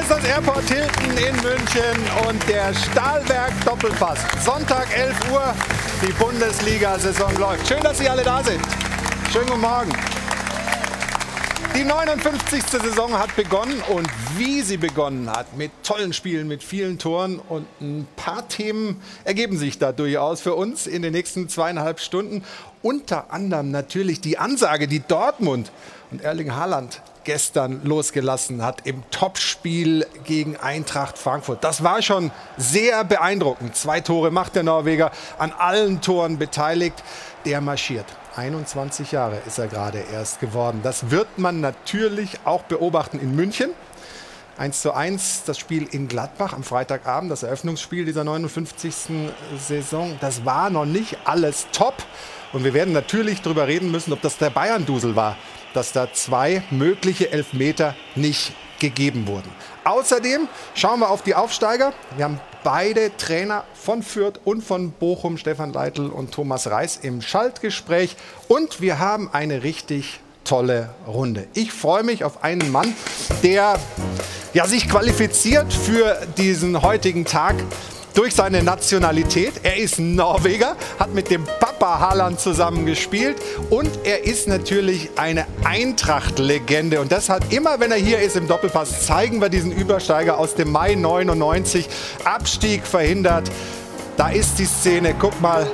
Hier ist das Airport Hilton in München und der Stahlwerk Doppelpass. Sonntag 11 Uhr, die Bundesliga-Saison läuft. Schön, dass Sie alle da sind. Schönen guten Morgen. Die 59. Saison hat begonnen und wie sie begonnen hat, mit tollen Spielen, mit vielen Toren und ein paar Themen ergeben sich da durchaus für uns in den nächsten zweieinhalb Stunden. Unter anderem natürlich die Ansage, die Dortmund und Erling Haaland gestern losgelassen hat im Topspiel gegen Eintracht Frankfurt. Das war schon sehr beeindruckend. Zwei Tore macht der Norweger, an allen Toren beteiligt. Der marschiert. 21 Jahre ist er gerade erst geworden. Das wird man natürlich auch beobachten in München. 1 zu 1 das Spiel in Gladbach am Freitagabend, das Eröffnungsspiel dieser 59. Saison. Das war noch nicht alles top. Und wir werden natürlich darüber reden müssen, ob das der Bayern-Dusel war, dass da zwei mögliche Elfmeter nicht gegeben wurden. Außerdem schauen wir auf die Aufsteiger. Wir haben beide Trainer von Fürth und von Bochum, Stefan Leitl und Thomas Reis, im Schaltgespräch. Und wir haben eine richtig tolle Runde. Ich freue mich auf einen Mann, der ja, sich qualifiziert für diesen heutigen Tag durch seine Nationalität. Er ist Norweger, hat mit dem Papa Haaland zusammen gespielt und er ist natürlich eine Eintracht-Legende. Und deshalb, immer wenn er hier ist im Doppelpass, zeigen wir diesen Übersteiger aus dem Mai 99. Abstieg verhindert. Da ist die Szene. Guck mal,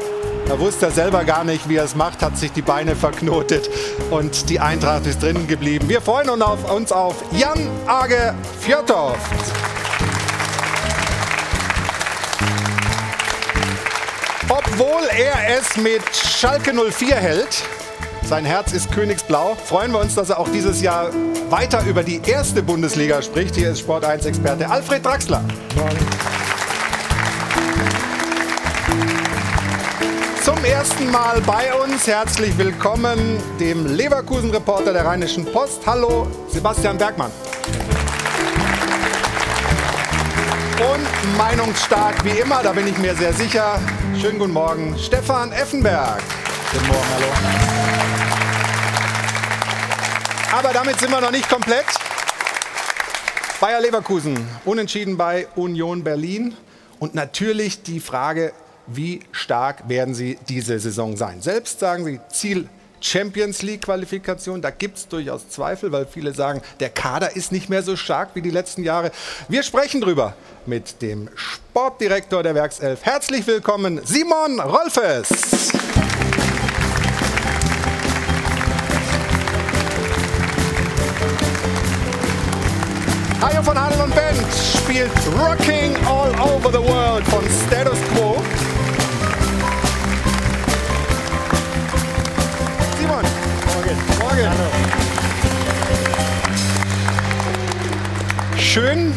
da wusste er selber gar nicht, wie er es macht, hat sich die Beine verknotet und die Eintracht ist drinnen geblieben. Wir freuen uns auf, uns auf Jan Age Fjordhoft. Obwohl er es mit Schalke 04 hält, sein Herz ist königsblau, freuen wir uns, dass er auch dieses Jahr weiter über die erste Bundesliga spricht. Hier ist Sport 1-Experte Alfred Draxler. Zum ersten Mal bei uns herzlich willkommen dem Leverkusen-Reporter der Rheinischen Post. Hallo, Sebastian Bergmann. Und meinungsstark wie immer, da bin ich mir sehr sicher. Schönen guten Morgen, Stefan Effenberg. Guten Morgen, hallo. Aber damit sind wir noch nicht komplett. Bayer Leverkusen, unentschieden bei Union Berlin. Und natürlich die Frage, wie stark werden sie diese Saison sein? Selbst sagen sie, Ziel Champions League-Qualifikation. Da gibt es durchaus Zweifel, weil viele sagen, der Kader ist nicht mehr so stark wie die letzten Jahre. Wir sprechen drüber mit dem Sportdirektor der Werkself. Herzlich willkommen, Simon Rolfes. Hajo von Hadel und Bent spielt Rocking All Over the World von Status Quo. Morgen. Hallo. Schön,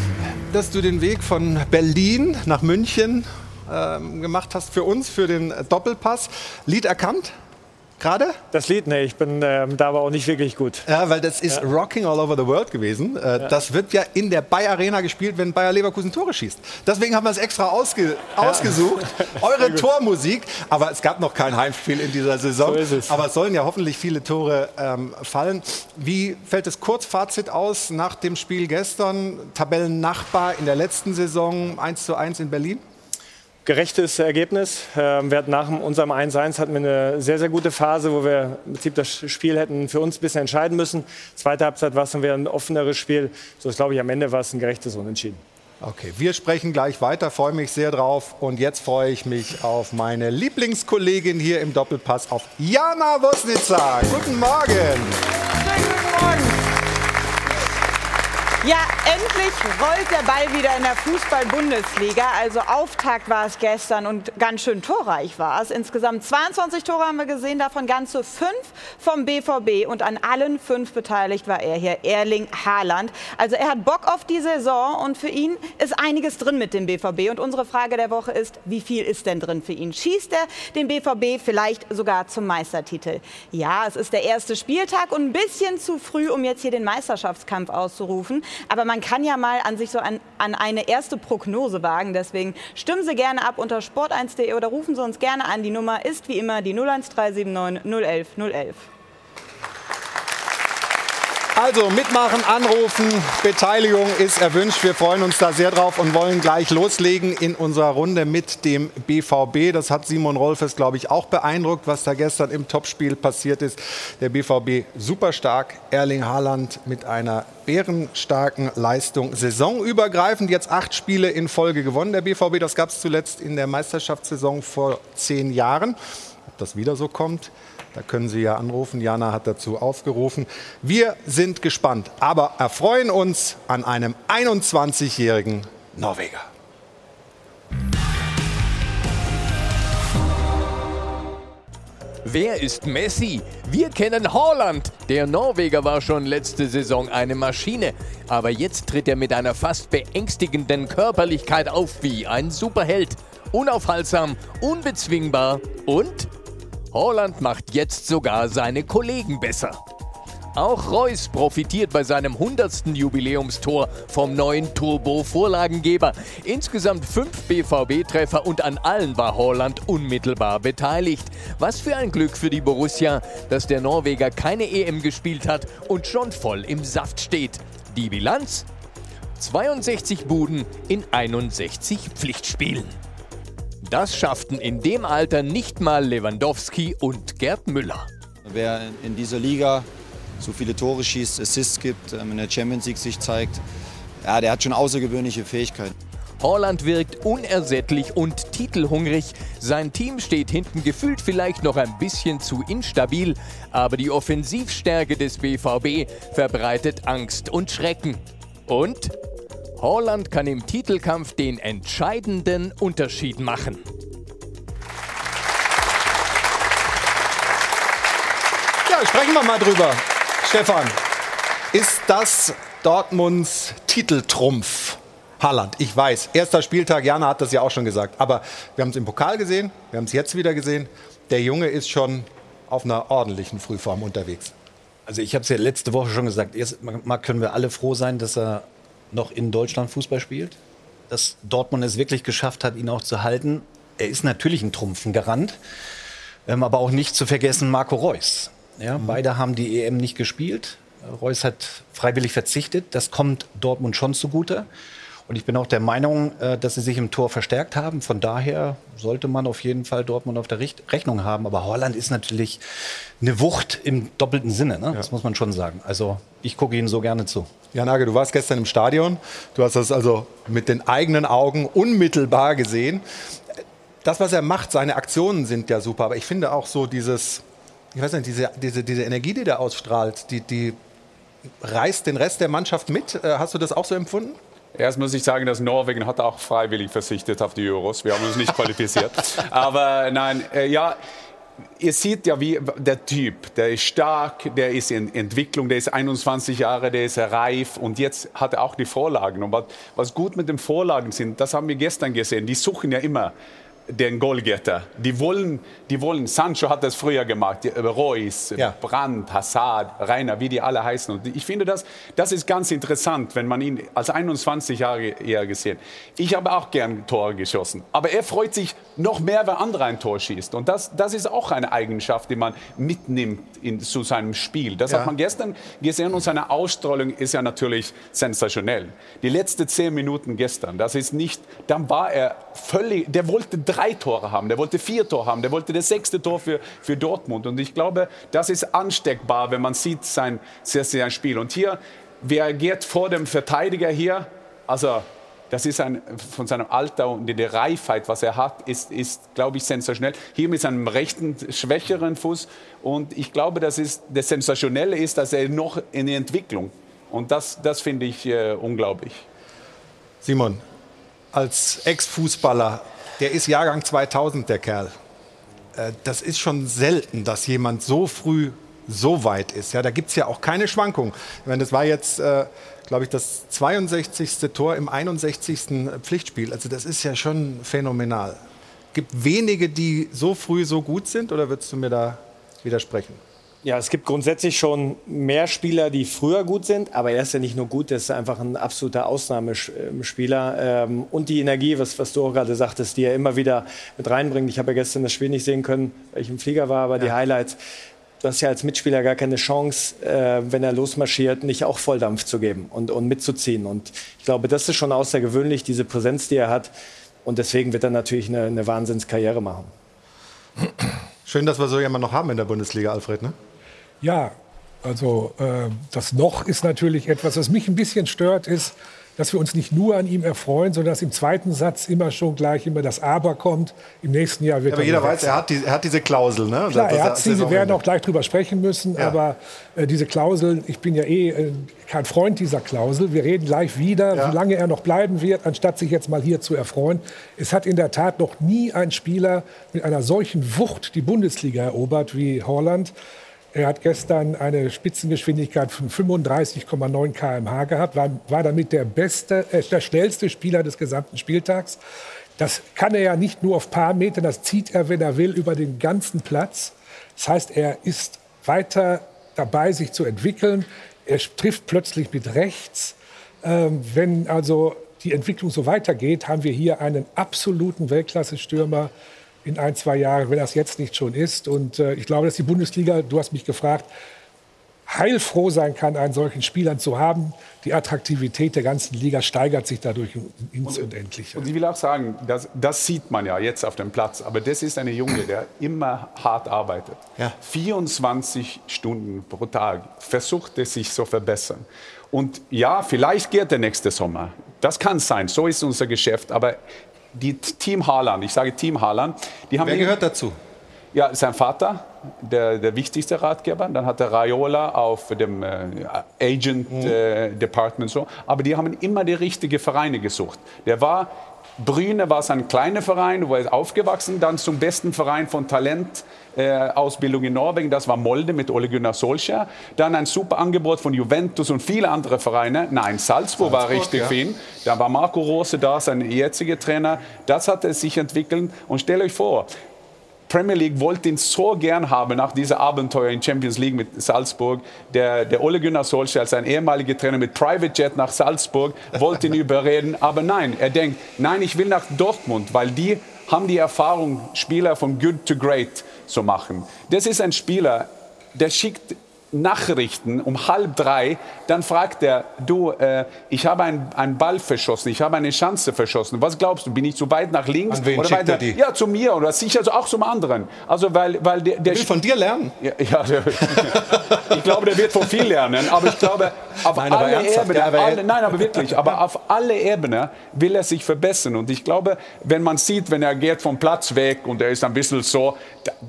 dass du den Weg von Berlin nach München ähm, gemacht hast für uns, für den Doppelpass. Lied erkannt? Gerade? Das Lied, nee, ich bin ähm, da aber auch nicht wirklich gut. Ja, weil das ist ja. Rocking All Over the World gewesen. Äh, ja. Das wird ja in der Bayer Arena gespielt, wenn Bayer Leverkusen Tore schießt. Deswegen haben wir es extra ausge ausgesucht. Eure Tormusik. Aber es gab noch kein Heimspiel in dieser Saison. So ist es. Aber es sollen ja hoffentlich viele Tore ähm, fallen. Wie fällt das Kurzfazit aus nach dem Spiel gestern? Tabellennachbar in der letzten Saison 1 zu 1 in Berlin? Gerechtes Ergebnis. Ähm, wir hatten nach unserem 1-1 hatten wir eine sehr, sehr gute Phase, wo wir im Prinzip das Spiel hätten für uns ein bisschen entscheiden müssen. Zweite Halbzeit war es dann wieder ein offeneres Spiel. So ist, glaube ich, am Ende war es ein gerechtes Unentschieden. Okay, wir sprechen gleich weiter, freue mich sehr drauf. Und jetzt freue ich mich auf meine Lieblingskollegin hier im Doppelpass, auf Jana Wosnitzer. Guten Morgen. Schönen guten Morgen. Ja, endlich rollt der Ball wieder in der Fußball-Bundesliga. Also Auftakt war es gestern und ganz schön torreich war es. Insgesamt 22 Tore haben wir gesehen, davon ganze fünf vom BVB. Und an allen fünf beteiligt war er hier, Erling Haaland. Also er hat Bock auf die Saison und für ihn ist einiges drin mit dem BVB. Und unsere Frage der Woche ist, wie viel ist denn drin für ihn? Schießt er den BVB vielleicht sogar zum Meistertitel? Ja, es ist der erste Spieltag und ein bisschen zu früh, um jetzt hier den Meisterschaftskampf auszurufen. Aber man kann ja mal an sich so an, an eine erste Prognose wagen. Deswegen stimmen Sie gerne ab unter sport1.de oder rufen Sie uns gerne an. Die Nummer ist wie immer die 01379 011 011. Also mitmachen, anrufen, Beteiligung ist erwünscht. Wir freuen uns da sehr drauf und wollen gleich loslegen in unserer Runde mit dem BVB. Das hat Simon Rolfes, glaube ich, auch beeindruckt, was da gestern im Topspiel passiert ist. Der BVB super stark, Erling Haaland mit einer bärenstarken Leistung. Saisonübergreifend jetzt acht Spiele in Folge gewonnen. Der BVB, das gab es zuletzt in der Meisterschaftssaison vor zehn Jahren. Ob das wieder so kommt, da können Sie ja anrufen. Jana hat dazu aufgerufen. Wir sind gespannt, aber erfreuen uns an einem 21-jährigen Norweger. Wer ist Messi? Wir kennen Haaland. Der Norweger war schon letzte Saison eine Maschine. Aber jetzt tritt er mit einer fast beängstigenden Körperlichkeit auf wie ein Superheld. Unaufhaltsam, unbezwingbar und Holland macht jetzt sogar seine Kollegen besser. Auch Reus profitiert bei seinem 100. Jubiläumstor vom neuen Turbo-Vorlagengeber. Insgesamt fünf BVB-Treffer und an allen war Holland unmittelbar beteiligt. Was für ein Glück für die Borussia, dass der Norweger keine EM gespielt hat und schon voll im Saft steht. Die Bilanz? 62 Buden in 61 Pflichtspielen. Das schafften in dem Alter nicht mal Lewandowski und Gerd Müller. Wer in dieser Liga so viele Tore schießt, Assists gibt, ähm, in der Champions League sich zeigt, ja, der hat schon außergewöhnliche Fähigkeiten. Holland wirkt unersättlich und titelhungrig. Sein Team steht hinten gefühlt vielleicht noch ein bisschen zu instabil, aber die Offensivstärke des BVB verbreitet Angst und Schrecken. Und Holland kann im Titelkampf den entscheidenden Unterschied machen. Ja, sprechen wir mal drüber. Stefan, ist das Dortmunds Titeltrumpf? Haaland, ich weiß, erster Spieltag, Jana hat das ja auch schon gesagt, aber wir haben es im Pokal gesehen, wir haben es jetzt wieder gesehen. Der Junge ist schon auf einer ordentlichen Frühform unterwegs. Also ich habe es ja letzte Woche schon gesagt, erst mal können wir alle froh sein, dass er noch in Deutschland Fußball spielt. Dass Dortmund es wirklich geschafft hat, ihn auch zu halten. Er ist natürlich ein Trumpf, ein Garant. Ähm, aber auch nicht zu vergessen Marco Reus. Ja, mhm. Beide haben die EM nicht gespielt. Reus hat freiwillig verzichtet. Das kommt Dortmund schon zugute. Und ich bin auch der Meinung, äh, dass sie sich im Tor verstärkt haben. Von daher sollte man auf jeden Fall Dortmund auf der Rechnung haben. Aber Holland ist natürlich eine Wucht im doppelten Sinne. Ne? Ja. Das muss man schon sagen. Also ich gucke Ihnen so gerne zu. Jan Nagel, du warst gestern im Stadion. Du hast das also mit den eigenen Augen unmittelbar gesehen. Das, was er macht, seine Aktionen sind ja super. Aber ich finde auch so dieses, ich weiß nicht, diese, diese, diese Energie, die der ausstrahlt, die, die reißt den Rest der Mannschaft mit. Äh, hast du das auch so empfunden? Erst muss ich sagen, dass Norwegen hat auch freiwillig verzichtet auf die Euros. Wir haben uns nicht qualifiziert. Aber nein, äh, ja, ihr seht ja, wie der Typ, der ist stark, der ist in Entwicklung, der ist 21 Jahre, der ist reif und jetzt hat er auch die Vorlagen. Und was, was gut mit den Vorlagen sind, das haben wir gestern gesehen. Die suchen ja immer den Goalgetter. Die wollen, die wollen, Sancho hat das früher gemacht, Reus, ja. Brandt, Hazard, Rainer, wie die alle heißen. Und ich finde, das, das ist ganz interessant, wenn man ihn als 21 Jahre eher gesehen. Ich habe auch gern Tore geschossen, aber er freut sich noch mehr, wenn andere ein Tor schießt. Und das, das ist auch eine Eigenschaft, die man mitnimmt in, zu seinem Spiel. Das ja. hat man gestern gesehen und seine Ausstrahlung ist ja natürlich sensationell. Die letzten zehn Minuten gestern, das ist nicht, dann war er völlig, der wollte drei Tore haben, der wollte vier Tore haben, der wollte das sechste Tor für, für Dortmund. Und ich glaube, das ist ansteckbar, wenn man sieht sein, sein Spiel. Und hier, wer agiert vor dem Verteidiger hier? Also das ist ein, von seinem Alter und der Reifheit, was er hat, ist, ist glaube ich, sensationell. Hier mit seinem rechten, schwächeren Fuß. Und ich glaube, das, ist, das Sensationelle ist, dass er noch in der Entwicklung. Und das, das finde ich äh, unglaublich. Simon, als Ex-Fußballer, der ist Jahrgang 2000, der Kerl. Äh, das ist schon selten, dass jemand so früh so weit ist. Ja, da gibt es ja auch keine Schwankung. Ich meine, das war jetzt, äh, glaube ich, das 62. Tor im 61. Pflichtspiel. Also das ist ja schon phänomenal. Gibt wenige, die so früh so gut sind, oder würdest du mir da widersprechen? Ja, es gibt grundsätzlich schon mehr Spieler, die früher gut sind, aber er ist ja nicht nur gut, er ist einfach ein absoluter Ausnahmespieler. Ähm, und die Energie, was, was du auch gerade sagtest, die er immer wieder mit reinbringt. Ich habe ja gestern das Spiel nicht sehen können, weil ich im Flieger war, aber ja. die Highlights du hast ja als Mitspieler gar keine Chance, äh, wenn er losmarschiert, nicht auch Volldampf zu geben und, und mitzuziehen. Und ich glaube, das ist schon außergewöhnlich, diese Präsenz, die er hat. Und deswegen wird er natürlich eine, eine Wahnsinnskarriere machen. Schön, dass wir so jemanden noch haben in der Bundesliga, Alfred. Ne? Ja, also äh, das noch ist natürlich etwas, was mich ein bisschen stört, ist, dass wir uns nicht nur an ihm erfreuen, sondern dass im zweiten Satz immer schon gleich immer das Aber kommt. Im nächsten Jahr wird ja, aber jeder weiß, er hat, die, er hat, diese Klausel. Ne? Klar, er hat sie. Wir werden auch gleich drüber sprechen müssen. Ja. Aber äh, diese Klausel, ich bin ja eh äh, kein Freund dieser Klausel. Wir reden gleich wieder, ja. wie lange er noch bleiben wird, anstatt sich jetzt mal hier zu erfreuen. Es hat in der Tat noch nie ein Spieler mit einer solchen Wucht die Bundesliga erobert wie Holland. Er hat gestern eine Spitzengeschwindigkeit von 35,9 km/h gehabt, war, war damit der beste, äh, der schnellste Spieler des gesamten Spieltags. Das kann er ja nicht nur auf paar Metern, das zieht er, wenn er will, über den ganzen Platz. Das heißt, er ist weiter dabei, sich zu entwickeln. Er trifft plötzlich mit rechts. Ähm, wenn also die Entwicklung so weitergeht, haben wir hier einen absoluten Weltklasse-Stürmer, in ein, zwei Jahren, wenn das jetzt nicht schon ist. Und äh, ich glaube, dass die Bundesliga, du hast mich gefragt, heilfroh sein kann, einen solchen Spielern zu haben. Die Attraktivität der ganzen Liga steigert sich dadurch ins und, Unendliche. Und ich will auch sagen, das, das, sieht man ja jetzt auf dem Platz, aber das ist eine Junge, der immer hart arbeitet. Ja. 24 Stunden pro Tag versucht es sich zu verbessern. Und ja, vielleicht geht der nächste Sommer. Das kann sein, so ist unser Geschäft. Aber die Team Haaland, ich sage Team Haaland, die haben. Wer gehört dazu? Ja, sein Vater, der, der wichtigste Ratgeber. Dann hat der Raiola auf dem äh, Agent mhm. äh, Department so. Aber die haben immer die richtigen Vereine gesucht. Der war Brüne war sein kleiner Verein, wo er ist aufgewachsen, dann zum besten Verein von Talentausbildung äh, in Norwegen, das war Molde mit Ole Gunnar Solskjaer. Dann ein super Angebot von Juventus und viele andere Vereine. Nein, Salzburg, Salzburg war richtig ja. für ihn. Da war Marco Rose da, sein jetziger Trainer. Das hat er sich entwickelt. Und stellt euch vor, Premier League wollte ihn so gern haben nach dieser Abenteuer in Champions League mit Salzburg. Der, der Ole Gunnar Solskjaer, sein ehemaliger Trainer mit Private Jet nach Salzburg, wollte ihn überreden. Aber nein, er denkt, nein, ich will nach Dortmund, weil die haben die Erfahrung, Spieler von good to great zu machen. Das ist ein Spieler, der schickt Nachrichten um halb drei, dann fragt er, du, äh, ich habe einen Ball verschossen, ich habe eine Chance verschossen. Was glaubst du, bin ich zu weit nach links? An wen oder weiter? Die? Ja, zu mir oder sicher also auch zum anderen. Also weil, weil der, der will von dir lernen. Ja, ja der, ich glaube, der wird von viel lernen. Aber ich glaube, auf nein, alle Ebenen, ja, alle, nein, aber wirklich, aber auf alle Ebenen will er sich verbessern. Und ich glaube, wenn man sieht, wenn er geht vom Platz weg und er ist ein bisschen so,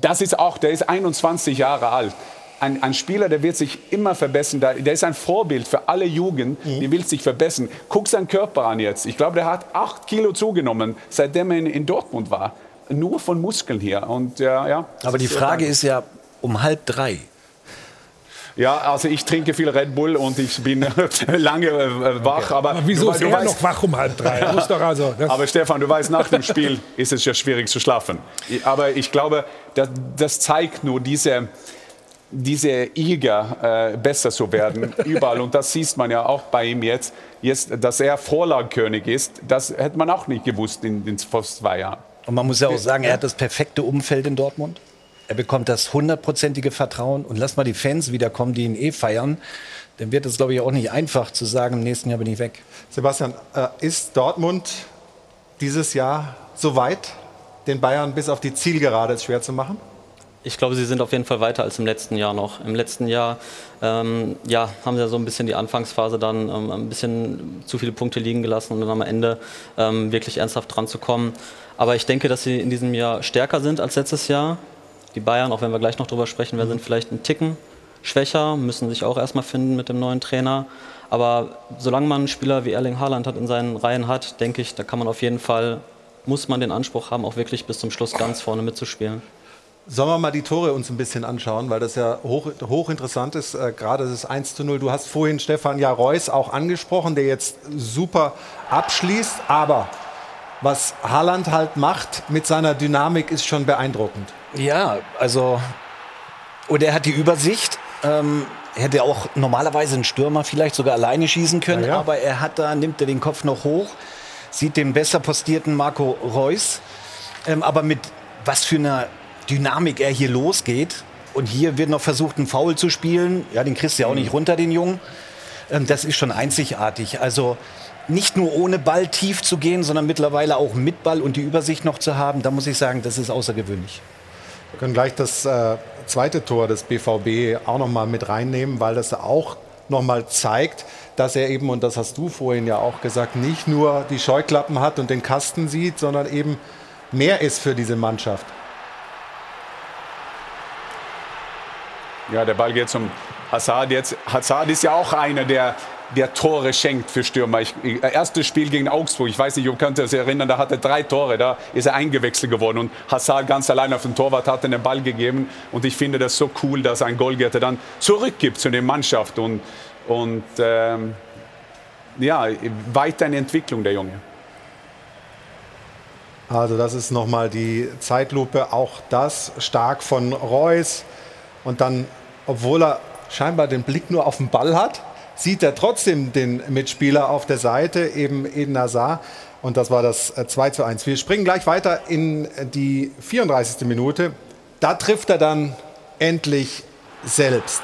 das ist auch, der ist 21 Jahre alt ein, ein, Spieler, der wird sich immer verbessern. Der ist ein Vorbild für alle Jugend, mhm. die will sich verbessern. Guck seinen Körper an jetzt. Ich glaube, der hat acht Kilo zugenommen, seitdem er in, in Dortmund war. Nur von Muskeln hier. Und, ja, ja, Aber die Frage ist ja um halb drei. Ja, also ich trinke viel Red Bull und ich bin lange äh, wach. Okay. Aber, aber, wieso du, ist du er weißt, noch wach um halb drei? also, aber Stefan, du weißt, nach dem Spiel ist es ja schwierig zu schlafen. Aber ich glaube, das, das zeigt nur diese diese Iger äh, besser zu werden, überall. Und das sieht man ja auch bei ihm jetzt, jetzt dass er Vorlagenkönig ist. Das hätte man auch nicht gewusst in den vor zwei Jahren. Und man muss ja auch sagen, er hat das perfekte Umfeld in Dortmund. Er bekommt das hundertprozentige Vertrauen. Und lass mal die Fans wiederkommen, die ihn eh feiern. Dann wird es, glaube ich, auch nicht einfach zu sagen, im nächsten Jahr bin ich weg. Sebastian, äh, ist Dortmund dieses Jahr so weit, den Bayern bis auf die Zielgerade schwer zu machen? Ich glaube, sie sind auf jeden Fall weiter als im letzten Jahr noch. Im letzten Jahr ähm, ja, haben sie ja so ein bisschen die Anfangsphase dann ähm, ein bisschen zu viele Punkte liegen gelassen und dann am Ende ähm, wirklich ernsthaft dran zu kommen. Aber ich denke, dass sie in diesem Jahr stärker sind als letztes Jahr. Die Bayern, auch wenn wir gleich noch drüber sprechen, wir sind vielleicht ein Ticken schwächer, müssen sich auch erstmal finden mit dem neuen Trainer. Aber solange man einen Spieler wie Erling Haaland hat in seinen Reihen hat, denke ich, da kann man auf jeden Fall, muss man den Anspruch haben, auch wirklich bis zum Schluss ganz vorne mitzuspielen. Sollen wir mal die Tore uns ein bisschen anschauen, weil das ja hoch, hochinteressant ist. Äh, gerade das 1 zu 0. Du hast vorhin Stefan ja Reus auch angesprochen, der jetzt super abschließt. Aber was Haaland halt macht mit seiner Dynamik ist schon beeindruckend. Ja, also, und er hat die Übersicht. Ähm, hätte auch normalerweise ein Stürmer vielleicht sogar alleine schießen können, ja, aber er hat da, nimmt er den Kopf noch hoch, sieht den besser postierten Marco Reus. Ähm, aber mit was für einer Dynamik er hier losgeht. Und hier wird noch versucht, einen Foul zu spielen. Ja, den kriegst du ja auch nicht runter, den Jungen. Ähm, das ist schon einzigartig. Also nicht nur ohne Ball tief zu gehen, sondern mittlerweile auch mit Ball und die Übersicht noch zu haben, da muss ich sagen, das ist außergewöhnlich. Wir können gleich das äh, zweite Tor des BVB auch noch mal mit reinnehmen, weil das auch noch mal zeigt, dass er eben, und das hast du vorhin ja auch gesagt, nicht nur die Scheuklappen hat und den Kasten sieht, sondern eben mehr ist für diese Mannschaft. Ja, der Ball geht zum Hazard jetzt. Hazard ist ja auch einer, der, der Tore schenkt für Stürmer. Ich, erstes Spiel gegen Augsburg, ich weiß nicht, ihr könnt euch erinnern, da hat er drei Tore, da ist er eingewechselt geworden und Hazard ganz allein auf den Torwart hat den Ball gegeben und ich finde das so cool, dass ein Goalgetter dann zurückgibt zu der Mannschaft und, und ähm, ja, weiter in Entwicklung der Junge. Also das ist nochmal die Zeitlupe, auch das stark von Reus und dann, obwohl er scheinbar den Blick nur auf den Ball hat, sieht er trotzdem den Mitspieler auf der Seite, eben Eden Hazard. Und das war das 2 zu 1. Wir springen gleich weiter in die 34. Minute. Da trifft er dann endlich selbst.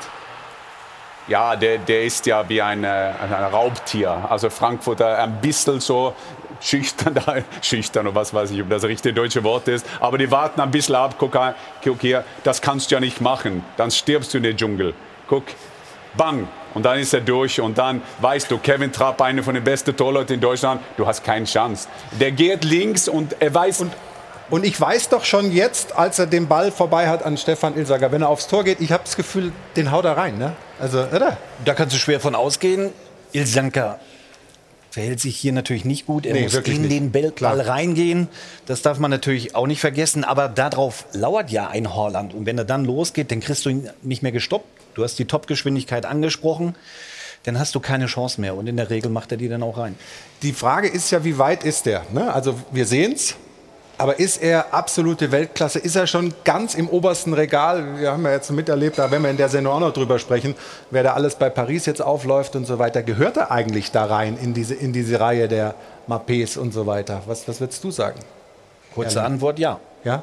Ja, der, der ist ja wie ein, ein Raubtier. Also Frankfurter ein bisschen so schüchtern, schüchtern oder was weiß ich, ob das das richtige deutsche Wort ist. Aber die warten ein bisschen ab. Guck, guck hier, das kannst du ja nicht machen. Dann stirbst du in den Dschungel. Guck, bang. Und dann ist er durch und dann weißt du, Kevin Trapp, einer von den besten Torleuten in Deutschland, du hast keine Chance. Der geht links und er weiß... Und und ich weiß doch schon jetzt, als er den Ball vorbei hat an Stefan Ilsager, wenn er aufs Tor geht, ich habe das Gefühl, den haut er rein. Ne? Also, oder? Da kannst du schwer von ausgehen. Ilsanker verhält sich hier natürlich nicht gut. Er nee, muss in nicht. den Ball Klar. reingehen. Das darf man natürlich auch nicht vergessen. Aber darauf lauert ja ein Horland. Und wenn er dann losgeht, dann kriegst du ihn nicht mehr gestoppt. Du hast die Topgeschwindigkeit angesprochen. Dann hast du keine Chance mehr. Und in der Regel macht er die dann auch rein. Die Frage ist ja, wie weit ist der? Ne? Also wir sehen es. Aber ist er absolute Weltklasse? Ist er schon ganz im obersten Regal? Wir haben ja jetzt miterlebt, da werden wir in der Sendung auch noch drüber sprechen, wer da alles bei Paris jetzt aufläuft und so weiter. Gehört er eigentlich da rein in diese, in diese Reihe der Mappés und so weiter? Was, was würdest du sagen? Kurze Antwort, ja. Ja?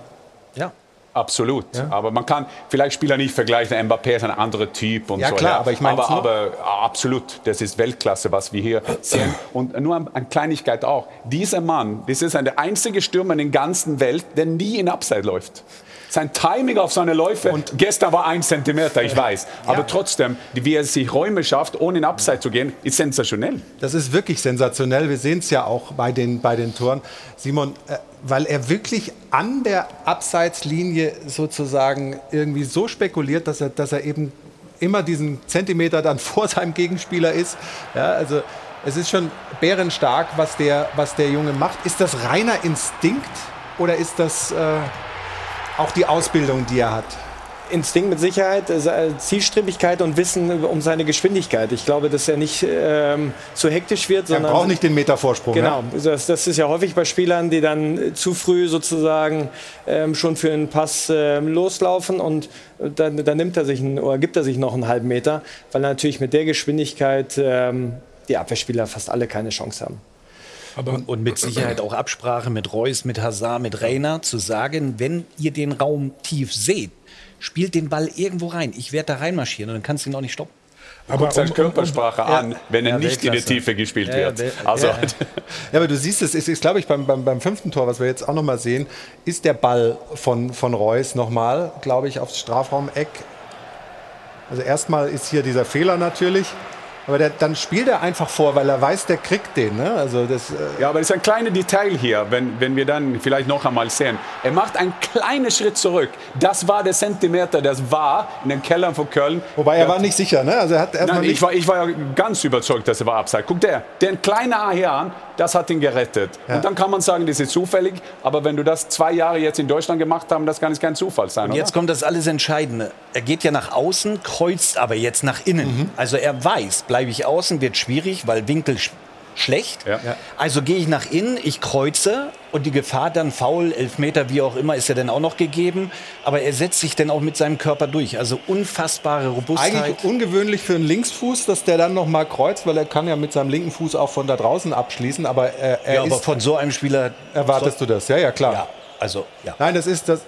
Ja. Absolut. Ja. Aber man kann vielleicht Spieler nicht vergleichen. Mbappé ist ein anderer Typ und ja, so. Klar, ja, aber ich meine, aber, aber, absolut, das ist Weltklasse, was wir hier sehen. Und nur eine Kleinigkeit auch. Dieser Mann, das ist der einzige Stürmer in der ganzen Welt, der nie in Upside läuft. Sein Timing auf seine Läufe, und gestern war ein Zentimeter, ich weiß. Aber ja. trotzdem, wie er sich Räume schafft, ohne in Upside zu gehen, ist sensationell. Das ist wirklich sensationell. Wir sehen es ja auch bei den, bei den Toren. Simon, äh, weil er wirklich an der Abseitslinie sozusagen irgendwie so spekuliert, dass er, dass er eben immer diesen Zentimeter dann vor seinem Gegenspieler ist. Ja, also es ist schon bärenstark, was der, was der Junge macht. Ist das reiner Instinkt oder ist das äh, auch die Ausbildung, die er hat? Instinkt mit Sicherheit, äh, Zielstrebigkeit und Wissen um seine Geschwindigkeit. Ich glaube, dass er nicht ähm, zu hektisch wird. Sondern, er braucht nicht den Metervorsprung. Genau, ja? das, das, ist ja häufig bei Spielern, die dann zu früh sozusagen ähm, schon für einen Pass ähm, loslaufen und dann, dann, nimmt er sich einen, oder gibt er sich noch einen halben Meter, weil natürlich mit der Geschwindigkeit ähm, die Abwehrspieler fast alle keine Chance haben. Aber und, und, mit Sicherheit auch Absprache mit Reus, mit Hazard, mit Reiner, zu sagen, wenn ihr den Raum tief seht, spielt den Ball irgendwo rein. Ich werde da reinmarschieren und dann kannst du ihn auch nicht stoppen. Aber seine um, Körpersprache um, um, an, wenn er ja, nicht in die Tiefe gespielt ja, wird. Also. Ja, ja, aber du siehst es, ist, ist glaube ich, beim, beim, beim, fünften Tor, was wir jetzt auch noch mal sehen, ist der Ball von, von Reus nochmal, glaube ich, aufs Strafraumeck. Also erstmal ist hier dieser Fehler natürlich. Aber der, dann spielt er einfach vor, weil er weiß, der kriegt den. Ne? Also das, äh ja, aber es ist ein kleines Detail hier, wenn, wenn wir dann vielleicht noch einmal sehen. Er macht einen kleinen Schritt zurück. Das war der Zentimeter, das war in den Kellern von Köln. Wobei er war nicht sicher, ne? Also er hat Nein, ich war, ich war ganz überzeugt, dass er war abseits. Guck der, den kleinen A hier an, das hat ihn gerettet. Ja. Und dann kann man sagen, das ist zufällig. Aber wenn du das zwei Jahre jetzt in Deutschland gemacht hast, das kann es kein Zufall sein. Und jetzt kommt das alles Entscheidende. Er geht ja nach außen, kreuzt aber jetzt nach innen. Mhm. Also er weiß, bleibe ich außen, wird schwierig, weil Winkel schlecht. Ja. Also gehe ich nach innen, ich kreuze und die Gefahr dann faul, Elfmeter, wie auch immer, ist ja dann auch noch gegeben. Aber er setzt sich dann auch mit seinem Körper durch. Also unfassbare Robustheit. Eigentlich ungewöhnlich für einen Linksfuß, dass der dann noch mal kreuzt, weil er kann ja mit seinem linken Fuß auch von da draußen abschließen. Aber er, er ja, aber von so einem Spieler erwartest du das? Ja, ja, klar. Ja, also ja. Nein, das ist das.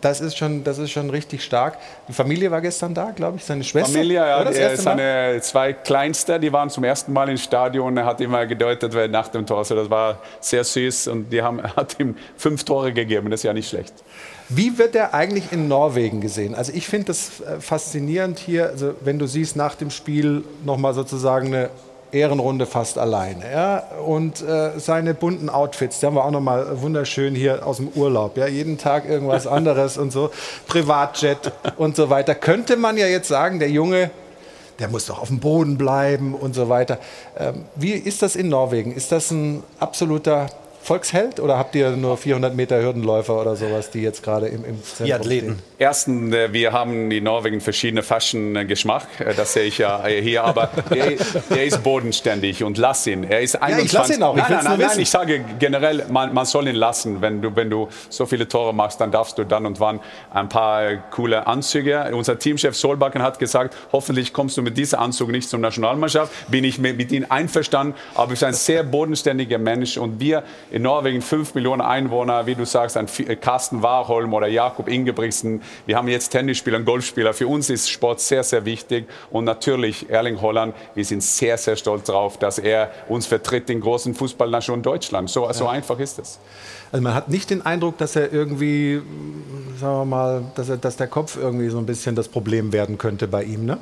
Das ist, schon, das ist schon richtig stark. Die Familie war gestern da, glaube ich, seine Schwester. Familie, ja, Mal? seine zwei Kleinste, die waren zum ersten Mal im Stadion. Er hat immer gedeutet, wer nach dem Tor. Also das war sehr süß und die haben, hat ihm fünf Tore gegeben. Das ist ja nicht schlecht. Wie wird er eigentlich in Norwegen gesehen? Also ich finde das äh, faszinierend hier, also wenn du siehst nach dem Spiel nochmal sozusagen eine Ehrenrunde fast alleine. Ja? Und äh, seine bunten Outfits, die haben wir auch nochmal wunderschön hier aus dem Urlaub. Ja? Jeden Tag irgendwas anderes und so. Privatjet und so weiter. Könnte man ja jetzt sagen, der Junge, der muss doch auf dem Boden bleiben und so weiter. Ähm, wie ist das in Norwegen? Ist das ein absoluter Volksheld oder habt ihr nur 400 Meter Hürdenläufer oder sowas, die jetzt gerade im, im Zentrum Die Athleten. stehen? Erstens, äh, wir haben in Norwegen verschiedene Fashion-Geschmack. Äh, Das sehe ich ja äh, hier. Aber der, der ist bodenständig und lass ihn. Er ist 21. ich lass ihn auch. Ich Nein, will's nein, nein, nein, ich sage generell, man, man soll ihn lassen. Wenn du, wenn du so viele Tore machst, dann darfst du dann und wann ein paar coole Anzüge. Unser Teamchef Solbakken hat gesagt, hoffentlich kommst du mit diesem Anzug nicht zur Nationalmannschaft. Bin ich mit, mit ihm einverstanden. Aber er ist ein sehr bodenständiger Mensch. Und wir in Norwegen, 5 Millionen Einwohner, wie du sagst, ein Vi- Carsten Warholm oder Jakob Ingebrigtsen. Wir haben jetzt Tennisspieler und Golfspieler. Für uns ist Sport sehr, sehr wichtig. Und natürlich Erling Holland, wir sind sehr, sehr stolz darauf, dass er uns vertritt in großen Fußballnation Deutschland. So, so einfach ist es. Also man hat nicht den Eindruck, dass er irgendwie, sagen wir mal, dass, er, dass der Kopf irgendwie so ein bisschen das Problem werden könnte bei ihm, ne?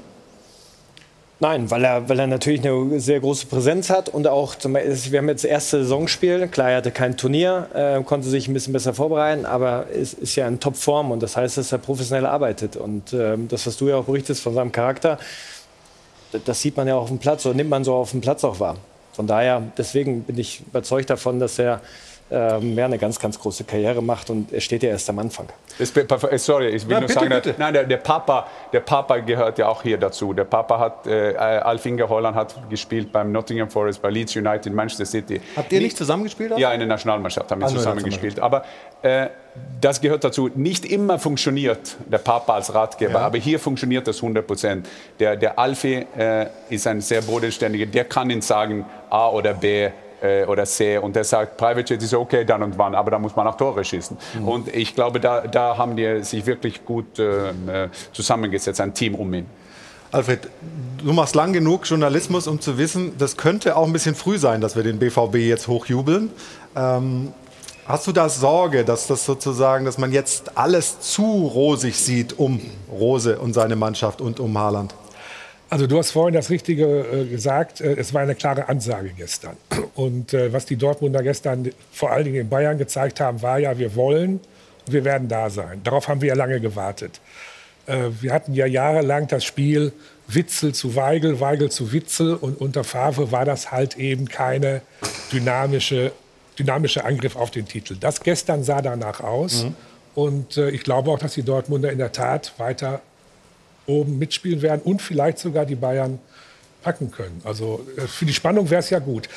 Nein, weil er, weil er natürlich eine sehr große Präsenz hat und auch, zum Beispiel, wir haben jetzt das erste Saisonspiel, klar, er hatte kein Turnier, äh, konnte sich ein bisschen besser vorbereiten, aber ist, ist ja in Topform und das heißt, dass er professionell arbeitet und ähm, das, was du ja auch berichtest von seinem Charakter, das, das sieht man ja auch auf dem Platz oder nimmt man so auf dem Platz auch wahr. Von daher, deswegen bin ich überzeugt davon, dass er ähm, ja, eine ganz, ganz große Karriere macht und er steht ja erst am Anfang. Sorry, ich will Ja, nur bitte, sagen, bitte. nein, der, der, Papa, der Papa gehört ja auch hier dazu. Der Papa hat, äh, Alf Inge Holland hat gespielt beim Nottingham Forest, bei Leeds United, Manchester City. Habt ihr nicht zusammengespielt? auch? Ja, in der Nationalmannschaft haben wir Ah, nur in der zusammen gespielt. Aber äh, das gehört dazu. Nicht immer funktioniert der Papa als Ratgeber, aber hier funktioniert das 100 Prozent. Der, der Alfie äh, ist ein sehr bodenständiger, der kann Ihnen sagen A oder B äh, oder C und der sagt, Private Jet ist okay dann und wann, aber da muss man auch Tore schießen. Und ich glaube, da, da haben die sich wirklich gut äh, zusammengesetzt, ein Team um ihn. Alfred, du machst lang genug Journalismus, um zu wissen, das könnte auch ein bisschen früh sein, dass wir den BVB jetzt hochjubeln. Ähm, hast du da Sorge, dass das sozusagen, dass man jetzt alles zu rosig sieht um Rose und seine Mannschaft und um Haaland? Also du hast vorhin das Richtige äh, gesagt. Äh, es war eine klare Ansage gestern. Und äh, was die Dortmunder gestern vor allen Dingen in Bayern gezeigt haben, war ja, wir wollen und wir werden da sein. Darauf haben wir ja lange gewartet. Wir hatten ja jahrelang das Spiel Witzel zu Weigel, Weigel zu Witzel und unter Favre war das halt eben keine dynamische, dynamische Angriff auf den Titel. Das gestern sah danach aus. Und äh, ich glaube auch, dass die Dortmunder in der Tat weiter oben mitspielen werden und vielleicht sogar die Bayern packen können. Also äh, für die Spannung wäre es ja gut.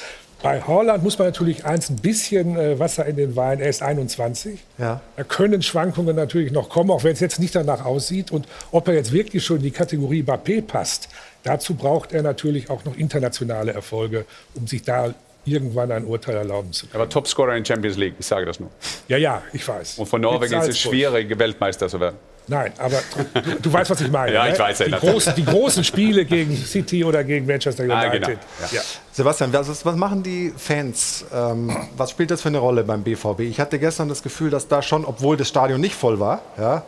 Bei Holland muss man natürlich eins ein bisschen äh, Wasser in den Wein. Er ist 21. Ja. Da können Schwankungen natürlich noch kommen, auch wenn es jetzt nicht danach aussieht. Und ob er jetzt wirklich schon in die Kategorie Mbappé passt, dazu braucht er natürlich auch noch internationale Erfolge, um sich da irgendwann ein Urteil erlauben zu können. Aber Topscorer in Champions League, ich sage das nur. Ja, ja, ich weiß. Und von Norwegen ist es schwierig, Weltmeister zu werden. Nein, aber du, du weißt, was ich meine. Ja, ich ne? weiß, ja, die, großen, die großen Spiele gegen City oder gegen Manchester United. Ah, genau. Ja. Sebastian, was, was machen die Fans? Ähm, was spielt das für eine Rolle beim BVB? Ich hatte gestern das Gefühl, dass da schon, obwohl das Stadion nicht voll war, ja,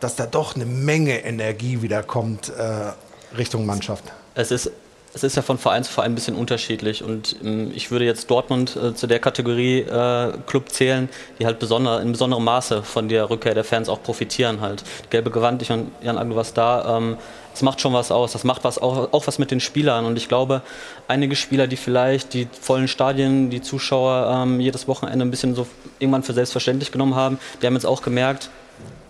dass da doch eine Menge Energie wieder kommt äh, Richtung Mannschaft. Es ist, es ist ja von Verein zu Verein ein bisschen unterschiedlich und ähm, ich würde jetzt Dortmund äh, zu der Kategorie äh, Club zählen, die halt besonder, in besonderem Maße von der Rückkehr der Fans auch profitieren halt. Gelbe Gewand, ich und Jan Agel was da, ähm, es macht schon was aus, das macht was auch, auch was mit den Spielern und ich glaube, einige Spieler, die vielleicht die vollen Stadien, die Zuschauer ähm, jedes Wochenende ein bisschen so irgendwann für selbstverständlich genommen haben, die haben jetzt auch gemerkt,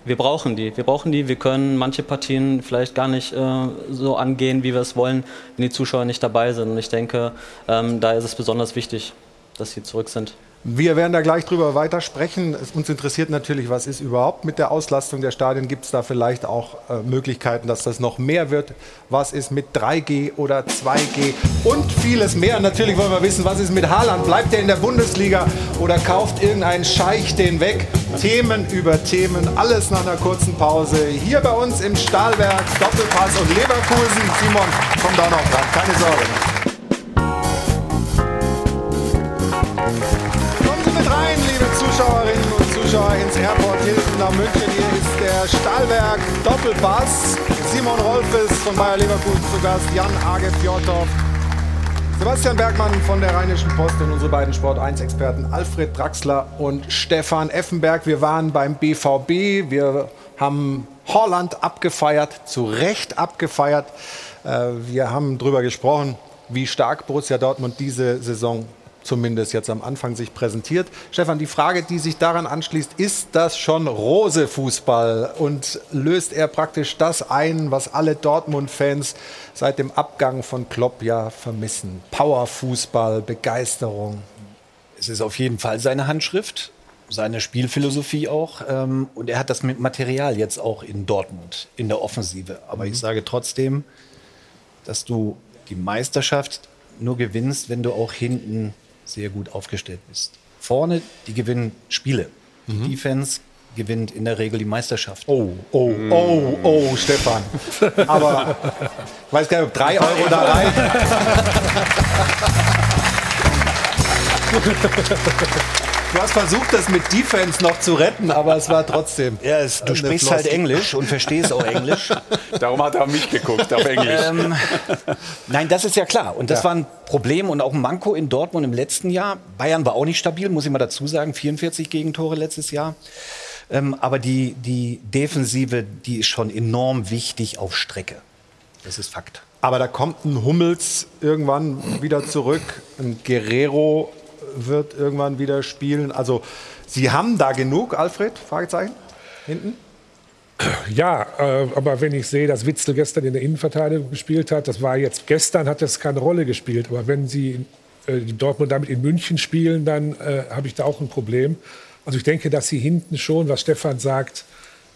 wir brauchen die. Wir brauchen die. Wir können manche Partien vielleicht gar nicht äh, so angehen, wie wir es wollen, wenn die Zuschauer nicht dabei sind. Und ich denke, ähm, da ist es besonders wichtig. dass sie zurück sind. Wir werden da gleich drüber weitersprechen. Uns interessiert natürlich, was ist überhaupt mit der Auslastung der Stadien? Gibt es da vielleicht auch äh, Möglichkeiten, dass das noch mehr wird? Was ist mit 3G oder 2G? Und vieles mehr. Natürlich wollen wir wissen, was ist mit Haaland? Bleibt er in der Bundesliga oder kauft irgendein Scheich den weg? Themen über Themen, alles nach einer kurzen Pause. Hier bei uns im Stahlwerk, Doppelpass und Leverkusen. Simon, komm da noch dran, keine Sorge. Zuschauerinnen und Zuschauer ins Airport Hilton nach München. Hier ist der Stahlwerk Doppelpass. Simon Rolf ist von Bayer Leverkusen zu Gast, Jan Age Fjordhoff, Sebastian Bergmann von der Rheinischen Post und unsere beiden Sport1-Experten Alfred Draxler und Stefan Effenberg. Wir waren beim BVB. Wir haben Holland abgefeiert, zu Recht abgefeiert. Äh, wir haben darüber gesprochen, wie stark Borussia Dortmund diese Saison zumindest jetzt am Anfang sich präsentiert. Stefan, die Frage, die sich daran anschließt, ist das schon Rose-Fußball und löst er praktisch das ein, was alle Dortmund-Fans seit dem Abgang von Klopp ja vermissen? Power-Fußball, Begeisterung. Es ist auf jeden Fall seine Handschrift, seine Spielphilosophie auch. Ähm, und er hat das mit Material jetzt auch in Dortmund, in der Offensive. Aber mhm. ich sage trotzdem, dass du die Meisterschaft nur gewinnst, wenn du auch hinten sehr gut aufgestellt bist. Vorne, die gewinnen Spiele. Die mhm. Defense gewinnt in der Regel die Meisterschaft. Oh, oh, oh, oh, Stefan. Aber ich weiß gar nicht, ob drei Euro da rein. Du hast versucht, das mit Defense noch zu retten, aber es war trotzdem. Ja, es, du sprichst halt Englisch und verstehst auch Englisch. Darum hat er auf mich geguckt, auf Englisch. Ähm, nein, das ist ja klar. Und das ja. war ein Problem und auch ein Manko in Dortmund im letzten Jahr. Bayern war auch nicht stabil, muss ich mal dazu sagen. 44 Gegentore letztes Jahr. Ähm, aber die, die Defensive, die ist schon enorm wichtig auf Strecke. Das ist Fakt. Aber da kommt ein Hummels irgendwann wieder zurück, ein Guerrero wird irgendwann wieder spielen. Also Sie haben da genug, Alfred? Fragezeichen hinten? Ja, äh, aber wenn ich sehe, dass Witzel gestern in der Innenverteidigung gespielt hat, das war jetzt gestern, hat das keine Rolle gespielt. Aber wenn Sie äh, Dortmund damit in München spielen, dann äh, habe ich da auch ein Problem. Also ich denke, dass Sie hinten schon, was Stefan sagt,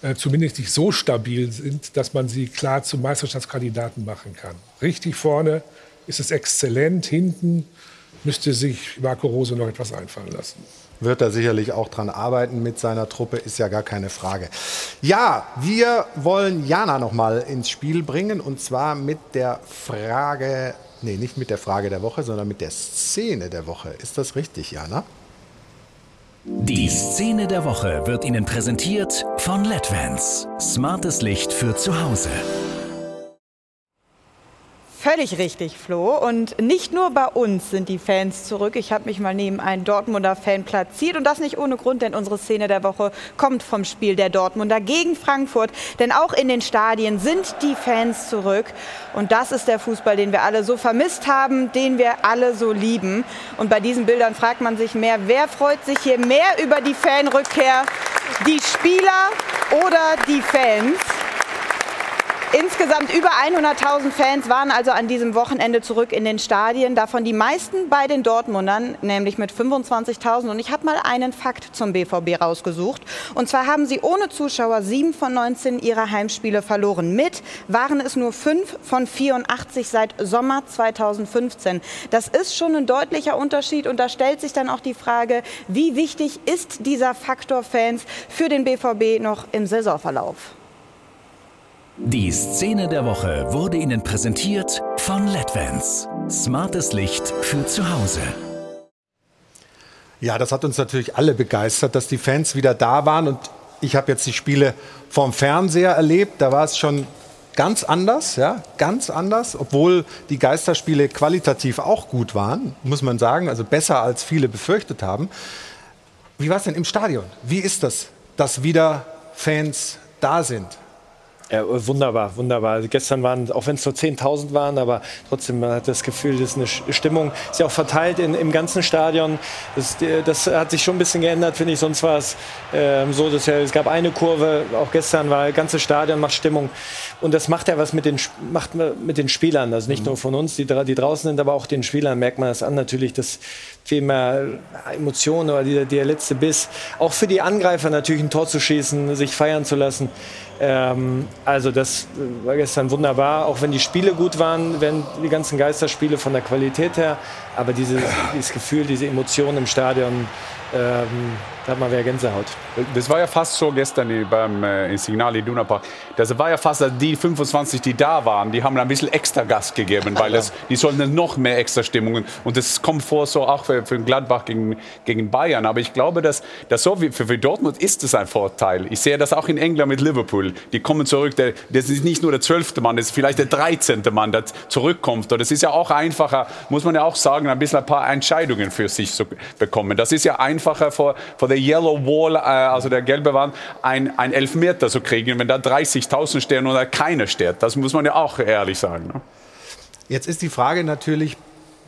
äh, zumindest nicht so stabil sind, dass man sie klar zum Meisterschaftskandidaten machen kann. Richtig vorne ist es exzellent, hinten müsste sich Marco Rose noch etwas einfallen lassen. Wird er sicherlich auch dran arbeiten mit seiner Truppe, ist ja gar keine Frage. Ja, wir wollen Jana noch mal ins Spiel bringen und zwar mit der Frage, nee, nicht mit der Frage der Woche, sondern mit der Szene der Woche. Ist das richtig, Jana? Die Szene der Woche wird Ihnen präsentiert von LEDVANCE. Smartes Licht für zu Hause. Völlig richtig, Flo. Und nicht nur bei uns sind die Fans zurück. Ich habe mich mal neben einen Dortmunder Fan platziert und das nicht ohne Grund, denn unsere Szene der Woche kommt vom Spiel der Dortmunder gegen Frankfurt. Denn auch in den Stadien sind die Fans zurück. Und das ist der Fußball, den wir alle so vermisst haben, den wir alle so lieben. Und bei diesen Bildern fragt man sich mehr, wer freut sich hier mehr über die Fanrückkehr? Die Spieler oder die Fans? Insgesamt über 100.000 Fans waren also an diesem Wochenende zurück in den Stadien, davon die meisten bei den Dortmundern, nämlich mit 25.000. Und ich habe mal einen Fakt zum BVB rausgesucht. Und zwar haben sie ohne Zuschauer sieben von 19 ihrer Heimspiele verloren. Mit waren es nur fünf von 84 seit Sommer 2015. Das ist schon ein deutlicher Unterschied und da stellt sich dann auch die Frage, wie wichtig ist dieser Faktor Fans für den BVB noch im Saisonverlauf? Die Szene der Woche wurde Ihnen präsentiert von LEDVANCE. Smartes Licht für zu Hause. Ja, das hat uns natürlich alle begeistert, dass die Fans wieder da waren. Und ich habe jetzt die Spiele vom Fernseher erlebt. Da war es schon ganz anders, ja, ganz anders, obwohl die Geisterspiele qualitativ auch gut waren, muss man sagen, also besser als viele befürchtet haben. Wie war es denn im Stadion? Wie ist das, dass wieder Fans da sind? Ja, wunderbar, wunderbar. Also gestern waren, auch wenn es nur 10.000 waren, aber trotzdem, man hat das Gefühl, das ist eine Stimmung. Ist ja auch verteilt in, im ganzen Stadion. Das, das, hat sich schon ein bisschen geändert, finde ich. Sonst war es äh, so, dass ja, es gab eine Kurve, auch gestern war das ganze Stadion macht Stimmung. Und das macht ja was mit den, macht mit den Spielern. Also nicht mhm. nur von uns, die, die draußen sind, aber auch den Spielern merkt man das an. Natürlich, das viel mehr Emotionen oder der, der letzte Biss. Auch für die Angreifer natürlich ein Tor zu schießen, sich feiern zu lassen. Ähm, also das war gestern wunderbar, auch wenn die Spiele gut waren, wenn die ganzen Geisterspiele von der Qualität her, aber dieses, dieses Gefühl, diese Emotionen im Stadion, ähm, da hat man wieder Gänsehaut. Das war ja fast so gestern beim äh, Signal Iduna Park. Das war ja fast, dass die 25, die da waren, die haben ein bisschen extra Gas gegeben, weil das, die sollten noch mehr extra Stimmungen. Und das kommt vor, so auch für, für Gladbach gegen, gegen Bayern. Aber ich glaube, dass, dass so wie für, für Dortmund ist es ein Vorteil. Ich sehe das auch in England mit Liverpool. Die kommen zurück. Der, das ist nicht nur der zwölfte Mann, das ist vielleicht der dreizehnte Mann, der zurückkommt. Und das ist ja auch einfacher, muss man ja auch sagen, ein bisschen ein paar Entscheidungen für sich zu bekommen. Das ist ja einfacher vor, vor der Yellow Wall, äh, also der gelbe Wand, ein, ein Elfmeter zu kriegen, wenn da 30.000 stehen oder keiner steht. Das muss man ja auch ehrlich sagen. Ne? Jetzt ist die Frage natürlich,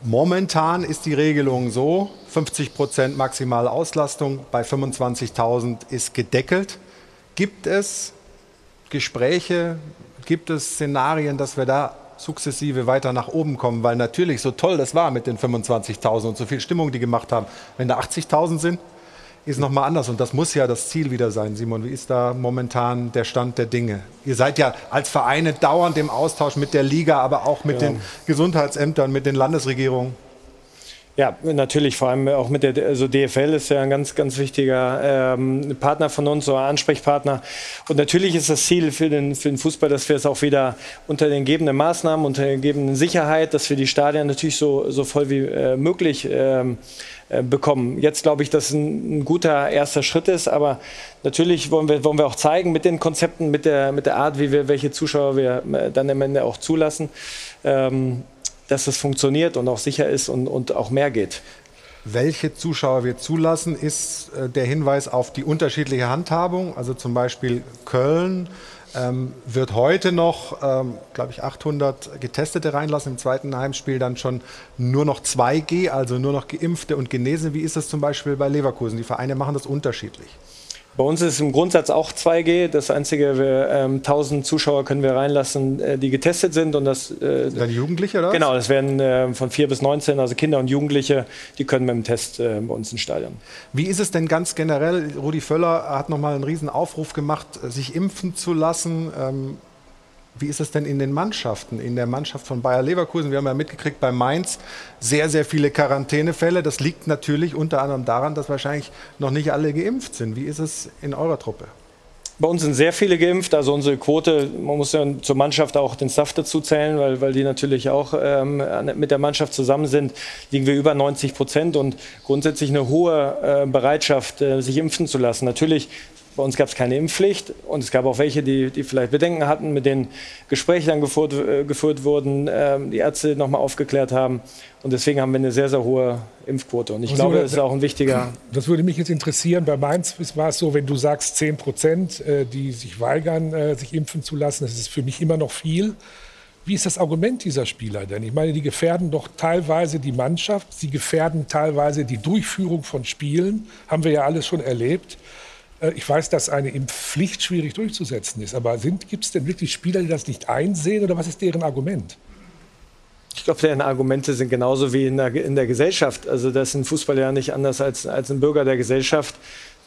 momentan ist die Regelung so, 50 Prozent maximale Auslastung bei 25.000 ist gedeckelt. Gibt es Gespräche, gibt es Szenarien, dass wir da sukzessive weiter nach oben kommen, weil natürlich so toll das war mit den 25.000 und so viel Stimmung, die gemacht haben, wenn da 80.000 sind, ist nochmal anders. Und das muss ja das Ziel wieder sein. Simon, wie ist da momentan der Stand der Dinge? Ihr seid ja als Vereine dauernd im Austausch mit der Liga, aber auch mit ja. den Gesundheitsämtern, mit den Landesregierungen. Ja, natürlich, vor allem auch mit der also DFL ist ja ein ganz, ganz wichtiger ähm, Partner von uns, oder Ansprechpartner. Und natürlich ist das Ziel für den, für den Fußball, dass wir es auch wieder unter den gegebenen Maßnahmen, unter der gegebenen Sicherheit, dass wir die Stadien natürlich so, so voll wie äh, möglich ähm, äh, bekommen. Jetzt glaube ich, dass ein, ein, guter erster Schritt ist, aber natürlich wollen wir, wollen wir auch zeigen mit den Konzepten, mit der, mit der Art, wie wir, welche Zuschauer wir äh, dann am Ende auch zulassen, ähm, dass es funktioniert und auch sicher ist und, und auch mehr geht. Welche Zuschauer wir zulassen, ist äh, der Hinweis auf die unterschiedliche Handhabung. Also zum Beispiel Köln ähm, wird heute noch, ähm, glaube ich, 800 Getestete reinlassen. Im zweiten Heimspiel dann schon nur noch 2G, also nur noch Geimpfte und Genese. Wie ist das zum Beispiel bei Leverkusen? Die Vereine machen das unterschiedlich. Bei uns ist es im Grundsatz auch 2G. Das einzige, wir, ähm, 1000 Zuschauer können wir reinlassen, äh, die getestet sind. Und das, äh, dann Jugendliche, oder? Genau, das werden äh, von 4 bis 19, also Kinder und Jugendliche, die können mit dem Test äh, bei uns ins Stadion. Wie ist es denn ganz generell? Rudi Völler hat nochmal einen riesen Aufruf gemacht, sich impfen zu lassen. Ähm, wie ist es denn in den Mannschaften, in der Mannschaft von Bayer Leverkusen? Wir haben ja mitgekriegt bei Mainz sehr, sehr viele Quarantänefälle. Das liegt natürlich unter anderem daran, dass wahrscheinlich noch nicht alle geimpft sind. Wie ist es in eurer Truppe? Bei uns sind sehr viele geimpft, also unsere Quote, man muss ja zur Mannschaft auch den Staff dazu zählen, weil, weil die natürlich auch ähm, mit der Mannschaft zusammen sind, liegen wir über 90 Prozent und grundsätzlich eine hohe äh, Bereitschaft, äh, sich impfen zu lassen. Natürlich bei uns gab es keine Impfpflicht und es gab auch welche, die, die vielleicht Bedenken hatten, mit denen Gespräche dann geführt, äh, geführt wurden, äh, die Ärzte nochmal aufgeklärt haben. Und deswegen haben wir eine sehr, sehr hohe Impfquote. Und ich Was glaube, das ist auch ein wichtiger. Das würde mich jetzt interessieren. Bei Mainz war es so, wenn du sagst 10 Prozent, äh, die sich weigern, äh, sich impfen zu lassen, das ist für mich immer noch viel. Wie ist das Argument dieser Spieler denn? Ich meine, die gefährden doch teilweise die Mannschaft, sie gefährden teilweise die Durchführung von Spielen, haben wir ja alles schon erlebt. Äh, ich weiß, dass eine Impfpflicht schwierig durchzusetzen ist, aber gibt es denn wirklich Spieler, die das nicht einsehen oder was ist deren Argument? Ich glaube, deren Argumente sind genauso wie in der, in der Gesellschaft. Also das ist ein Fußballer ja nicht anders als, als ein Bürger der Gesellschaft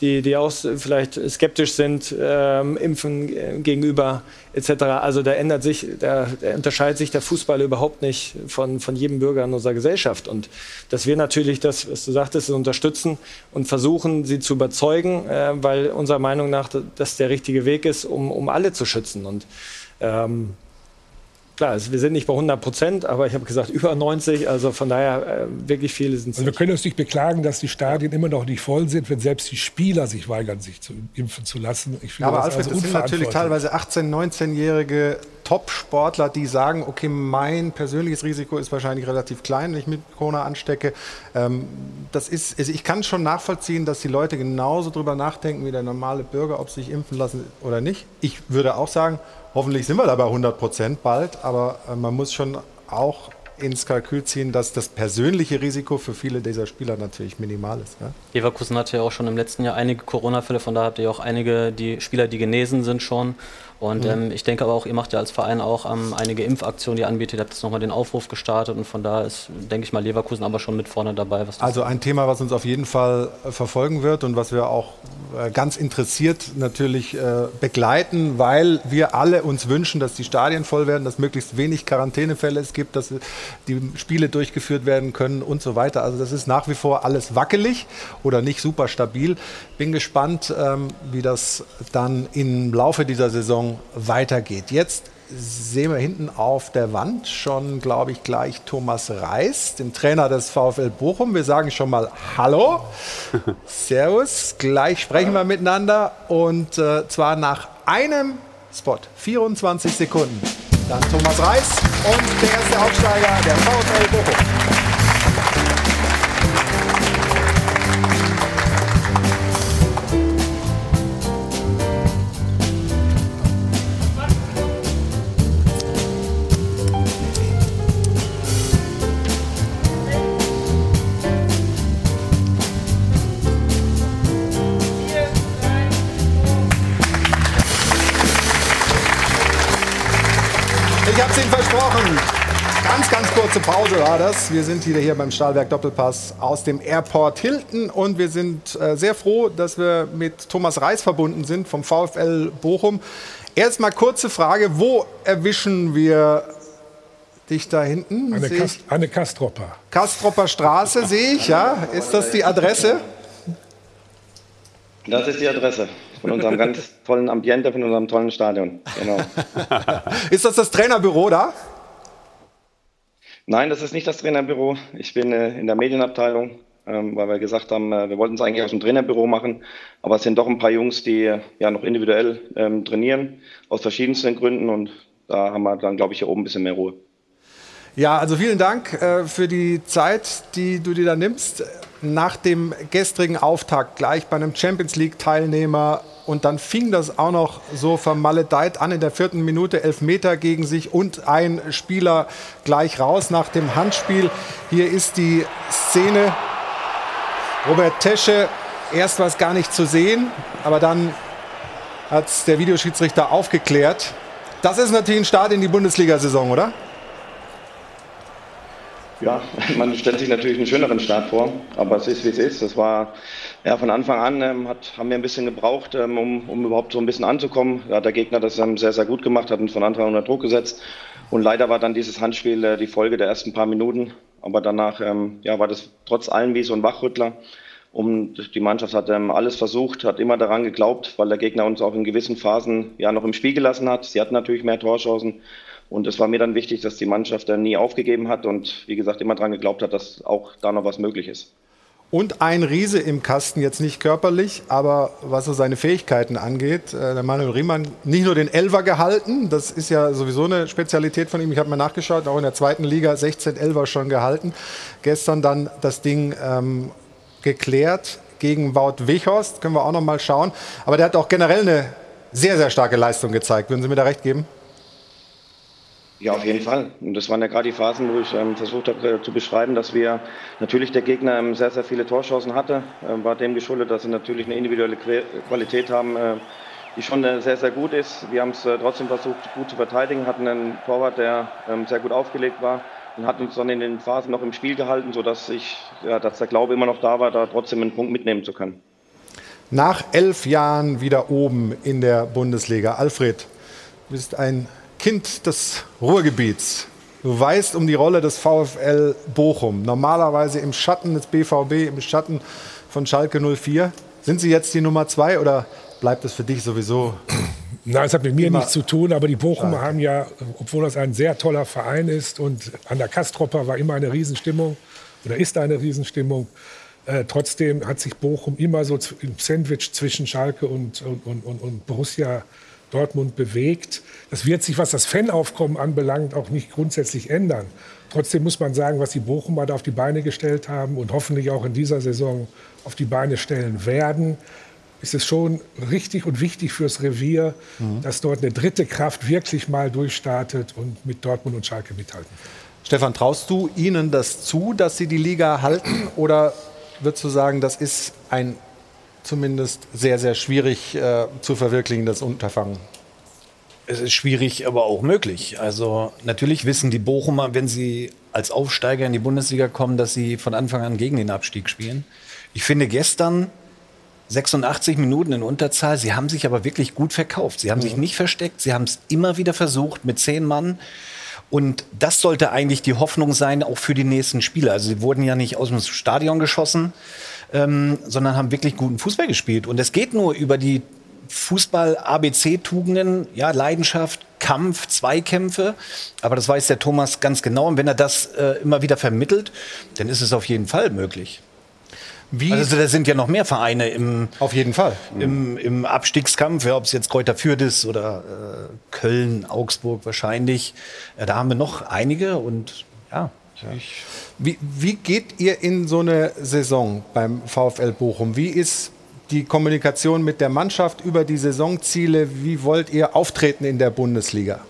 die, die auch vielleicht skeptisch sind, ähm, Impfen gegenüber etc. Also da ändert sich, da, da, unterscheidet sich der Fußball überhaupt nicht von, von jedem Bürger in unserer Gesellschaft. Und dass wir natürlich das, was du sagtest, unterstützen und versuchen, sie zu überzeugen, äh, weil unserer Meinung nach das der richtige Weg ist, um, um alle zu schützen. Und ähm, klar, wir sind nicht bei 100 Prozent, aber ich habe gesagt über 90. Also von daher äh, wirklich viele sind es. Also wir können uns nicht beklagen, dass die Stadien immer noch nicht voll sind, wenn selbst die Spieler sich weigern, sich zu impfen zu lassen. Ich finde aber das Alfred, also das sind natürlich teilweise 18-, 19-Jährige Top-Sportler, die sagen, okay, mein persönliches Risiko ist wahrscheinlich relativ klein, wenn ich mit Corona anstecke. Ähm, das ist, also ich kann schon nachvollziehen, dass die Leute genauso drüber nachdenken wie der normale Bürger, ob sie sich impfen lassen oder nicht. Ich würde auch sagen, hoffentlich sind wir da bei 100 Prozent bald, aber äh, man muss schon auch ins Kalkül ziehen, dass das persönliche Risiko für viele dieser Spieler natürlich minimal ist. Ja? Leverkusen hatte ja auch schon im letzten Jahr einige Corona-Fälle, von daher habt ihr auch einige die Spieler, die genesen sind schon. Und mhm. ähm, ich denke aber auch, ihr macht ja als Verein auch ähm, einige Impfaktionen, die ihr anbietet. Ihr habt jetzt nochmal den Aufruf gestartet und von daher ist, denke ich mal, Leverkusen aber schon mit vorne dabei. also ein Thema, was uns auf jeden Fall äh, verfolgen wird und was wir auch äh, ganz interessiert natürlich äh, begleiten, weil wir alle uns wünschen, dass die Stadien voll werden, dass möglichst wenig Quarantänefälle es gibt, dass die Spiele durchgeführt werden können und so weiter. Also das ist nach wie vor alles wackelig oder nicht super stabil. Bin gespannt, ähm, wie das dann im Laufe dieser Saison weitergeht. Jetzt sehen wir hinten auf der Wand schon, glaube ich, gleich Thomas Reis, den Trainer des VfL Bochum. Wir sagen schon mal Hallo, Servus. Gleich sprechen wir miteinander und äh, zwar nach einem Spot, 24 Sekunden. Dann Thomas Reis und der erste Aufsteiger der VfL Bochum. War das. Wir sind wieder hier beim Stahlwerk Doppelpass aus dem Airport Hilton und wir sind äh, sehr froh, dass wir mit Thomas Reis verbunden sind vom VfL Bochum. Erstmal kurze Frage, wo erwischen wir dich da hinten? Eine, Kast eine Kastropper. Kastropper Straße sehe ich, ja. Ist das die Adresse? Das ist die Adresse von unserem ganz tollen Ambiente, von unserem tollen Stadion. Genau. ist das das Trainerbüro da? Nein, das ist nicht das Trainerbüro. Ich bin äh, in der Medienabteilung, ähm, weil wir gesagt haben, äh, wir wollten es eigentlich aus dem Trainerbüro machen, aber es sind doch ein paar Jungs, die äh, ja noch individuell ähm, trainieren, aus verschiedensten Gründen und da haben wir dann, glaube ich, hier oben ein bisschen mehr Ruhe. Ja, also vielen Dank äh, für die Zeit, die du dir da nimmst. Nach dem gestrigen Auftakt gleich bei einem Champions League-Teilnehmer und dann fing das auch noch so vermaledeit an in der vierten Minute, elf Meter gegen sich und ein Spieler gleich raus nach dem Handspiel. Hier ist die Szene. Robert Tesche, erst war es gar nicht zu sehen, aber dann hat es der Videoschiedsrichter aufgeklärt. Das ist natürlich ein Start in die Bundesliga-Saison, oder? Ja, man stellt sich natürlich einen schöneren Start vor, aber es ist, wie es ist. Das war ja von Anfang an, ähm, hat, haben wir ein bisschen gebraucht, ähm, um, um überhaupt so ein bisschen anzukommen. Da hat der Gegner das ähm, sehr, sehr gut gemacht, hat uns von Anfang an unter Druck gesetzt. Und leider war dann dieses Handspiel äh, die Folge der ersten paar Minuten. Aber danach ähm, ja, war das trotz allem wie so ein Wachrüttler. Und die Mannschaft hat ähm, alles versucht, hat immer daran geglaubt, weil der Gegner uns auch in gewissen Phasen ja noch im Spiel gelassen hat. Sie hatten natürlich mehr Torchancen. Und es war mir dann wichtig, dass die Mannschaft dann nie aufgegeben hat und wie gesagt immer daran geglaubt hat, dass auch da noch was möglich ist. Und ein Riese im Kasten, jetzt nicht körperlich, aber was so seine Fähigkeiten angeht. Äh, der Manuel Riemann nicht nur den Elver gehalten, das ist ja sowieso eine Spezialität von ihm. Ich habe mal nachgeschaut, auch in der zweiten Liga 16 Elver schon gehalten. Gestern dann das Ding ähm, geklärt gegen Wout Wichhorst, können wir auch noch mal schauen. Aber der hat auch generell eine sehr, sehr starke Leistung gezeigt. Würden Sie mir da recht geben? Ja, auf jeden Fall. Und das waren ja gerade die Phasen, wo ich ähm, versucht habe äh, zu beschreiben, dass wir natürlich der Gegner ähm, sehr, sehr viele Torchancen hatte. Ähm, war dem geschuldet, dass sie natürlich eine individuelle que Qualität haben, äh, die schon äh, sehr, sehr gut ist. Wir haben es äh, trotzdem versucht, gut zu verteidigen, hatten einen Torwart, der ähm, sehr gut aufgelegt war und hat uns dann in den Phasen noch im Spiel gehalten, sodass ich, ja, dass der Glaube immer noch da war, da trotzdem einen Punkt mitnehmen zu können. Nach elf Jahren wieder oben in der Bundesliga. Alfred, du bist ein Kind des Ruhrgebiets. Du weißt um die Rolle des VfL Bochum. Normalerweise im Schatten des BVB, im Schatten von Schalke 04. Sind sie jetzt die Nummer zwei oder bleibt es für dich sowieso? Nein, es hat mit mir nichts zu tun, aber die Bochumer haben ja, obwohl das ein sehr toller Verein ist und an der Kastropper war immer eine Riesenstimmung oder ist eine Riesenstimmung, äh, trotzdem hat sich Bochum immer so im Sandwich zwischen Schalke und, und, und, und Borussia Dortmund bewegt. Das wird sich, was das Fanaufkommen anbelangt, auch nicht grundsätzlich ändern. Trotzdem muss man sagen, was die Bochumer da auf die Beine gestellt haben und hoffentlich auch in dieser Saison auf die Beine stellen werden, ist es schon richtig und wichtig fürs Revier, mhm. dass dort eine dritte Kraft wirklich mal durchstartet und mit Dortmund und Schalke mithalten. Stefan, traust du ihnen das zu, dass sie die Liga halten? Oder würdest du sagen, das ist ein zumindest sehr, sehr schwierig äh, zu verwirklichendes Unterfangen? Es ist schwierig, aber auch möglich. Also natürlich wissen die Bochumer, wenn sie als Aufsteiger in die Bundesliga kommen, dass sie von Anfang an gegen den Abstieg spielen. Ich finde gestern 86 Minuten in Unterzahl. Sie haben sich aber wirklich gut verkauft. Sie haben mhm. sich nicht versteckt. Sie haben es immer wieder versucht mit zehn Mann. Und das sollte eigentlich die Hoffnung sein, auch für die nächsten Spiele. Also sie wurden ja nicht aus dem Stadion geschossen, ähm, sondern haben wirklich guten Fußball gespielt. Und es geht nur über die Fußball-ABC-Tugenden, ja, Leidenschaft, Kampf, Zweikämpfe. Aber das weiß der Thomas ganz genau. Und wenn er das äh, immer wieder vermittelt, dann ist es auf jeden Fall möglich. Wie also da sind ja noch mehr Vereine im auf jeden Fall im, im Abstiegskampf, ja, ob es jetzt Kräuter Fürth ist oder äh, Köln, Augsburg wahrscheinlich. Ja, da haben wir noch einige und ja. Wie, wie geht ihr in so eine Saison beim VfL Bochum? Wie ist die Kommunikation mit der Mannschaft über die Saisonziele? Wie wollt ihr auftreten in der Bundesliga?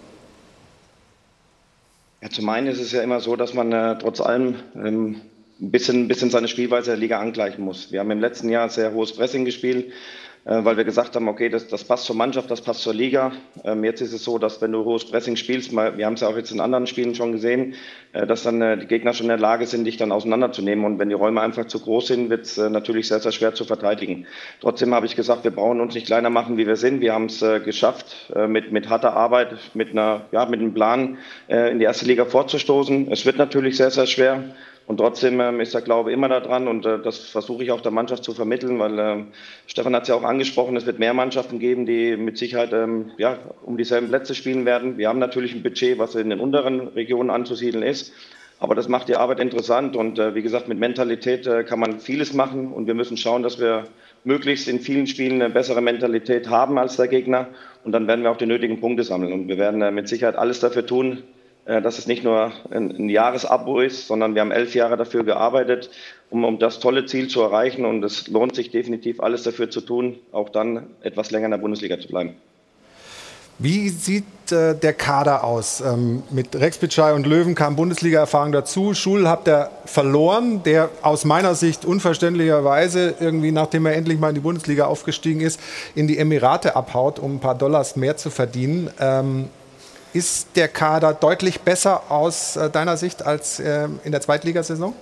Ja, zum einen ist es ja immer so, dass man äh, trotz allem ähm, ein bisschen, bisschen seine Spielweise der Liga angleichen muss. Wir haben im letzten Jahr sehr hohes Pressing gespielt, weil wir gesagt haben, okay, das, das passt zur Mannschaft, das passt zur Liga. Ähm, jetzt ist es so, dass wenn du hohes Pressing spielst, wir haben es ja auch jetzt in anderen Spielen schon gesehen, äh, dass dann äh, die Gegner schon in der Lage sind, dich dann auseinanderzunehmen. Und wenn die Räume einfach zu groß sind, wird es natürlich sehr, sehr schwer zu verteidigen. Trotzdem habe ich gesagt, wir brauchen uns nicht kleiner machen, wie wir sind. Wir haben es geschafft, mit, mit harter Arbeit, mit, einer, ja, mit einem Plan in die erste Liga vorzustoßen. Es wird natürlich sehr, sehr schwer. Und trotzdem ähm, ist der Glaube immer da dran und äh, das versuche ich auch der Mannschaft zu vermitteln, weil äh, Stefan hat es ja auch angesprochen, es wird mehr Mannschaften geben, die mit Sicherheit ähm, ja, um dieselben Plätze spielen werden. Wir haben natürlich ein Budget, was in den unteren Regionen anzusiedeln ist. Aber das macht die Arbeit interessant und äh, wie gesagt, mit Mentalität äh, kann man vieles machen und wir müssen schauen, dass wir möglichst in vielen Spielen eine bessere Mentalität haben als der Gegner und dann werden wir auch die nötigen Punkte sammeln und wir werden äh, mit Sicherheit alles dafür tun, dass es nicht nur ein, ein Jahresabo ist, sondern wir haben elf Jahre dafür gearbeitet, um, um das tolle Ziel zu erreichen. Und es lohnt sich definitiv alles dafür zu tun, auch dann etwas länger in der Bundesliga zu bleiben. Wie sieht äh, der Kader aus? Ähm, mit Rex Bitschei und Löwen kam Bundesliga-Erfahrung dazu. Schul habt ihr verloren, der aus meiner Sicht unverständlicherweise irgendwie, nachdem er endlich mal in die Bundesliga aufgestiegen ist, in die Emirate abhaut, um ein paar Dollars mehr zu verdienen. Ähm, ist der Kader deutlich besser aus äh, deiner Sicht als äh, in der Zweitligasaison?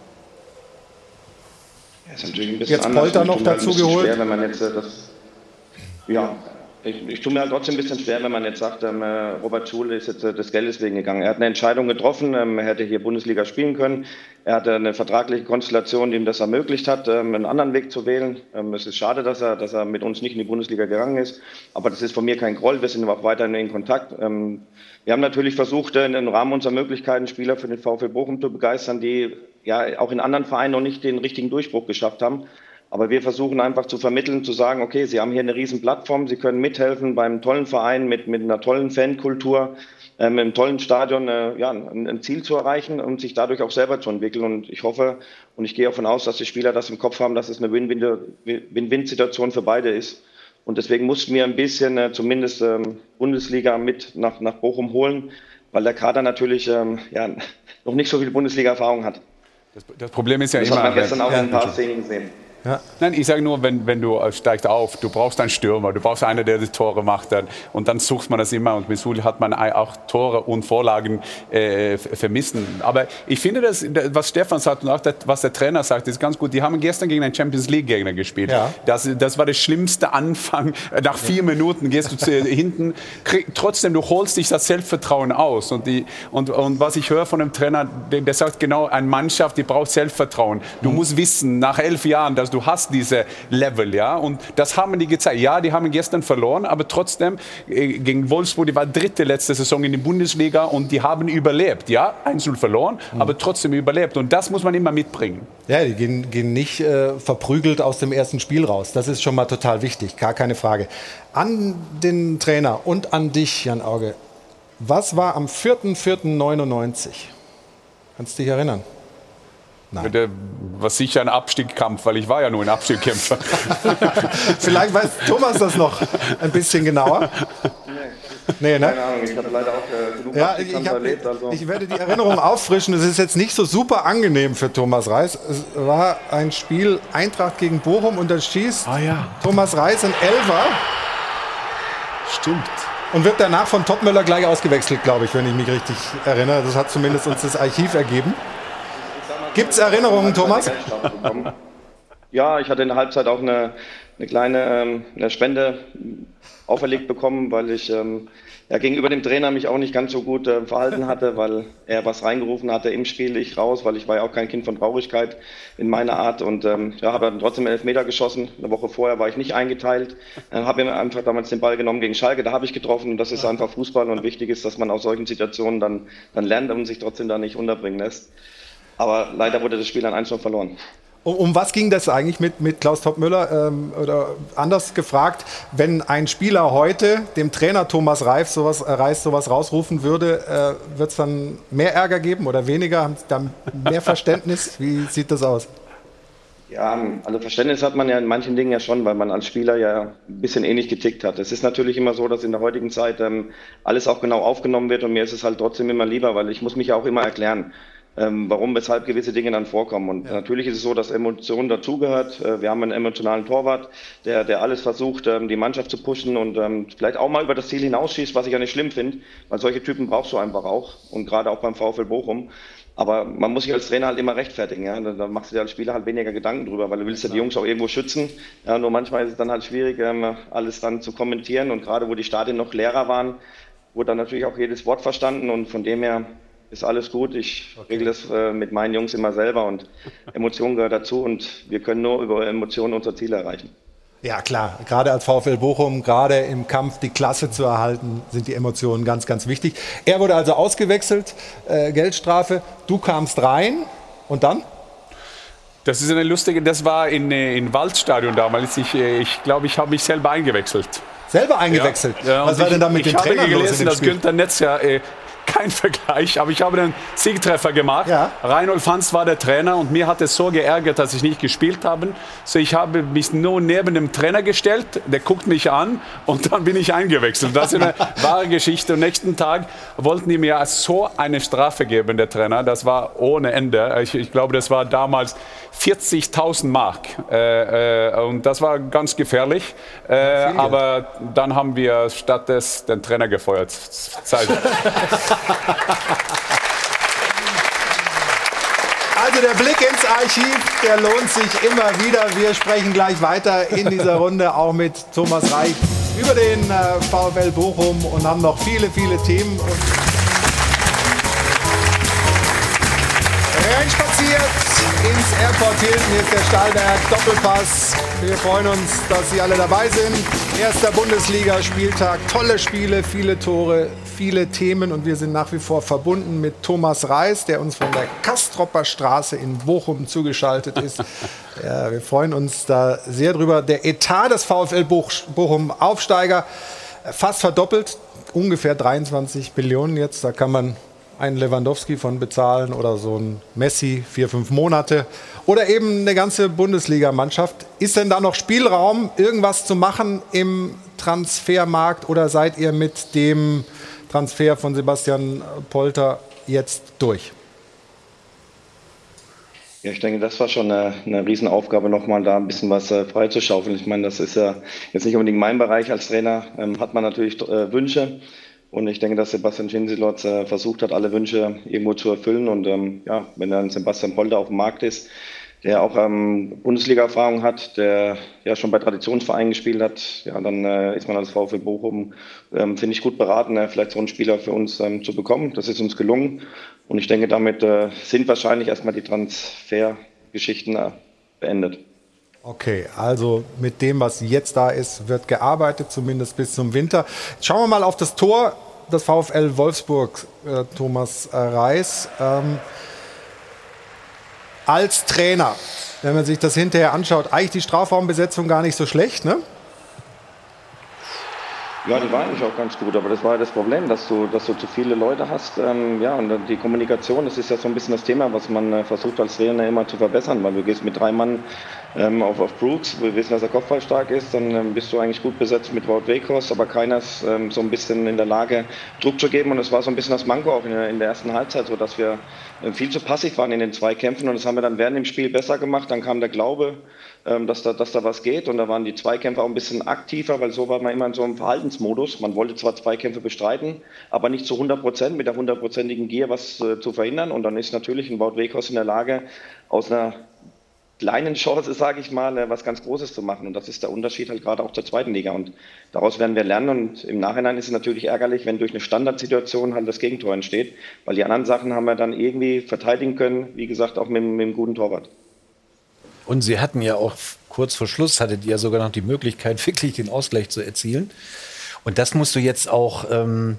Ja, ist natürlich ein bisschen jetzt Polter noch dazu geholt. Schwer, wenn man jetzt äh, das, ja, ich, ich tue mir halt trotzdem ein bisschen schwer, wenn man jetzt sagt, ähm, äh, Robert Schule ist jetzt äh, des Geldes wegen gegangen. Er hat eine Entscheidung getroffen, ähm, er hätte hier Bundesliga spielen können. Er hatte eine vertragliche Konstellation, die ihm das ermöglicht hat, ähm, einen anderen Weg zu wählen. Ähm, es ist schade, dass er, dass er mit uns nicht in die Bundesliga gegangen ist, aber das ist von mir kein Groll. Wir sind auch weiterhin in Kontakt. Ähm, wir haben natürlich versucht, äh, im Rahmen unserer Möglichkeiten Spieler für den VfL Bochum zu begeistern, die ja auch in anderen Vereinen noch nicht den richtigen Durchbruch geschafft haben. Aber wir versuchen einfach zu vermitteln, zu sagen, okay, Sie haben hier eine riesen Plattform, Sie können mithelfen beim tollen Verein mit, mit einer tollen Fankultur, äh, mit einem tollen Stadion, äh, ja, ein, ein, Ziel zu erreichen und sich dadurch auch selber zu entwickeln. Und ich hoffe und ich gehe davon aus, dass die Spieler das im Kopf haben, dass es eine Win-Win-Situation für beide ist. Und deswegen mussten wir ein bisschen äh, zumindest ähm, Bundesliga mit nach, nach Bochum holen, weil der Kader natürlich ähm, ja, noch nicht so viel Bundesliga-Erfahrung hat. Das, das, Problem ist ja das immer. Das hat man gestern auch in ein paar Szenen gesehen. Ja. Nein, ich sage nur, wenn, wenn du äh, steigst auf, du brauchst einen Stürmer, du brauchst einen, der die Tore macht. Dann, und dann sucht man das immer. Und mit Sul hat man auch Tore und Vorlagen äh, vermissen. Aber ich finde, das, was Stefan sagt und auch das, was der Trainer sagt, ist ganz gut. Die haben gestern gegen einen Champions League-Gegner gespielt. Ja. Das, das war der schlimmste Anfang. Nach vier Minuten gehst du zu, hinten. Krieg, trotzdem, du holst dich das Selbstvertrauen aus. Und, die, und, und was ich höre von dem Trainer, der, der sagt genau, eine Mannschaft, die braucht Selbstvertrauen. Du mhm. musst wissen, nach elf Jahren, dass Jahres, du hast diese Level, ja, und das haben die gezeigt. Ja, die haben gestern verloren, aber trotzdem äh, gegen Wolfsburg, die war dritte letzte Saison in der Bundesliga und die haben überlebt, ja, 1-0 verloren, mhm. aber trotzdem überlebt und das muss man immer mitbringen. Ja, die gehen, gehen nicht äh, verprügelt aus dem ersten Spiel raus. Das ist schon mal total wichtig, gar keine Frage. An den Trainer und an dich, Jan Auge. Was war am 4.4.99? Kannst du dich erinnern? Nein. Der war sicher ein Abstiegskampf, weil ich war ja nur ein Abstiegkämpfer. Vielleicht weiß Thomas das noch ein bisschen genauer. Nee, ne? Keine Ahnung, ich hatte leider auch äh, genug ja, ich, hab, erlebt. Also. Ich werde die Erinnerung auffrischen. Es ist jetzt nicht so super angenehm für Thomas Reis. Es war ein Spiel Eintracht gegen Bochum und da schießt ah, ja. Thomas Reis ein Elfer. Stimmt. Und wird danach von Topmöller gleich ausgewechselt, glaube ich, wenn ich mich richtig erinnere. Das hat zumindest uns das Archiv ergeben. Gibt es Erinnerungen, Thomas? Ja, ich hatte in der Halbzeit auch eine, eine kleine ähm, eine Spende auferlegt bekommen, weil ich ähm, ja, gegenüber dem Trainer mich auch nicht ganz so gut äh, verhalten hatte, weil er was reingerufen hatte im Spiel, ich raus, weil ich war ja auch kein Kind von Traurigkeit in meiner Art und ähm, ja, habe trotzdem elf Meter geschossen. Eine Woche vorher war ich nicht eingeteilt, äh, habe mir einfach damals den Ball genommen gegen Schalke, da habe ich getroffen und das ist einfach Fußball und wichtig ist, dass man aus solchen Situationen dann, dann lernt und sich trotzdem da nicht unterbringen lässt. Aber leider wurde das Spiel an 1 verloren. Um, um, was ging das eigentlich mit, mit Klaus Toppmüller? Ähm, oder anders gefragt, wenn ein Spieler heute dem Trainer Thomas Reif sowas, äh, Reis sowas rausrufen würde, äh, wird es dann mehr Ärger geben oder weniger? Haben Sie da mehr Verständnis? Wie sieht das aus? Ja, also Verständnis hat man ja in manchen Dingen ja schon, weil man als Spieler ja ein bisschen ähnlich getickt hat. Es ist natürlich immer so, dass in der heutigen Zeit ähm, alles auch genau aufgenommen wird und mir ist es halt trotzdem immer lieber, weil ich muss mich ja auch immer erklären ähm, warum, weshalb gewisse Dinge dann vorkommen. Und ja. natürlich ist es so, dass Emotion dazugehört. Äh, wir haben einen emotionalen Torwart, der, der alles versucht, ähm, die Mannschaft zu pushen und ähm, vielleicht auch mal über das Ziel hinausschießt, was ich ja nicht schlimm finde, weil solche Typen brauchst du einfach auch und gerade auch beim VfL Bochum. Aber man muss sich als Trainer halt immer rechtfertigen. Ja? Da, da machst du dir als Spieler halt weniger Gedanken drüber, weil du willst ja die Jungs auch irgendwo schützen. Ja, nur manchmal ist es dann halt schwierig, ähm, alles dann zu kommentieren. Und gerade wo die Stadien noch leerer waren, wurde dann natürlich auch jedes Wort verstanden. Und von dem her ist alles gut. Ich okay. regle das äh, mit meinen Jungs immer selber und Emotionen gehört dazu und wir können nur über Emotionen unsere Ziele erreichen. Ja klar, gerade als VfL Bochum, gerade im Kampf die Klasse zu erhalten, sind die Emotionen ganz, ganz wichtig. Er wurde also ausgewechselt, äh, Geldstrafe. Du kamst rein und dann? Das ist eine lustige, das war in, äh, in Waldstadion damals. Ich glaube, äh, ich, glaub, ich habe mich selber eingewechselt. Selber eingewechselt? Ja, ja, Was war denn da mit ich, den Trainern Ich habe gelesen, dass Günther Netz ja äh, kein Vergleich, aber ich habe den Siegtreffer gemacht. Ja. Reinhold Fanz war der Trainer und mir hat es so geärgert, dass ich nicht gespielt habe. So ich habe mich nur neben dem Trainer gestellt, der guckt mich an und dann bin ich eingewechselt. Das ist eine wahre Geschichte. Und nächsten Tag wollten die mir so eine Strafe geben, der Trainer. Das war ohne Ende. Ich, ich glaube, das war damals 40.000 Mark. Äh, äh, und das war ganz gefährlich. Äh, aber dann haben wir statt des den Trainer gefeuert. Also der Blick ins Archiv, der lohnt sich immer wieder. Wir sprechen gleich weiter in dieser Runde auch mit Thomas Reich über den äh, VfL Bochum und haben noch viele, viele Themen. Und reinspaziert ins Airport Hilton. Ist der Stahlberg Doppelpass. Wir freuen uns, dass Sie alle dabei sind. Erster Bundesliga-Spieltag, tolle Spiele, viele Tore, viele Themen und wir sind nach wie vor verbunden mit Thomas Reis, der uns von der Kastropper Straße in Bochum zugeschaltet ist. Ja, wir freuen uns da sehr drüber. Der Etat des VfL Bochum Aufsteiger fast verdoppelt, ungefähr 23 Millionen jetzt. Da kann man einen Lewandowski von bezahlen oder so ein Messi vier, fünf Monate oder eben eine ganze Bundesligamannschaft. Ist denn da noch Spielraum, irgendwas zu machen im Transfermarkt oder seid ihr mit dem Transfer von Sebastian Polter jetzt durch? Ja, ich denke, das war schon eine, eine Riesenaufgabe, nochmal da ein bisschen was äh, freizuschaufeln. Ich meine, das ist ja jetzt nicht unbedingt mein Bereich als Trainer, ähm, hat man natürlich äh, Wünsche. Und ich denke, dass Sebastian Schinsilotz äh, versucht hat, alle Wünsche irgendwo zu erfüllen. Und ähm, ja, wenn dann Sebastian Polter auf dem Markt ist, der auch ähm, Bundesliga-Erfahrung hat, der ja schon bei Traditionsvereinen gespielt hat, ja, dann äh, ist man als VfL Bochum, ähm, finde ich, gut beraten, äh, vielleicht so einen Spieler für uns ähm, zu bekommen. Das ist uns gelungen. Und ich denke, damit äh, sind wahrscheinlich erstmal die Transfergeschichten äh, beendet. Okay, also mit dem, was jetzt da ist, wird gearbeitet, zumindest bis zum Winter. Schauen wir mal auf das Tor des VfL Wolfsburg, äh, Thomas äh, Reis. Als Trainer, wenn man sich das hinterher anschaut, eigentlich die Strafraumbesetzung gar nicht so schlecht, ne? Ja, die war eigentlich auch ganz gut, aber das war ja das Problem, dass du, dass du zu viele Leute hast. Ähm, ja, und die Kommunikation, das ist ja so ein bisschen das Thema, was man äh, versucht als Trainer immer zu verbessern, weil du gehst mit drei Mann ähm, auf, auf Brooks, wir wissen, dass er kopfballstark ist, dann ähm, bist du eigentlich gut besetzt mit Wout Wekos, aber keiner ist ähm, so ein bisschen in der Lage, Druck zu geben und es war so ein bisschen das Manko auch in der, in der ersten Halbzeit, so dass wir äh, viel zu passiv waren in den zwei Kämpfen und das haben wir dann während dem Spiel besser gemacht, dann kam der Glaube, dass, da, dass da was geht. Und da waren die Zweikämpfe auch ein bisschen aktiver, weil so war man immer in so einem Verhaltensmodus. Man wollte zwar Zweikämpfe bestreiten, aber nicht zu 100 Prozent, mit der hundertprozentigen Gier was äh, zu verhindern. Und dann ist natürlich ein Wout Wekos in der Lage, aus einer kleinen Chance, sage ich mal, äh, was ganz Großes zu machen. Und das ist der Unterschied halt gerade auch zur zweiten Liga. Und daraus werden wir lernen. Und im Nachhinein ist es natürlich ärgerlich, wenn durch eine Standardsituation halt das Gegentor entsteht, weil die anderen Sachen haben wir dann irgendwie verteidigen können, wie gesagt, auch mit, mit einem guten Torwart. Und sie hatten ja auch kurz vor Schluss, hattet ihr sogar noch die Möglichkeit, wirklich den Ausgleich zu erzielen. Und das musst du jetzt auch ähm,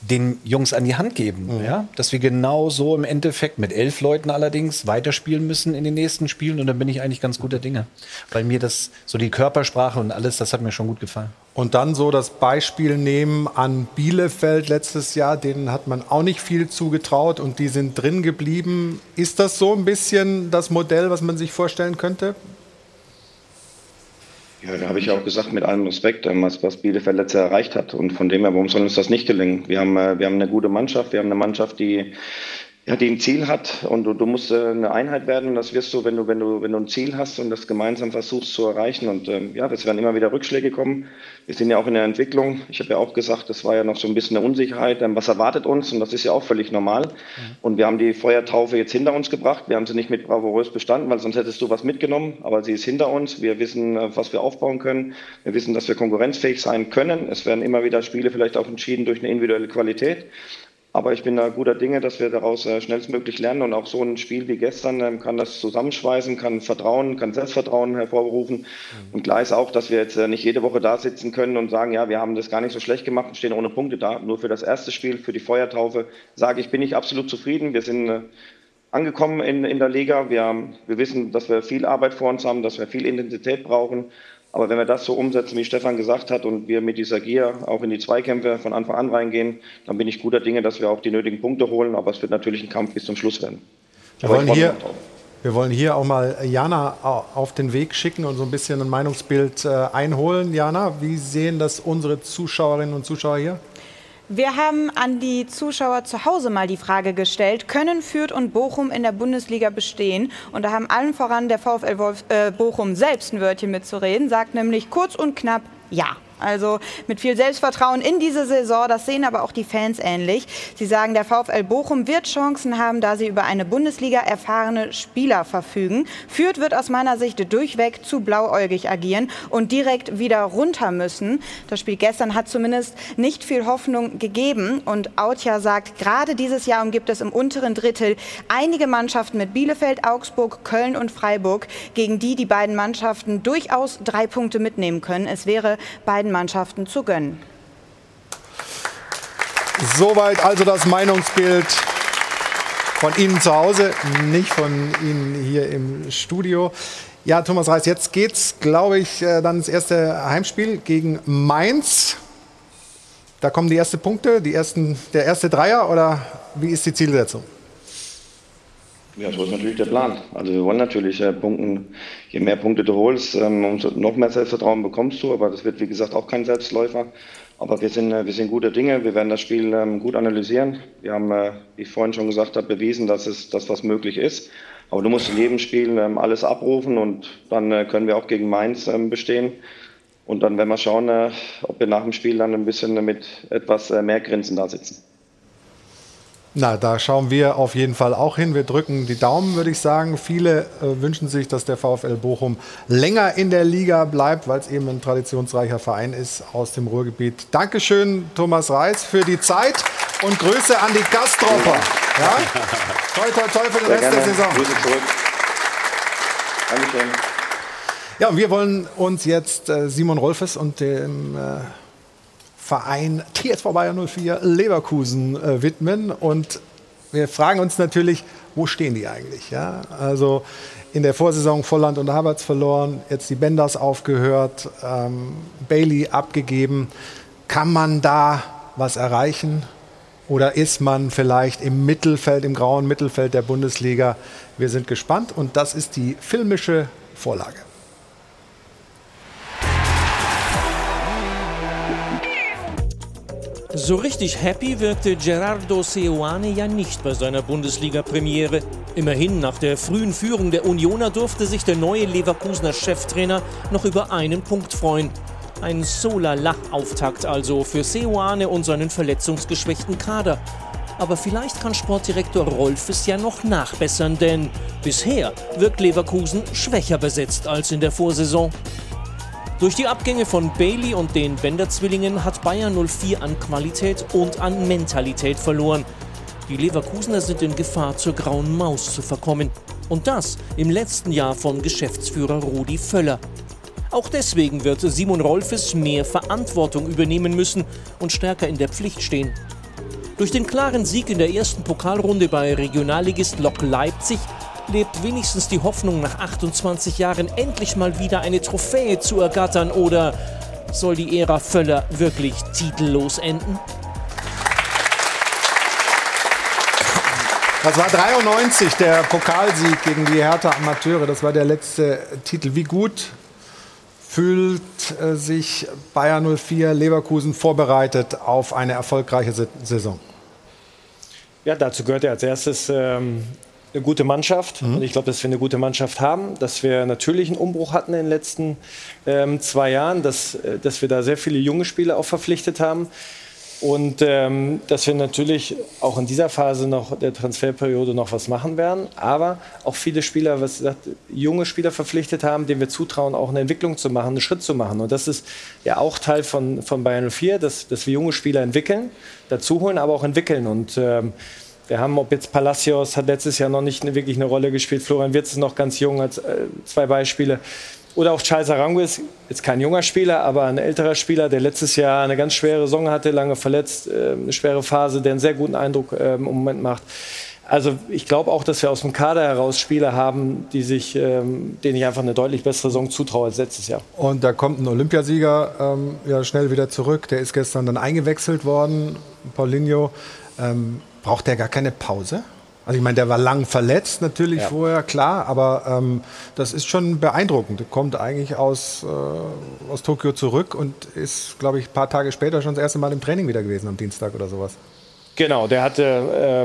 den Jungs an die Hand geben, mhm. ja? dass wir genau so im Endeffekt mit elf Leuten allerdings weiterspielen müssen in den nächsten Spielen. Und dann bin ich eigentlich ganz guter Dinge, weil mir das so die Körpersprache und alles, das hat mir schon gut gefallen. Und dann so das Beispiel nehmen an Bielefeld letztes Jahr, denen hat man auch nicht viel zugetraut und die sind drin geblieben. Ist das so ein bisschen das Modell, was man sich vorstellen könnte? Ja, da habe ich auch gesagt, mit allem Respekt, ähm, was, Bielefeld letztes Jahr erreicht hat. Und von dem her, warum soll uns das nicht gelingen? Wir haben, äh, wir haben eine gute Mannschaft, wir haben eine Mannschaft, die ja, die ein Ziel hat und du, du musst äh, eine Einheit werden. Das wirst du, wenn du, wenn du, wenn du ein Ziel hast und das gemeinsam versuchst zu erreichen. Und ähm, ja, es werden immer wieder Rückschläge kommen. Wir sind ja auch in der Entwicklung. Ich habe ja auch gesagt, das war ja noch so ein bisschen eine Unsicherheit. Ähm, was erwartet uns? Und das ist ja auch völlig normal. Mhm. Und wir haben die Feuertaufe jetzt hinter uns gebracht. Wir haben sie nicht mit bravourös bestanden, weil sonst hättest du was mitgenommen. Aber sie ist hinter uns. Wir wissen, äh, was wir aufbauen können. Wir wissen, dass wir konkurrenzfähig sein können. Es werden immer wieder Spiele vielleicht auch entschieden durch eine individuelle Qualität. Aber ich bin da guter Dinge, dass wir daraus äh, schnellstmöglich lernen und auch so ein Spiel wie gestern ähm, kann das zusammenschweißen, kann Vertrauen, kann Selbstvertrauen hervorrufen. Mhm. Und klar ist auch, dass wir jetzt äh, nicht jede Woche da sitzen können und sagen, ja, wir haben das gar nicht so schlecht gemacht und stehen ohne Punkte da. Nur für das erste Spiel, für die Feuertaufe, sage ich, bin ich absolut zufrieden. Wir sind äh, angekommen in, in der Liga. Wir, wir wissen, dass wir viel Arbeit vor uns haben, dass wir viel Intensität brauchen. Aber wenn wir das so umsetzen, wie Stefan gesagt hat, und wir mit dieser Gier auch in die Zweikämpfe von Anfang an reingehen, dann bin ich guter Dinge, dass wir auch die nötigen Punkte holen. Aber es wird natürlich ein Kampf bis zum Schluss werden. Wir wollen, hier, wir wollen hier auch mal Jana auf den Weg schicken und so ein bisschen ein Meinungsbild äh, einholen. Jana, wie sehen das unsere Zuschauerinnen und Zuschauer hier? Wir haben an die Zuschauer zu Hause mal die Frage gestellt, können Fürth und Bochum in der Bundesliga bestehen? Und da haben allen voran der VfL Wolf, äh, Bochum selbst ein Wörtchen mitzureden, sagt nämlich kurz und knapp ja. Also mit viel Selbstvertrauen in diese Saison. Das sehen aber auch die Fans ähnlich. Sie sagen, der VfL Bochum wird Chancen haben, da sie über eine Bundesliga erfahrene Spieler verfügen. Fürth wird aus meiner Sicht durchweg zu blauäugig agieren und direkt wieder runter müssen. Das Spiel gestern hat zumindest nicht viel Hoffnung gegeben. Und Autja sagt, gerade dieses Jahr gibt es im unteren Drittel einige Mannschaften mit Bielefeld, Augsburg, Köln und Freiburg, gegen die die beiden Mannschaften durchaus drei Punkte mitnehmen können. Es wäre beiden beiden Mannschaften zu gönnen. Soweit also das Meinungsbild von Ihnen zu Hause, nicht von Ihnen hier im Studio. Ja, Thomas Reis, jetzt geht's, glaube ich, äh, dann das erste Heimspiel gegen Mainz. Da kommen die ersten Punkte, die ersten, der erste Dreier oder wie ist die Zielsetzung? Ja, so ist natürlich der Plan. Also wir wollen natürlich äh, punkten. Je mehr Punkte du holst, ähm, umso noch mehr Selbstvertrauen bekommst du. Aber das wird, wie gesagt, auch kein Selbstläufer. Aber wir sind, äh, wir sind gute Dinge. Wir werden das Spiel ähm, gut analysieren. Wir haben, äh, wie ich vorhin schon gesagt habe, bewiesen, dass es das was möglich ist. Aber du musst in jedem Spiel ähm, alles abrufen und dann äh, können wir auch gegen Mainz ähm, bestehen. Und dann werden wir schauen, äh, ob wir nach dem Spiel dann ein bisschen mit etwas äh, mehr Grinsen da sitzen. Na, da schauen wir auf jeden Fall auch hin. Wir drücken die Daumen, würde ich sagen. Viele äh, wünschen sich, dass der VfL Bochum länger in der Liga bleibt, weil es eben ein traditionsreicher Verein ist aus dem Ruhrgebiet. Dankeschön, Thomas Reis, für die Zeit und Grüße an die Gastropper. Ja? toi, toi, toi für den Sehr Rest gerne. der Saison. Grüße zurück. Dankeschön. Ja, und wir wollen uns jetzt äh, Simon Rolfes und dem äh, Verein TSV Bayern 04 Leverkusen äh, widmen. Und wir fragen uns natürlich, wo stehen die eigentlich? Ja? Also in der Vorsaison Volland und Havertz verloren, jetzt die Benders aufgehört, ähm, Bailey abgegeben. Kann man da was erreichen? Oder ist man vielleicht im Mittelfeld, im grauen Mittelfeld der Bundesliga? Wir sind gespannt und das ist die filmische Vorlage. So richtig happy wirkte Gerardo Seoane ja nicht bei seiner Bundesliga-Premiere. Immerhin, nach der frühen Führung der Unioner durfte sich der neue Leverkusener Cheftrainer noch über einen Punkt freuen. Ein Solala-Auftakt also für Seoane und seinen verletzungsgeschwächten Kader. Aber vielleicht kann Sportdirektor Rolf es ja noch nachbessern, denn bisher wirkt Leverkusen schwächer besetzt als in der Vorsaison. Durch die Abgänge von Bailey und den Bender-Zwillingen hat Bayern 04 an Qualität und an Mentalität verloren. Die Leverkusener sind in Gefahr, zur grauen Maus zu verkommen. Und das im letzten Jahr von Geschäftsführer Rudi Völler. Auch deswegen wird Simon Rolfes mehr Verantwortung übernehmen müssen und stärker in der Pflicht stehen. Durch den klaren Sieg in der ersten Pokalrunde bei Regionalligist Lok Leipzig lebt wenigstens die Hoffnung, nach 28 Jahren endlich mal wieder eine Trophäe zu ergattern? Oder soll die Ära Völler wirklich titellos enden? Das war 93 der Pokalsieg gegen die Hertha Amateure. Das war der letzte Titel. Wie gut fühlt äh, sich Bayern 04 Leverkusen vorbereitet auf eine erfolgreiche Saison? Ja, dazu gehört ja als erstes ähm, eine gute Mannschaft. Mhm. Und ich glaube, dass wir eine gute Mannschaft haben, dass wir natürlich einen Umbruch hatten in den letzten ähm, zwei Jahren, dass, äh, dass wir da sehr viele junge Spieler auch verpflichtet haben. Und ähm, dass wir natürlich auch in dieser Phase noch der Transferperiode noch was machen werden, aber auch viele Spieler, was gesagt, junge Spieler verpflichtet haben, denen wir zutrauen, auch eine Entwicklung zu machen, einen Schritt zu machen. Und das ist ja auch Teil von, von Bayern 04, dass, dass wir junge Spieler entwickeln, dazuholen, aber auch entwickeln. Und ähm, wir haben, ob jetzt Palacios hat letztes Jahr noch nicht wirklich eine Rolle gespielt, Florian Wirtz ist noch ganz jung, als äh, zwei Beispiele. Oder auch Charles Arango ist jetzt kein junger Spieler, aber ein älterer Spieler, der letztes Jahr eine ganz schwere Saison hatte, lange verletzt, äh, eine schwere Phase, der einen sehr guten Eindruck äh, im Moment macht. Also ich glaube auch, dass wir aus dem Kader heraus Spieler haben, die sich, ähm, denen ich einfach eine deutlich bessere Saison zutraue als letztes Jahr. Und da kommt ein Olympiasieger ähm, ja, schnell wieder zurück. Der ist gestern dann eingewechselt worden, Paulinho. Ähm, braucht der gar keine Pause? Also ich meine, der war lang verletzt natürlich ja. vorher, klar, aber ähm, das ist schon beeindruckend. Der kommt eigentlich aus, äh, aus Tokio zurück und ist, glaube ich, ein paar Tage später schon das erste Mal im Training wieder gewesen, am Dienstag oder sowas. Genau, der hatte,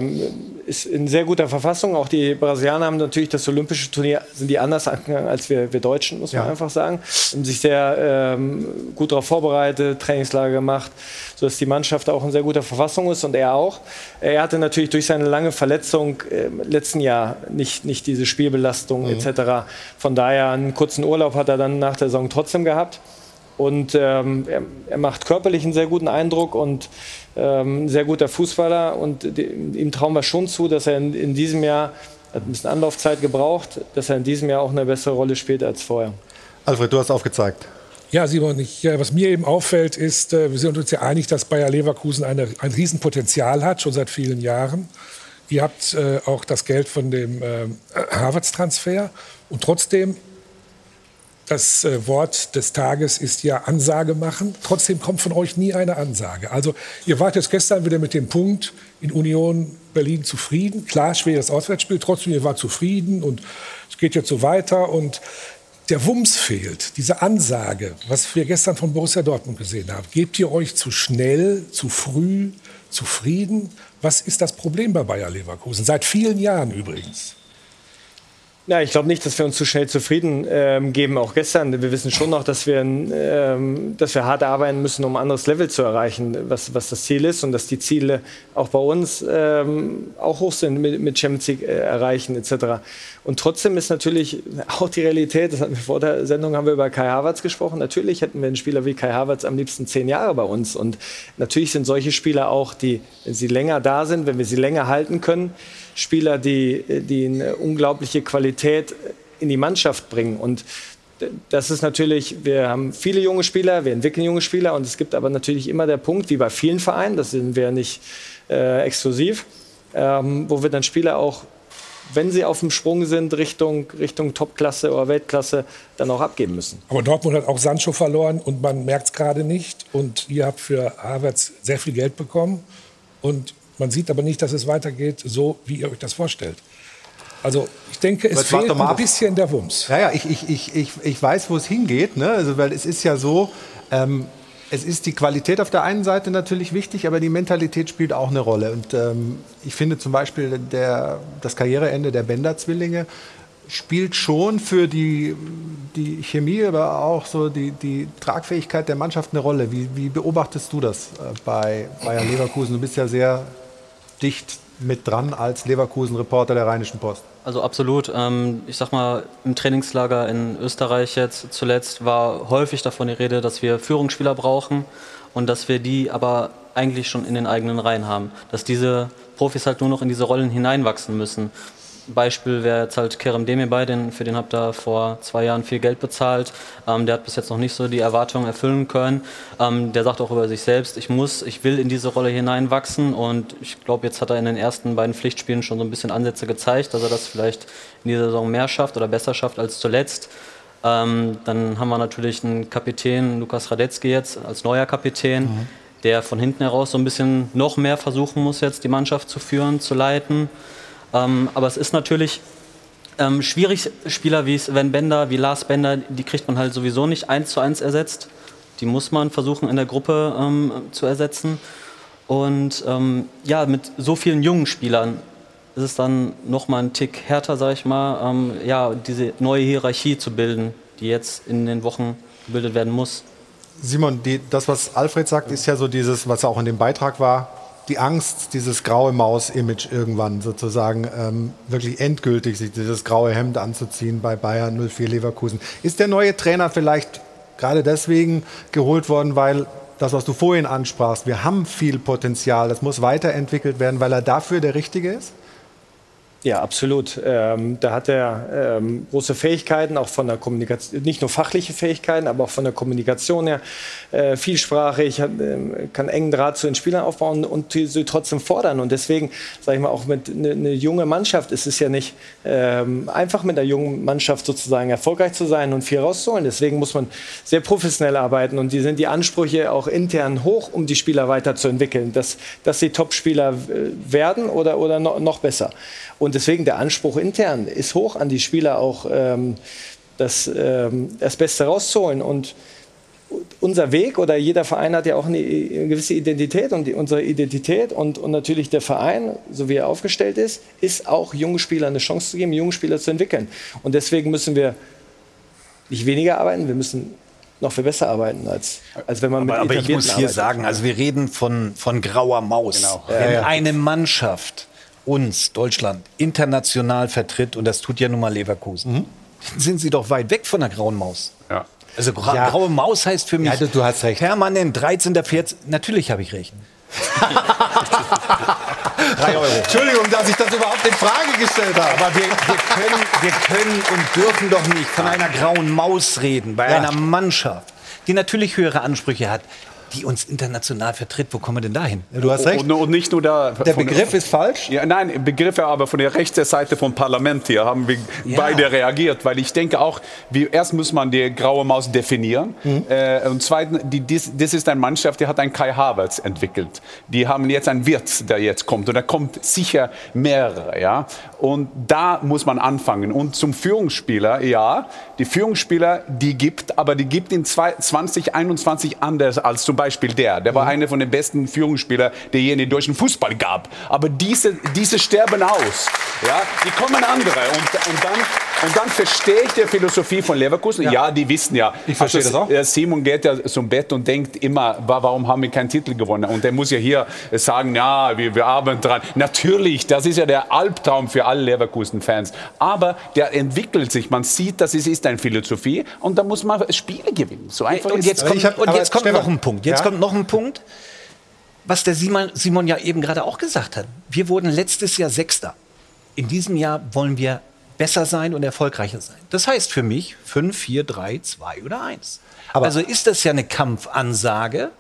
ähm, ist in sehr guter Verfassung. Auch die Brasilianer haben natürlich das olympische Turnier, sind die anders angegangen als wir, wir Deutschen, muss man ja. einfach sagen. Haben sich sehr ähm, gut darauf vorbereitet, Trainingslager gemacht, sodass die Mannschaft auch in sehr guter Verfassung ist und er auch. Er hatte natürlich durch seine lange Verletzung im letzten Jahr nicht, nicht diese Spielbelastung mhm. etc. Von daher einen kurzen Urlaub hat er dann nach der Saison trotzdem gehabt. Und ähm, er, er, macht körperlich einen sehr guten Eindruck und ähm, ein sehr guter Fußballer. Und die, ihm trauen wir schon zu, dass er in, in diesem Jahr, hat ein bisschen Anlaufzeit gebraucht, dass er in diesem Jahr auch eine bessere Rolle spielt als vorher. Alfred, du hast aufgezeigt. Ja, Simon, ich, was mir eben auffällt, ist, äh, wir sind uns ja einig, dass Bayer Leverkusen eine, ein Riesenpotenzial hat, schon seit vielen Jahren. Ihr habt äh, auch das Geld von dem äh, Harvards-Transfer. Und trotzdem das äh, Wort des Tages ist ja Ansage machen. Trotzdem kommt von euch nie eine Ansage. Also ihr wart jetzt gestern wieder mit dem Punkt in Union Berlin zufrieden. Klar, schweres Auswärtsspiel. Trotzdem, ihr wart zufrieden und es geht jetzt so weiter. Und der Wumms fehlt, diese Ansage, was wir gestern von Borussia Dortmund gesehen haben. Gebt ihr euch zu schnell, zu früh zufrieden? Was ist das Problem bei Bayer Leverkusen? Seit vielen Jahren übrigens. Ja, ich glaube nicht, dass wir uns zu schnell zufrieden ähm, geben. Auch gestern. Wir wissen schon noch, dass wir, ähm, dass wir hart arbeiten müssen, um ein anderes Level zu erreichen, was, was das Ziel ist und dass die Ziele auch bei uns ähm, auch hoch sind mit, mit Champions League äh, erreichen etc. Und trotzdem ist natürlich auch die Realität, das hatten wir vor der Sendung, haben wir über Kai Havertz gesprochen. Natürlich hätten wir einen Spieler wie Kai Havertz am liebsten zehn Jahre bei uns. Und natürlich sind solche Spieler auch, die, wenn sie länger da sind, wenn wir sie länger halten können, Spieler, die, die eine unglaubliche Qualität in die Mannschaft bringen. Und das ist natürlich, wir haben viele junge Spieler, wir entwickeln junge Spieler und es gibt aber natürlich immer der Punkt, wie bei vielen Vereinen, das sind wir nicht äh, exklusiv, ähm, wo wir dann Spieler auch, wenn sie auf dem Sprung sind, Richtung, Richtung Topklasse oder Weltklasse, dann auch abgeben müssen. Aber Dortmund hat auch Sancho verloren und man merkt es gerade nicht. Und ihr habt für Havertz sehr viel Geld bekommen. Und man sieht aber nicht, dass es weitergeht, so wie ihr euch das vorstellt. Also ich denke, es fehlt ein bisschen der Wumms. Ja, ja, ich, ich, ich, ich, ich weiß, wo es hingeht. Ne? Also, weil es ist ja so, ähm, es ist die Qualität auf der einen Seite natürlich wichtig, aber die Mentalität spielt auch eine Rolle. Und ähm, ich finde zum Beispiel der, das Karriereende der Bender-Zwillinge spielt schon für die, die Chemie, aber auch so die, die Tragfähigkeit der Mannschaft eine Rolle. Wie, wie beobachtest du das äh, bei Bayer Leverkusen? Du bist ja sehr dicht mit dran als Leverkusen-Reporter der Rheinischen Post. Also absolut. Ähm, ich sag mal, im Trainingslager in Österreich jetzt zuletzt war häufig davon die Rede, dass wir Führungsspieler brauchen und dass wir die aber eigentlich schon in den eigenen Reihen haben. Dass diese Profis halt nur noch in diese Rollen hineinwachsen müssen. Beispiel wäre jetzt halt Kerem Demirbay, den, für den habt ihr vor zwei Jahren viel Geld bezahlt. Ähm, der hat bis jetzt noch nicht so die Erwartungen erfüllen können. Ähm, der sagt auch über sich selbst, ich muss, ich will in diese Rolle hineinwachsen und ich glaube, jetzt hat er in den ersten beiden Pflichtspielen schon so ein bisschen Ansätze gezeigt, dass er das vielleicht in dieser Saison mehr schafft oder besser schafft als zuletzt. Ähm, dann haben wir natürlich einen Kapitän, Lukas Radetzky jetzt als neuer Kapitän. Mhm. Der von hinten heraus so ein bisschen noch mehr versuchen muss, jetzt die Mannschaft zu führen, zu leiten. Ähm, aber es ist natürlich ähm, schwierig, Spieler wie Sven Bender, wie Lars Bender, die kriegt man halt sowieso nicht eins zu eins ersetzt. Die muss man versuchen in der Gruppe ähm, zu ersetzen. Und ähm, ja, mit so vielen jungen Spielern ist es dann noch mal ein Tick härter, sag ich mal, ähm, ja, diese neue Hierarchie zu bilden, die jetzt in den Wochen gebildet werden muss. Simon, die, das, was Alfred sagt, ist ja so dieses, was auch in dem Beitrag war, die Angst, dieses graue Maus-Image irgendwann sozusagen ähm, wirklich endgültig sich dieses graue Hemd anzuziehen bei Bayern 04 Leverkusen. Ist der neue Trainer vielleicht gerade deswegen geholt worden, weil das, was du vorhin ansprachst, wir haben viel Potenzial, das muss weiterentwickelt werden, weil er dafür der Richtige ist? Ja, absolut. Ähm, da hat er ähm, große Fähigkeiten, auch von der Kommunikation, nicht nur fachliche Fähigkeiten, aber auch von der Kommunikation her. Äh, vielsprachig, hat, äh, kann engen Draht zu den Spielern aufbauen und sie trotzdem fordern. Und deswegen, sage ich mal, auch mit einer ne junge Mannschaft ist es ja nicht ähm, einfach mit einer jungen Mannschaft sozusagen erfolgreich zu sein und viel rauszuholen. Deswegen muss man sehr professionell arbeiten und die sind die Ansprüche auch intern hoch, um die Spieler weiterzuentwickeln, dass, dass sie Top-Spieler äh, werden oder, oder noch, noch besser. Und deswegen der Anspruch intern ist hoch an die Spieler auch ähm, das, ähm, das Beste rauszuholen. Und unser Weg oder jeder Verein hat ja auch eine gewisse Identität und die, unsere Identität und, und natürlich der Verein, so wie er aufgestellt ist, ist auch jungen Spielern eine Chance zu geben, junge Spieler zu entwickeln. Und deswegen müssen wir nicht weniger arbeiten, wir müssen noch viel besser arbeiten, als, als wenn man aber, mit Aber ich muss hier arbeitet. sagen, also wir reden von, von grauer Maus. Genau. Wenn Ja, ja. eine Mannschaft uns, Deutschland, international vertritt, und das tut ja nun mal Leverkusen, dann sind sie doch weit weg von der grauen Maus. Ja. Also gra Ja. graue Maus heißt für mich Ja, du, hast recht. permanent 13. 14. Natürlich habe ich recht. Drei Euro. Entschuldigung, dass ich das überhaupt in Frage gestellt habe. Aber wir, wir, können, wir können und dürfen doch nicht von einer grauen Maus reden, bei Ja. einer Mannschaft, die natürlich höhere Ansprüche hat, die uns international vertritt. Wo kommen wir denn dahin? Du hast recht. Und, und nicht nur da. Der Begriff ist falsch. Ja, nein, Begriffe aber von der rechten Seite vom Parlament hier haben wir Ja. beide reagiert, weil ich denke auch, wie, erst muss man die graue Maus definieren äh, und zweitens, die, dies, das ist eine Mannschaft, die hat einen Kai Havertz entwickelt. Die haben jetzt einen Wirt, der jetzt kommt und da kommt sicher mehrere, ja. Und da muss man anfangen. Und zum Führungsspieler, ja, die Führungsspieler, die gibt, aber die gibt in zwei- 2021 anders als zum Beispiel der. Der war einer von den besten Führungsspielern, der je in den deutschen Fußball gab. Aber diese, diese sterben aus. Ja, die kommen andere. Und, und, dann, und dann verstehe ich die Philosophie von Leverkusen. Ja, die wissen ja. Ich verstehe das auch. äh, Simon geht ja zum Bett und denkt immer, wa- warum haben wir keinen Titel gewonnen? Und der muss ja hier sagen, ja, wir, wir arbeiten dran. Natürlich, das ist ja der Albtraum für alle Leverkusen-Fans. Aber der entwickelt sich. Man sieht, dass es ist eine Philosophie und da muss man Spiele gewinnen. So einfach Und jetzt kommt, hab- und jetzt kommt noch ein Punkt. Jetzt ja? kommt noch ein Punkt, was der Simon, Simon ja eben gerade auch gesagt hat. Wir wurden letztes Jahr Sechster. In diesem Jahr wollen wir besser sein und erfolgreicher sein. Das heißt für mich 5, 4, 3, 2 oder 1. Aber also ist das ja eine Kampfansage.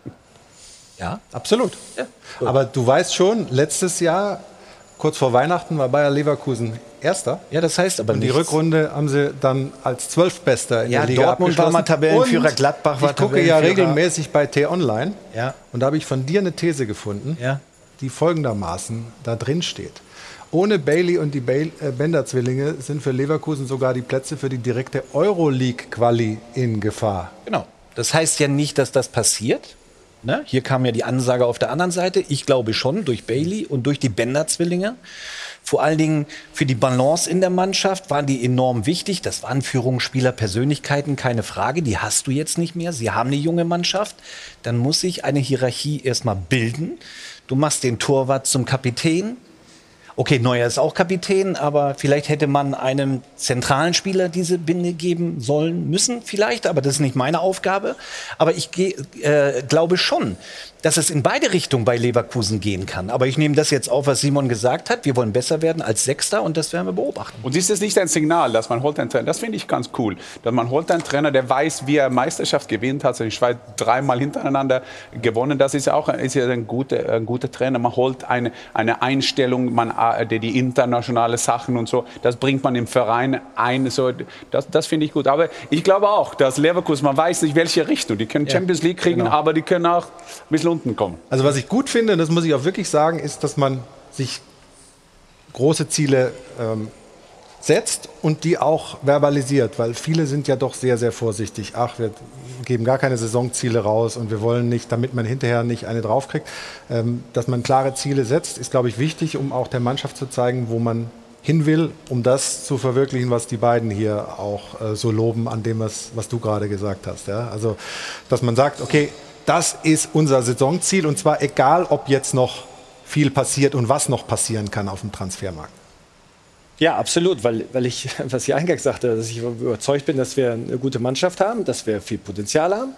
Ja, absolut. Ja. Aber du weißt schon, letztes Jahr, kurz vor Weihnachten, war Bayer Leverkusen Erster. Ja, das heißt aber Und die Rückrunde haben sie dann als Zwölfbester in ja, der Liga Dortmund war mal Tabellenführer, Und Gladbach war Ich gucke ja regelmäßig bei T-Online. Ja. Und da habe ich von dir eine These gefunden, Ja. die folgendermaßen da drin steht. Ohne Bailey und die äh, Bender-Zwillinge sind für Leverkusen sogar die Plätze für die direkte Euroleague-Quali in Gefahr. Genau. Das heißt ja nicht, dass das passiert. Ne? Hier kam ja die Ansage auf der anderen Seite. Ich glaube schon, durch Bailey und durch die Bender-Zwillinge. Vor allen Dingen für die Balance in der Mannschaft waren die enorm wichtig. Das waren Führungsspieler, Persönlichkeiten, keine Frage. Die hast du jetzt nicht mehr. Sie haben eine junge Mannschaft. Dann muss sich eine Hierarchie erstmal bilden. Du machst den Torwart zum Kapitän. Okay, Neuer ist auch Kapitän, aber vielleicht hätte man einem zentralen Spieler diese Binde geben sollen, müssen vielleicht, aber das ist nicht meine Aufgabe. Aber ich äh, glaube schon, dass es in beide Richtungen bei Leverkusen gehen kann. Aber ich nehme das jetzt auf, was Simon gesagt hat. Wir wollen besser werden als Sechster und das werden wir beobachten. Und ist es nicht ein Signal, dass man holt einen Trainer, das finde ich ganz cool, dass man holt einen Trainer, der weiß, wie er Meisterschaft gewinnt hat, in Schweiz dreimal hintereinander gewonnen, das ist ja auch ist ja ein, guter, ein guter Trainer. Man holt eine, eine Einstellung, man, äh, die, die internationale Sachen und so, das bringt man im Verein ein, so, das, das finde ich gut. Aber ich glaube auch, dass Leverkusen, man weiß nicht, welche Richtung, die können Champions League kriegen, genau. aber die können auch ein bisschen unten kommen. Also was ich gut finde, das muss ich auch wirklich sagen, ist, dass man sich große Ziele ähm, setzt und die auch verbalisiert, weil viele sind ja doch sehr, sehr vorsichtig. Ach, wir geben gar keine Saisonziele raus und wir wollen nicht, damit man hinterher nicht eine draufkriegt. Ähm, dass man klare Ziele setzt, ist, glaube ich, wichtig, um auch der Mannschaft zu zeigen, wo man hin will, um das zu verwirklichen, was die beiden hier auch äh, so loben an dem, was, was du gerade gesagt hast. Ja? Also, dass man sagt, okay, das ist unser Saisonziel und zwar egal, ob jetzt noch viel passiert und was noch passieren kann auf dem Transfermarkt. Ja, absolut, weil, weil ich, was ich eingangs sagte, dass ich überzeugt bin, dass wir eine gute Mannschaft haben, dass wir viel Potenzial haben,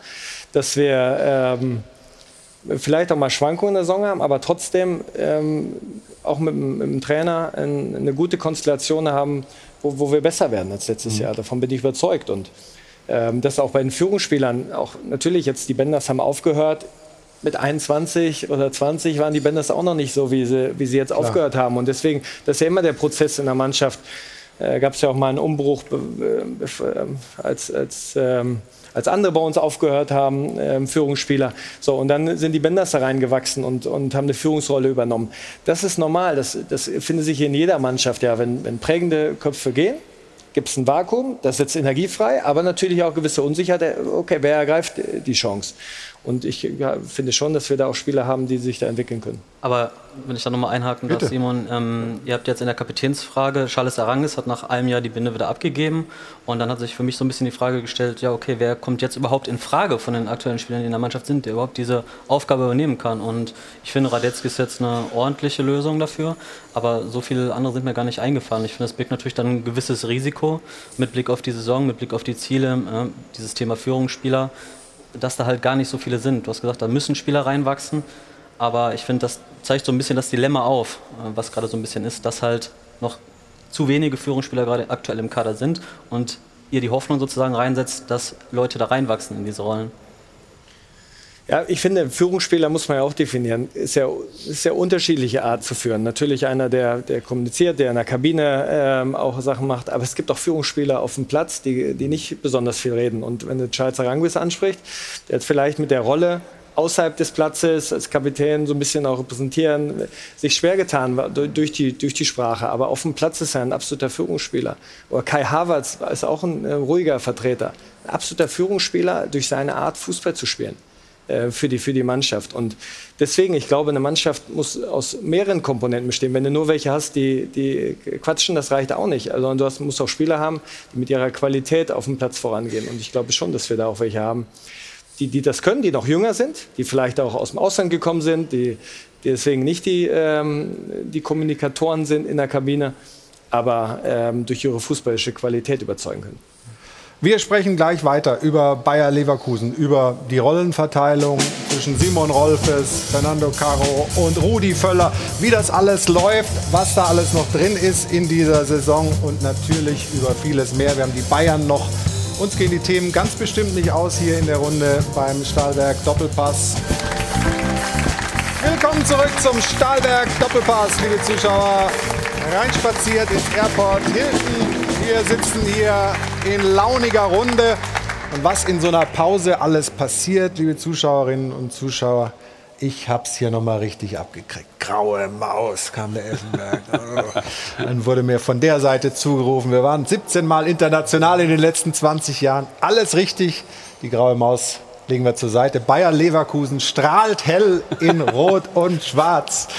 dass wir ähm, vielleicht auch mal Schwankungen in der Saison haben, aber trotzdem ähm, auch mit, dem- mit dem Trainer ein, eine gute Konstellation haben, wo, wo wir besser werden als letztes Jahr. Davon bin ich überzeugt. Und ähm, das auch bei den Führungsspielern, auch natürlich jetzt die Benders haben aufgehört. Mit 21 oder 20 waren die Benders auch noch nicht so, wie sie, wie sie jetzt aufgehört haben. Und deswegen, das ist ja immer der Prozess in der Mannschaft. Äh, Gab es ja auch mal einen Umbruch, ähm, als, als, ähm, als andere bei uns aufgehört haben, ähm, Führungsspieler. So, und dann sind die Benders da reingewachsen und, und haben eine Führungsrolle übernommen. Das ist normal, das, das findet sich in jeder Mannschaft. Ja, wenn, wenn prägende Köpfe gehen, gibt es ein Vakuum, das setzt Energie frei, aber natürlich auch gewisse Unsicherheit. Okay, wer ergreift die Chance? Und ich ja, finde schon, dass wir da auch Spieler haben, die sich da entwickeln können. Aber wenn ich da nochmal einhaken darf. Simon, ähm, ihr habt jetzt in der Kapitänsfrage, Charles Arangis hat nach einem Jahr die Binde wieder abgegeben und dann hat sich für mich so ein bisschen die Frage gestellt, ja okay, wer kommt jetzt überhaupt in Frage von den aktuellen Spielern, die in der Mannschaft sind, der überhaupt diese Aufgabe übernehmen kann und ich finde, Radetzky ist jetzt eine ordentliche Lösung dafür, aber so viele andere sind mir gar nicht eingefallen. Ich finde, das birgt natürlich dann ein gewisses Risiko mit Blick auf die Saison, mit Blick auf die Ziele, äh, dieses Thema Führungsspieler, dass da halt gar nicht so viele sind. Du hast gesagt, da müssen Spieler reinwachsen. Aber ich finde, das zeigt so ein bisschen das Dilemma auf, äh, was gerade so ein bisschen ist, dass halt noch zu wenige Führungsspieler gerade aktuell im Kader sind und ihr die Hoffnung sozusagen reinsetzt, dass Leute da reinwachsen in diese Rollen. Ja, ich finde, Führungsspieler muss man ja auch definieren. Ist ja, ist ja unterschiedliche Art zu führen. Natürlich einer, der, der kommuniziert, der in der Kabine ähm, auch Sachen macht. Aber es gibt auch Führungsspieler auf dem Platz, die, die nicht besonders viel reden. Und wenn du Charles Aranguis anspricht, der jetzt vielleicht mit der Rolle außerhalb des Platzes als Kapitän so ein bisschen auch repräsentieren, sich schwer getan war durch die, durch die Sprache. Aber auf dem Platz ist er ein absoluter Führungsspieler. Oder Kai Havertz ist auch ein äh, ruhiger Vertreter. Ein absoluter Führungsspieler durch seine Art, Fußball zu spielen äh, für die, für die Mannschaft. Und deswegen, ich glaube, eine Mannschaft muss aus mehreren Komponenten bestehen. Wenn du nur welche hast, die, die quatschen, das reicht auch nicht. Also du hast, musst auch Spieler haben, die mit ihrer Qualität auf dem Platz vorangehen. Und ich glaube schon, dass wir da auch welche haben, die, die das können, die noch jünger sind, die vielleicht auch aus dem Ausland gekommen sind, die, die deswegen nicht die, ähm, die Kommunikatoren sind in der Kabine, aber ähm, durch ihre fußballische Qualität überzeugen können. Wir sprechen gleich weiter über Bayer Leverkusen, über die Rollenverteilung zwischen Simon Rolfes, Fernando Caro und Rudi Völler, wie das alles läuft, was da alles noch drin ist in dieser Saison und natürlich über vieles mehr. Wir haben die Bayern noch. Uns gehen die Themen ganz bestimmt nicht aus hier in der Runde beim Stahlwerk Doppelpass. Willkommen zurück zum Stahlberg Doppelpass, liebe Zuschauer. Reinspaziert ins Airport Hilton. Wir sitzen hier in launiger Runde. Und was in so einer Pause alles passiert, liebe Zuschauerinnen und Zuschauer, ich hab's hier nochmal richtig abgekriegt. Graue Maus kam der Effenberg. Oh. Dann wurde mir von der Seite zugerufen, wir waren 17 Mal international in den letzten 20 Jahren. Alles richtig. Die graue Maus legen wir zur Seite. Bayer Leverkusen strahlt hell in Rot und Schwarz.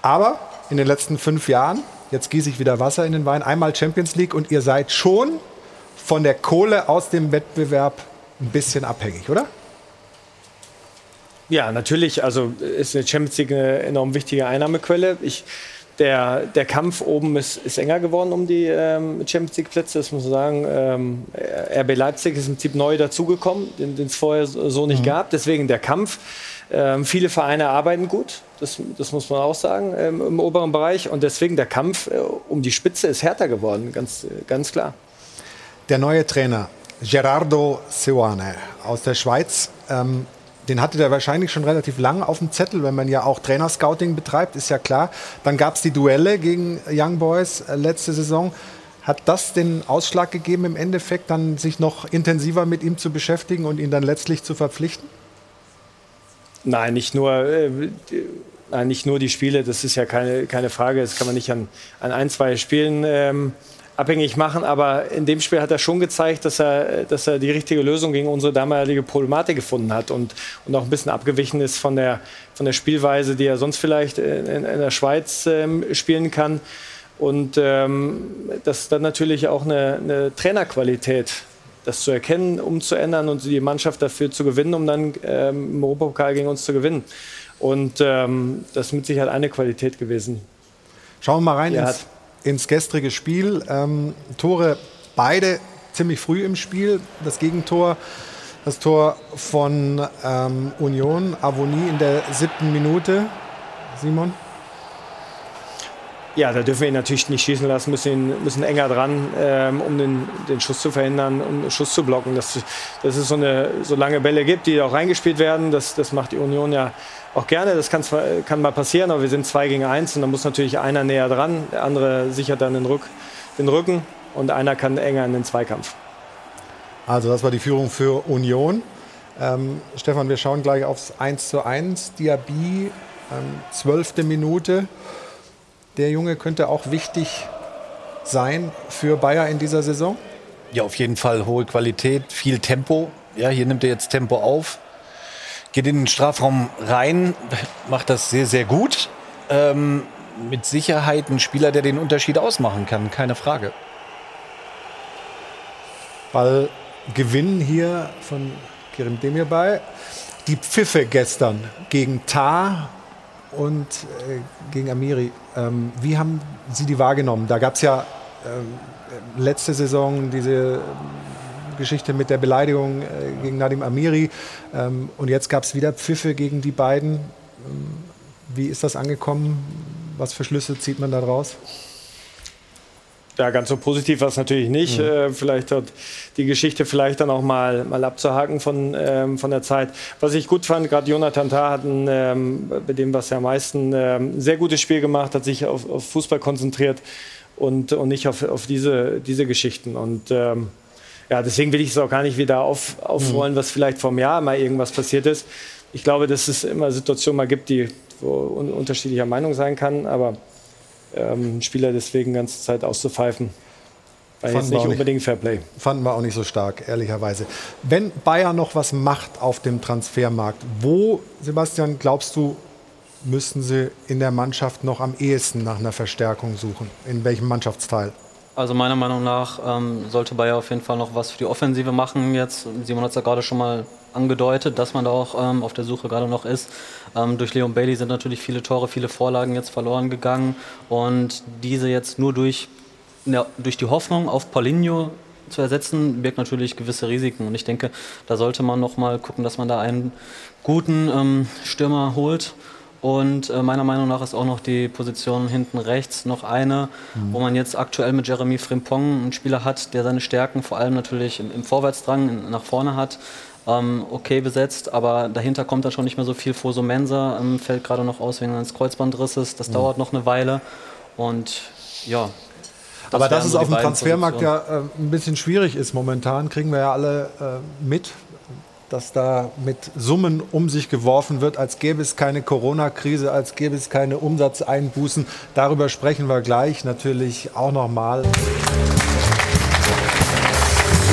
Aber in den letzten fünf Jahren, jetzt gieße ich wieder Wasser in den Wein, einmal Champions League und ihr seid schon von der Kohle aus dem Wettbewerb ein bisschen abhängig, oder? Ja, natürlich. Also ist eine Champions League eine enorm wichtige Einnahmequelle. Ich der, der Kampf oben ist, ist enger geworden um die ähm, Champions League Plätze, das muss man sagen. Ähm, RB Leipzig ist im Prinzip neu dazugekommen, den es vorher so nicht mhm. gab. Deswegen der Kampf. Ähm, viele Vereine arbeiten gut, das, das muss man auch sagen, ähm, im oberen Bereich. Und deswegen der Kampf äh, um die Spitze ist härter geworden, ganz, ganz klar. Der neue Trainer, Gerardo Seoane aus der Schweiz, ähm, den hatte der wahrscheinlich schon relativ lange auf dem Zettel, wenn man ja auch Trainerscouting betreibt, ist ja klar. Dann gab es die Duelle gegen Young Boys äh, letzte Saison. Hat das den Ausschlag gegeben, im Endeffekt dann sich noch intensiver mit ihm zu beschäftigen und ihn dann letztlich zu verpflichten? Nein, nicht nur, äh, nein, nicht nur die Spiele, das ist ja keine, keine Frage. Das kann man nicht an, an ein, zwei Spielen ähm, abhängig machen. Aber in dem Spiel hat er schon gezeigt, dass er, dass er die richtige Lösung gegen unsere damalige Problematik gefunden hat und, und auch ein bisschen abgewichen ist von der, von der Spielweise, die er sonst vielleicht in, in der Schweiz ähm, spielen kann. Und ähm, das ist dann natürlich auch eine, eine, Trainerqualität, das zu erkennen, umzuändern und die Mannschaft dafür zu gewinnen, um dann ähm, im Europapokal gegen uns zu gewinnen. Und ähm, das ist mit Sicherheit eine Qualität gewesen. Schauen wir mal rein ins, ins gestrige Spiel. Ähm, Tore beide ziemlich früh im Spiel. Das Gegentor, das Tor von ähm, Union, Avonie in der siebten Minute. Simon? Ja, da dürfen wir ihn natürlich nicht schießen lassen, müssen, ihn, müssen enger dran, ähm, um den, den Schuss zu verhindern, um den Schuss zu blocken. Dass, dass es so, eine, so lange Bälle gibt, die auch reingespielt werden, das, das macht die Union ja auch gerne. Das kann, zwar, kann mal passieren, aber wir sind zwei gegen eins und da muss natürlich einer näher dran, der andere sichert dann den, Rück, den Rücken und einer kann enger in den Zweikampf. Also das war die Führung für Union. Ähm, Stefan, wir schauen gleich aufs 1 zu 1. Diaby, ähm, zwölfte Minute. Der Junge könnte auch wichtig sein für Bayer in dieser Saison? Ja, auf jeden Fall hohe Qualität, viel Tempo. Ja, hier nimmt er jetzt Tempo auf, geht in den Strafraum rein, macht das sehr, sehr gut. Ähm, mit Sicherheit ein Spieler, der den Unterschied ausmachen kann, keine Frage. Ball gewinnen hier von Kerim Demirbay. Die Pfiffe gestern gegen Tar und äh, gegen Amiri. Ähm, wie haben Sie die wahrgenommen? Da gab es ja ähm, letzte Saison diese Geschichte mit der Beleidigung äh, gegen Nadim Amiri ähm, und jetzt gab es wieder Pfiffe gegen die beiden. Ähm, wie ist das angekommen? Was für Schlüsse zieht man da draus? Ja, ganz so positiv war es natürlich nicht. Mhm. Äh, vielleicht hat die Geschichte vielleicht dann auch mal, mal abzuhaken von, ähm, von der Zeit. Was ich gut fand, gerade Jonathan Tah hat ein, ähm, bei dem, was er am meisten ähm, sehr gutes Spiel gemacht, hat sich auf, auf Fußball konzentriert und, und nicht auf, auf diese, diese Geschichten. Und ähm, ja, deswegen will ich es auch gar nicht wieder auf, aufrollen, mhm. was vielleicht vor einem Jahr mal irgendwas passiert ist. Ich glaube, dass es immer Situationen mal gibt, die wo un unterschiedlicher Meinung sein kann, aber ähm, Spieler deswegen die ganze Zeit auszupfeifen. War jetzt nicht unbedingt Fairplay. Fanden wir auch nicht so stark, ehrlicherweise. Wenn Bayern noch was macht auf dem Transfermarkt, wo, Sebastian, glaubst du, müssen sie in der Mannschaft noch am ehesten nach einer Verstärkung suchen? In welchem Mannschaftsteil? Also meiner Meinung nach ähm, sollte Bayer auf jeden Fall noch was für die Offensive machen jetzt. Simon hat es ja gerade schon mal angedeutet, dass man da auch ähm, auf der Suche gerade noch ist. Ähm, durch Leon Bailey sind natürlich viele Tore, viele Vorlagen jetzt verloren gegangen und diese jetzt nur durch, ja, durch die Hoffnung auf Paulinho zu ersetzen, birgt natürlich gewisse Risiken. Und ich denke, da sollte man noch mal gucken, dass man da einen guten ähm, Stürmer holt. Und äh, meiner Meinung nach ist auch noch die Position hinten rechts noch eine, mhm. wo man jetzt aktuell mit Jeremy Frimpong einen Spieler hat, der seine Stärken vor allem natürlich im, im Vorwärtsdrang nach vorne hat. Ähm, okay besetzt, aber dahinter kommt dann schon nicht mehr so viel. Foso Mensa ähm, fällt gerade noch aus wegen eines Kreuzbandrisses. Das mhm. dauert noch eine Weile. Und ja, das Aber dass es auf dem Transfermarkt ja äh, ein bisschen schwierig ist momentan, kriegen wir ja alle äh, mit, dass da mit Summen um sich geworfen wird, als gäbe es keine Corona-Krise, als gäbe es keine Umsatzeinbußen. Darüber sprechen wir gleich natürlich auch noch mal.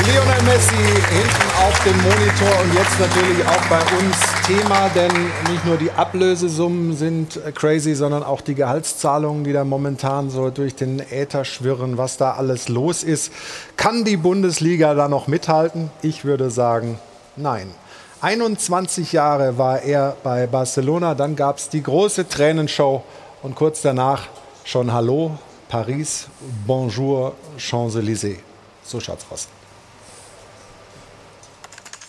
Lionel Messi dem Monitor und jetzt natürlich auch bei uns Thema, denn nicht nur die Ablösesummen sind crazy, sondern auch die Gehaltszahlungen, die da momentan so durch den Äther schwirren, was da alles los ist. Kann die Bundesliga da noch mithalten? Ich würde sagen, nein. 21 Jahre war er bei Barcelona, dann gab es die große Tränenshow und kurz danach schon Hallo, Paris, Bonjour, Champs-Élysées. So schaut's aus.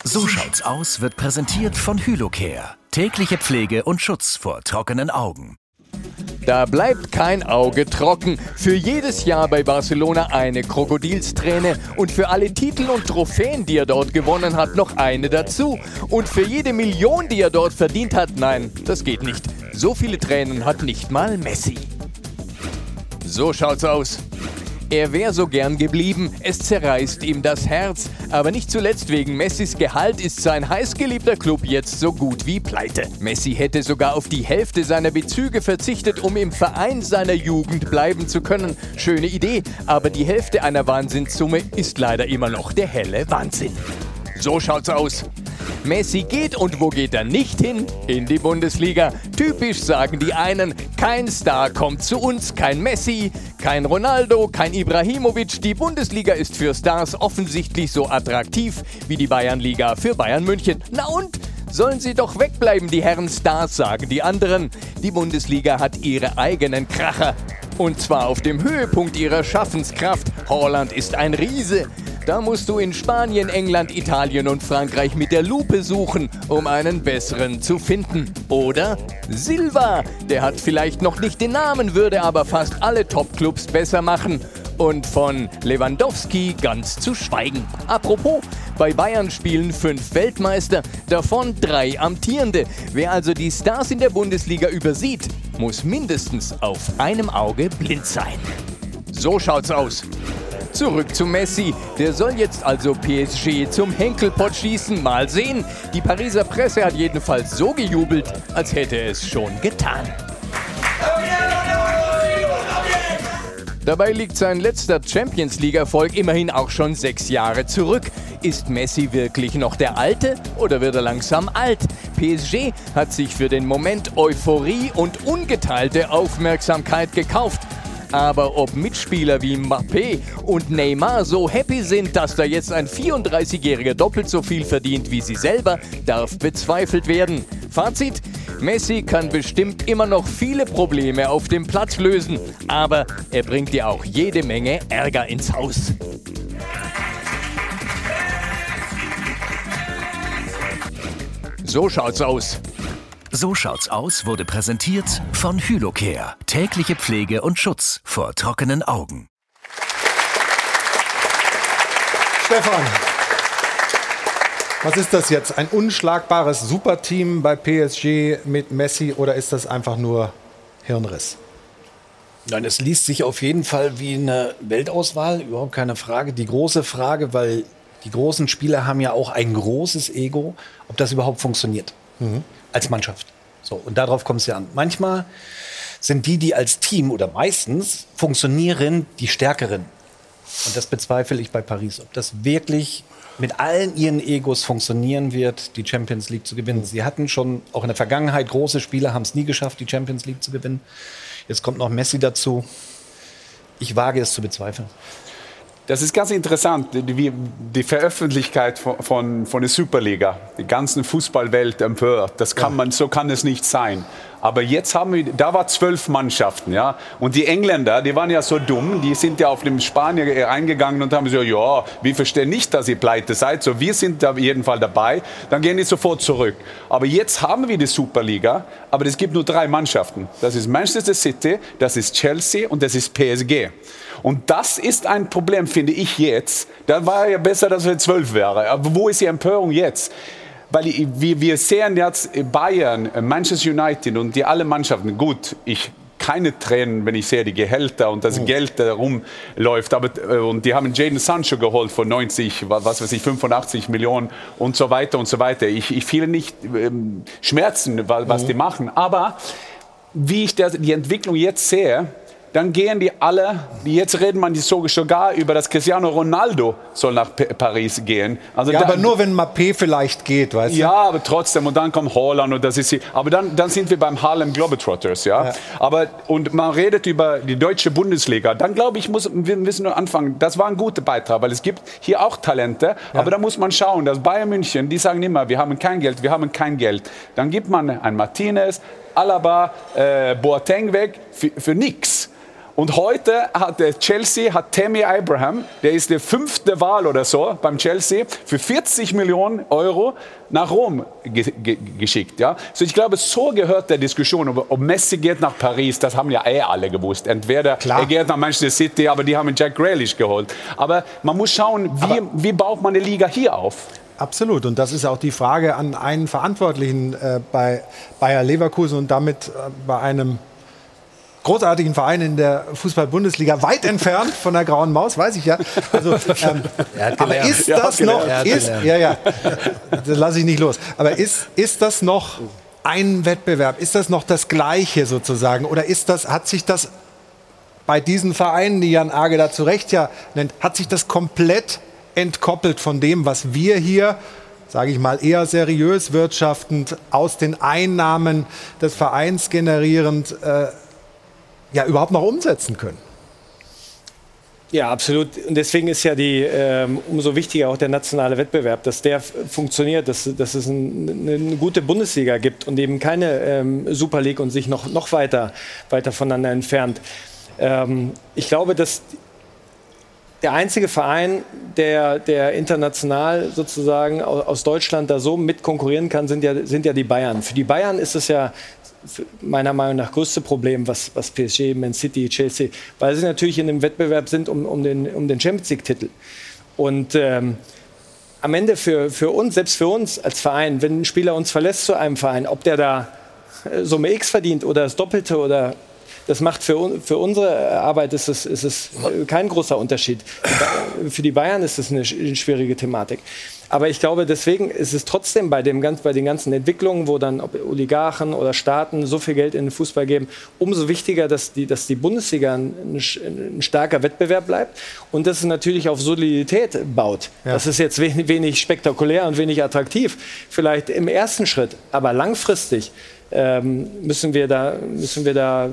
So schaut's aus wird präsentiert von Hylocare. Tägliche Pflege und Schutz vor trockenen Augen. Da bleibt kein Auge trocken. Für jedes Jahr bei Barcelona eine Krokodilsträne und für alle Titel und Trophäen, die er dort gewonnen hat, noch eine dazu. Und für jede Million, die er dort verdient hat, nein, das geht nicht. So viele Tränen hat nicht mal Messi. So schaut's aus. Er wäre so gern geblieben, es zerreißt ihm das Herz. Aber nicht zuletzt wegen Messis Gehalt ist sein heißgeliebter Club jetzt so gut wie pleite. Messi hätte sogar auf die Hälfte seiner Bezüge verzichtet, um im Verein seiner Jugend bleiben zu können. Schöne Idee, aber die Hälfte einer Wahnsinnssumme ist leider immer noch der helle Wahnsinn. So schaut's aus. Messi geht und wo geht er nicht hin? In die Bundesliga. Typisch sagen die einen, kein Star kommt zu uns, kein Messi, kein Ronaldo, kein Ibrahimovic. Die Bundesliga ist für Stars offensichtlich so attraktiv wie die Bayernliga für Bayern München. Na und? Sollen sie doch wegbleiben, die Herren Stars, sagen die anderen. Die Bundesliga hat ihre eigenen Kracher. Und zwar auf dem Höhepunkt ihrer Schaffenskraft. Holland ist ein Riese. Da musst du in Spanien, England, Italien und Frankreich mit der Lupe suchen, um einen besseren zu finden. Oder Silva, der hat vielleicht noch nicht den Namen, würde aber fast alle Topclubs besser machen. Und von Lewandowski ganz zu schweigen. Apropos, bei Bayern spielen fünf Weltmeister, davon drei amtierende. Wer also die Stars in der Bundesliga übersieht, muss mindestens auf einem Auge blind sein. So schaut's aus. Zurück zu Messi. Der soll jetzt also PSG zum Henkelpott schießen. Mal sehen. Die Pariser Presse hat jedenfalls so gejubelt, als hätte es schon getan. Dabei liegt sein letzter Champions League-Erfolg immerhin auch schon sechs Jahre zurück. Ist Messi wirklich noch der Alte oder wird er langsam alt? PSG hat sich für den Moment Euphorie und ungeteilte Aufmerksamkeit gekauft. Aber ob Mitspieler wie Mbappé und Neymar so happy sind, dass da jetzt ein 34-Jähriger doppelt so viel verdient wie sie selber, darf bezweifelt werden. Fazit, Messi kann bestimmt immer noch viele Probleme auf dem Platz lösen, aber er bringt dir auch jede Menge Ärger ins Haus. So schaut's aus. So schaut's aus wurde präsentiert von Hylocare. Tägliche Pflege und Schutz vor trockenen Augen. Stefan, was ist das jetzt? Ein unschlagbares Superteam bei PSG mit Messi oder ist das einfach nur Hirnriss? Nein, es liest sich auf jeden Fall wie eine Weltauswahl, überhaupt keine Frage. Die große Frage, weil die großen Spieler haben ja auch ein großes Ego, ob das überhaupt funktioniert. Mhm als Mannschaft. So, und darauf kommt es ja an. Manchmal sind die, die als Team oder meistens funktionieren, die Stärkeren. Und das bezweifle ich bei Paris. Ob das wirklich mit allen ihren Egos funktionieren wird, die Champions League zu gewinnen. Sie hatten schon auch in der Vergangenheit große Spieler, haben es nie geschafft, die Champions League zu gewinnen. Jetzt kommt noch Messi dazu. Ich wage es zu bezweifeln. Das ist ganz interessant, die, die Veröffentlichkeit von, von, von, der Superliga. Die ganze Fußballwelt empört. Das kann man, so kann es nicht sein. Aber jetzt haben wir, da war zwölf Mannschaften, ja. Und die Engländer, die waren ja so dumm, die sind ja auf dem Spanier reingegangen und haben gesagt, ja, wir verstehen nicht, dass ihr pleite seid, so wir sind da auf jeden Fall dabei. Dann gehen die sofort zurück. Aber jetzt haben wir die Superliga, aber es gibt nur drei Mannschaften. Das ist Manchester City, das ist Chelsea und das ist PSG. Und das ist ein Problem, finde ich jetzt. Da war ja besser, dass wir zwölf wären. Aber wo ist die Empörung jetzt? Weil wir, sehen jetzt Bayern, Manchester United und die alle Mannschaften. Gut, ich keine Tränen, wenn ich sehe die Gehälter und das oh. Geld da rumläuft. Aber, äh, und die haben Jaden Sancho geholt von 90, was weiß ich, 85 Millionen und so weiter und so weiter. Ich, ich fühle nicht ähm, Schmerzen, was oh. die machen. Aber wie ich das, die Entwicklung jetzt sehe, dann gehen die alle, jetzt reden man sogar über das Cristiano Ronaldo soll nach Paris gehen. Also ja, dann, aber nur wenn Mappé vielleicht geht, weißt du? Ja, aber trotzdem und dann kommt Holland und das ist sie. Aber dann, dann sind wir beim Harlem Globetrotters, ja? ja. Aber und man redet über die deutsche Bundesliga. Dann glaube ich, muss wir müssen nur anfangen. Das war ein guter Beitrag, weil es gibt hier auch Talente. Ja. Aber da muss man schauen, dass Bayern München, die sagen immer, wir haben kein Geld, wir haben kein Geld. Dann gibt man ein Martinez, Alaba, äh, Boateng weg für, für nichts. Und heute hat der Chelsea hat Tammy Abraham, der ist der fünfte Wahl oder so beim Chelsea, für 40 Millionen Euro nach Rom ge ge geschickt. Ja? So ich glaube, so gehört der Diskussion, ob, ob, Messi geht nach Paris, das haben ja eh alle gewusst. Entweder Klar. er geht nach Manchester City, aber die haben Jack Grealish geholt. Aber man muss schauen, wie, wie baut man eine Liga hier auf? Absolut. Und das ist auch die Frage an einen Verantwortlichen äh, bei Bayer Leverkusen und damit äh, bei einem großartigen Verein in der Fußball-Bundesliga, weit entfernt von der Grauen Maus, weiß ich ja. Also, ähm, aber ist das noch, ist, ja, ja, das lasse ich nicht los. Aber ist, ist das noch ein Wettbewerb? Ist das noch das Gleiche sozusagen? Oder ist das, hat sich das bei diesen Vereinen, die Jan Age da zu Recht ja nennt, hat sich das komplett entkoppelt von dem, was wir hier sage ich mal, eher seriös wirtschaftend, aus den Einnahmen des Vereins generierend äh, ja überhaupt noch umsetzen können. Ja, absolut. Und deswegen ist ja die, ähm, umso wichtiger auch der nationale Wettbewerb, dass der funktioniert, dass, dass es ein, eine gute Bundesliga gibt und eben keine ähm, Super League und sich noch, noch weiter, weiter voneinander entfernt. Ähm, ich glaube, dass der einzige Verein, der, der international sozusagen aus Deutschland da so mit konkurrieren kann, sind ja, sind ja die Bayern. Für die Bayern ist es ja meiner Meinung nach größte Problem, was, was PSG, Man City, Chelsea, weil sie natürlich in einem Wettbewerb sind um, um den, um den Champions League-Titel. Und ähm, am Ende für, für uns, selbst für uns als Verein, wenn ein Spieler uns verlässt zu einem Verein, ob der da äh, Summe X verdient oder das Doppelte oder das macht für, für unsere Arbeit ist es, ist es kein großer Unterschied. Für die Bayern ist es eine schwierige Thematik. Aber ich glaube, deswegen ist es trotzdem bei, dem, bei den ganzen Entwicklungen, wo dann Oligarchen oder Staaten so viel Geld in den Fußball geben, umso wichtiger, dass die, dass die Bundesliga ein, ein starker Wettbewerb bleibt und dass es natürlich auf Solidität baut. Ja. Das ist jetzt wenig, wenig spektakulär und wenig attraktiv, vielleicht im ersten Schritt, aber langfristig ähm, müssen wir da, müssen wir da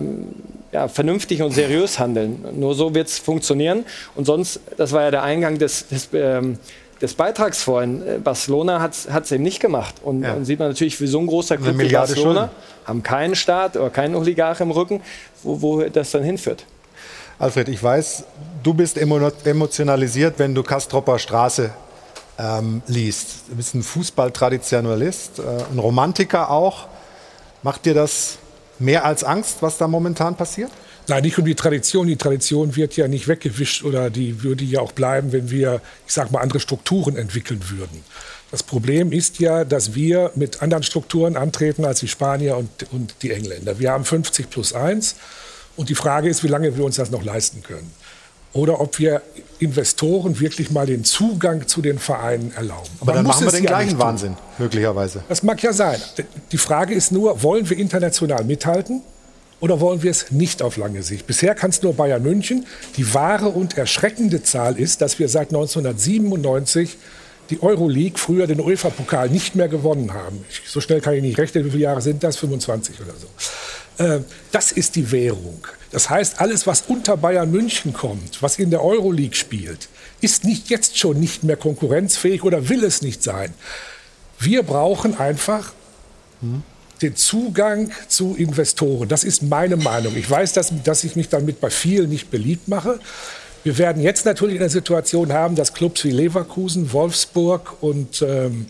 ja, vernünftig und seriös handeln. Nur so wird es funktionieren. Und sonst, das war ja der Eingang des, des, ähm, des Beitrags vorhin. Äh, Barcelona hat es eben nicht gemacht. Und ja. dann sieht man natürlich, wie so ein großer Club wie Barcelona Schulden. haben keinen Staat oder keinen Oligarch im Rücken, wo, wo das dann hinführt. Alfred, ich weiß, du bist emotionalisiert, wenn du Kastropper Straße ähm, liest. Du bist ein Fußballtraditionalist, äh, ein Romantiker auch. Macht dir das mehr als Angst, was da momentan passiert? Nein, nicht um die Tradition. Die Tradition wird ja nicht weggewischt oder die würde ja auch bleiben, wenn wir, ich sage mal, andere Strukturen entwickeln würden. Das Problem ist ja, dass wir mit anderen Strukturen antreten als die Spanier und, und die Engländer. Wir haben 50 plus 1 und die Frage ist, wie lange wir uns das noch leisten können oder ob wir Investoren wirklich mal den Zugang zu den Vereinen erlauben. Aber Man dann machen wir den gleichen Wahnsinn, möglicherweise. Das mag ja sein. Die Frage ist nur, wollen wir international mithalten oder wollen wir es nicht auf lange Sicht? Bisher kann es nur Bayern München. Die wahre und erschreckende Zahl ist, dass wir seit 1997 die Euroleague, früher den UEFA-Pokal, nicht mehr gewonnen haben. Ich, so schnell kann ich nicht rechnen, wie viele Jahre sind das? 25 oder so. Äh, das ist die Währung. Das heißt, alles, was unter Bayern München kommt, was in der Euroleague spielt, ist nicht jetzt schon nicht mehr konkurrenzfähig oder will es nicht sein. Wir brauchen einfach den Zugang zu Investoren. Das ist meine Meinung. Ich weiß, dass, dass ich mich damit bei vielen nicht beliebt mache. Wir werden jetzt natürlich in der Situation haben, dass Clubs wie Leverkusen, Wolfsburg und, ähm,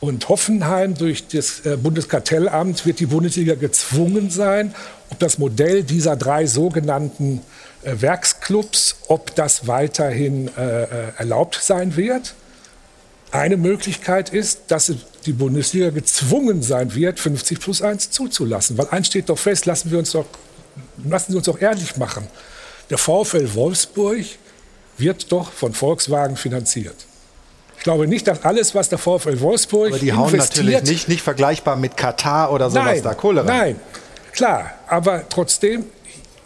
und Hoffenheim durch das äh, Bundeskartellamt wird die Bundesliga gezwungen sein, ob das Modell dieser drei sogenannten äh, Werksclubs, ob das weiterhin äh, äh erlaubt sein wird. Eine Möglichkeit ist, dass die Bundesliga gezwungen sein wird, 50 plus 1 zuzulassen. Weil eins steht doch fest, lassen, wir uns doch, lassen Sie uns doch ehrlich machen. Der VfL Wolfsburg wird doch von Volkswagen finanziert. Ich glaube nicht, dass alles, was der VfL Wolfsburg aber die hauen natürlich nicht, nicht vergleichbar mit Katar oder sowas nein, da Kohle rein. Nein, klar. Aber trotzdem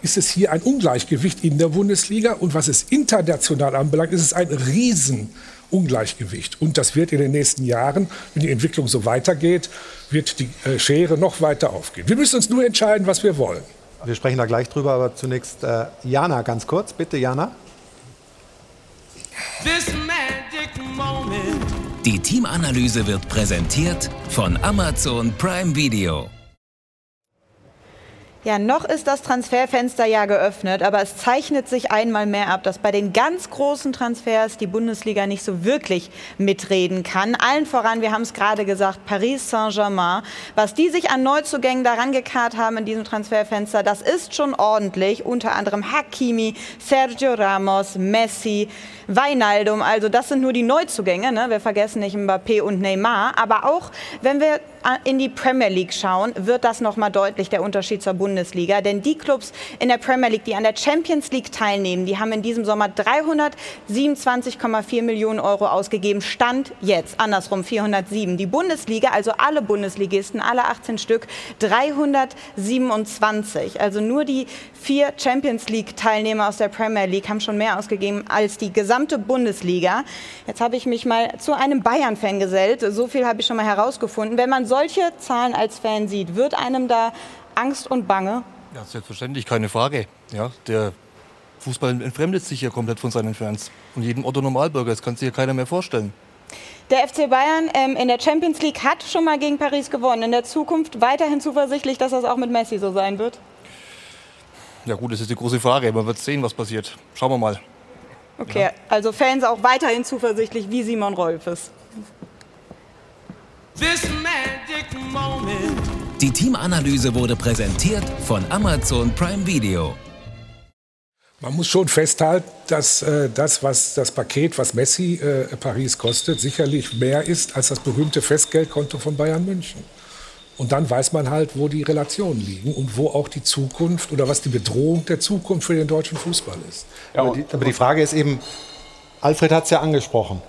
ist es hier ein Ungleichgewicht in der Bundesliga. Und was es international anbelangt, ist es ein Riesen Ungleichgewicht. Und das wird in den nächsten Jahren, wenn die Entwicklung so weitergeht, wird die äh, Schere noch weiter aufgehen. Wir müssen uns nur entscheiden, was wir wollen. Wir sprechen da gleich drüber, aber zunächst äh, Jana ganz kurz. Bitte, Jana. Die Teamanalyse wird präsentiert von Amazon Prime Video. Ja, noch ist das Transferfenster ja geöffnet, aber es zeichnet sich einmal mehr ab, dass bei den ganz großen Transfers die Bundesliga nicht so wirklich mitreden kann. Allen voran, wir haben es gerade gesagt, Paris Saint-Germain. Was die sich an Neuzugängen daran gekarrt haben in diesem Transferfenster, das ist schon ordentlich. Unter anderem Hakimi, Sergio Ramos, Messi, Weinaldum. Also das sind nur die Neuzugänge. Ne? Wir vergessen nicht Mbappé und Neymar. Aber auch, wenn wir in die Premier League schauen, wird das noch mal deutlich der Unterschied zur Bundesliga. Denn die Clubs in der Premier League, die an der Champions League teilnehmen, die haben in diesem Sommer 327,4 Millionen Euro ausgegeben. Stand jetzt andersrum 407. Die Bundesliga, also alle Bundesligisten, alle 18 Stück, 327. Also nur die vier Champions League Teilnehmer aus der Premier League haben schon mehr ausgegeben als die gesamte Bundesliga. Jetzt habe ich mich mal zu einem Bayern-Fan gesellt. So viel habe ich schon mal herausgefunden. Wenn man solche Zahlen als Fan sieht, wird einem da Angst und Bange? Ja, selbstverständlich, keine Frage. Ja, der Fußball entfremdet sich ja komplett von seinen Fans. Von jedem Otto Normalbürger. Das kann sich ja keiner mehr vorstellen. Der FC Bayern ähm, in der Champions League hat schon mal gegen Paris gewonnen. In der Zukunft weiterhin zuversichtlich, dass das auch mit Messi so sein wird? Ja gut, das ist die große Frage. Man wird sehen, was passiert. Schauen wir mal. Okay, ja. also Fans auch weiterhin zuversichtlich wie Simon Rolfes. Die Teamanalyse wurde präsentiert von Amazon Prime Video. Man muss schon festhalten, dass äh, das, was das Paket, was Messi äh, Paris kostet, sicherlich mehr ist als das berühmte Festgeldkonto von Bayern München. Und dann weiß man halt, wo die Relationen liegen und wo auch die Zukunft oder was die Bedrohung der Zukunft für den deutschen Fußball ist. Ja, aber, die, aber die Frage ist eben, Alfred hat es ja angesprochen,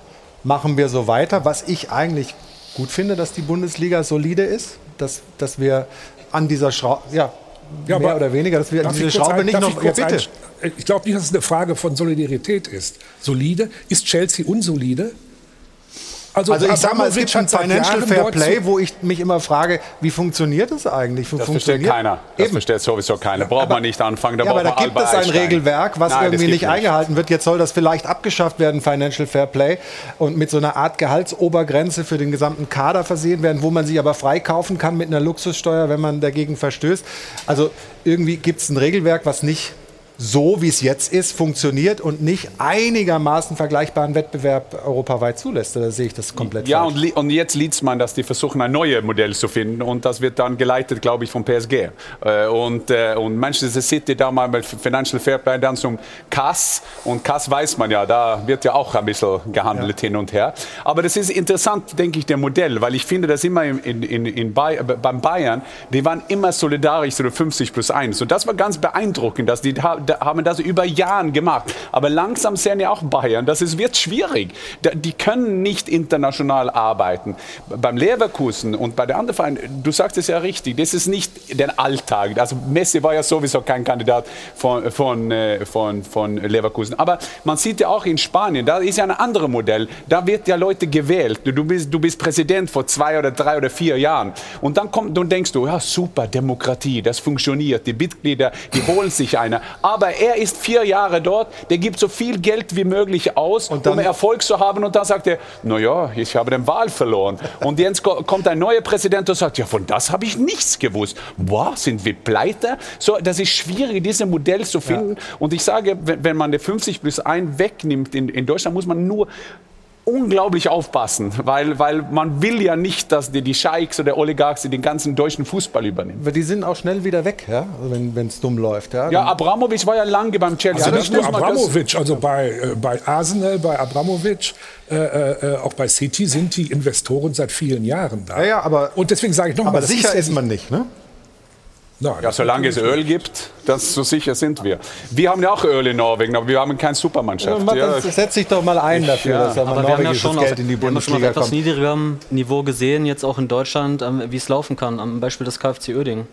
machen wir so weiter, was ich eigentlich gut finde, dass die Bundesliga solide ist, dass, dass wir an dieser Schraube, ja, ja, mehr oder weniger, dass wir an diese Schraube ein, nicht noch. Ich, ja, bitte. ich glaube nicht, dass es eine Frage von Solidarität ist. Solide? Ist Chelsea unsolide? Also, also ich sage mal, es gibt ein Financial Fair Play, wo ich mich immer frage, wie funktioniert das eigentlich? Das versteht keiner. Das Eben. versteht sowieso keiner. Braucht aber, man nicht anfangen. Da, ja, aber da gibt es ein Regelwerk, was Nein, irgendwie nicht, nicht eingehalten wird. Jetzt soll das vielleicht abgeschafft werden, Financial Fair Play, und mit so einer Art Gehaltsobergrenze für den gesamten Kader versehen werden, wo man sich aber freikaufen kann mit einer Luxussteuer, wenn man dagegen verstößt. Also irgendwie gibt es ein Regelwerk, was nicht so wie es jetzt ist, funktioniert und nicht einigermaßen vergleichbaren Wettbewerb europaweit zulässt. Da sehe ich das komplett Ja, falsch. und, und jetzt liest man, dass die versuchen, ein neues Modell zu finden und das wird dann geleitet, glaube ich, vom PSG. Äh, und, äh, und Manchester City da mal mit Financial Fairplay dann zum Kass und Kass weiß man ja, da wird ja auch ein bisschen gehandelt ja. hin und her. Aber das ist interessant, denke ich, der Modell, weil ich finde, dass immer in, in, in Bay beim Bayern, die waren immer solidarisch zu so 50 plus 1 und das war ganz beeindruckend, dass die haben das über Jahre gemacht. Aber langsam sehen ja auch Bayern, das ist, wird schwierig. Die können nicht international arbeiten. Beim Leverkusen und bei den anderen Vereinen, du sagst es ja richtig, das ist nicht der Alltag. Also Messi war ja sowieso kein Kandidat von, von, äh, von, von Leverkusen. Aber man sieht ja auch in Spanien, da ist ja ein anderes Modell. Da wird ja Leute gewählt. Du bist, du bist Präsident vor zwei oder drei oder vier Jahren. Und dann, kommt, dann denkst du, ja super, Demokratie, das funktioniert. Die Mitglieder, die holen sich eine. Aber Aber er ist vier Jahre dort, der gibt so viel Geld wie möglich aus, um Erfolg zu haben. Und dann sagt er, naja, ich habe den Wahl verloren. Und jetzt kommt ein neuer Präsident und sagt, ja, von das habe ich nichts gewusst. Boah, sind wir pleite? So, das ist schwierig, dieses Modell zu finden. Ja. Und ich sage, wenn, wenn man die 50 plus 1 wegnimmt in, in Deutschland, muss man nur unglaublich aufpassen, weil, weil man will ja nicht, dass die, die Scheiks oder Oligarchen den ganzen deutschen Fußball übernehmen. Aber die sind auch schnell wieder weg, ja? Also wenn es dumm läuft. Ja, ja Abramovic war ja lange beim Chelsea. Also nicht nur Abramovic, also bei, äh, bei Arsenal, bei Abramovic, äh, äh, auch bei City sind die Investoren seit vielen Jahren da. Ja, ja aber, Und deswegen sage ich nochmal, aber sicher ist, ist man nicht, ne? Nein, ja, solange es Öl gibt, das, so sicher sind wir. Wir haben ja auch Öl in Norwegen, aber wir haben keine Supermannschaft. Ja, ja. Setz dich doch mal ein dafür, ja. dass da mal norwegisches Geld in die Bundesliga wir haben schon auf etwas niedrigerem Niveau gesehen, jetzt auch in Deutschland, ähm, wie es laufen kann, am Beispiel des KfC Oeding.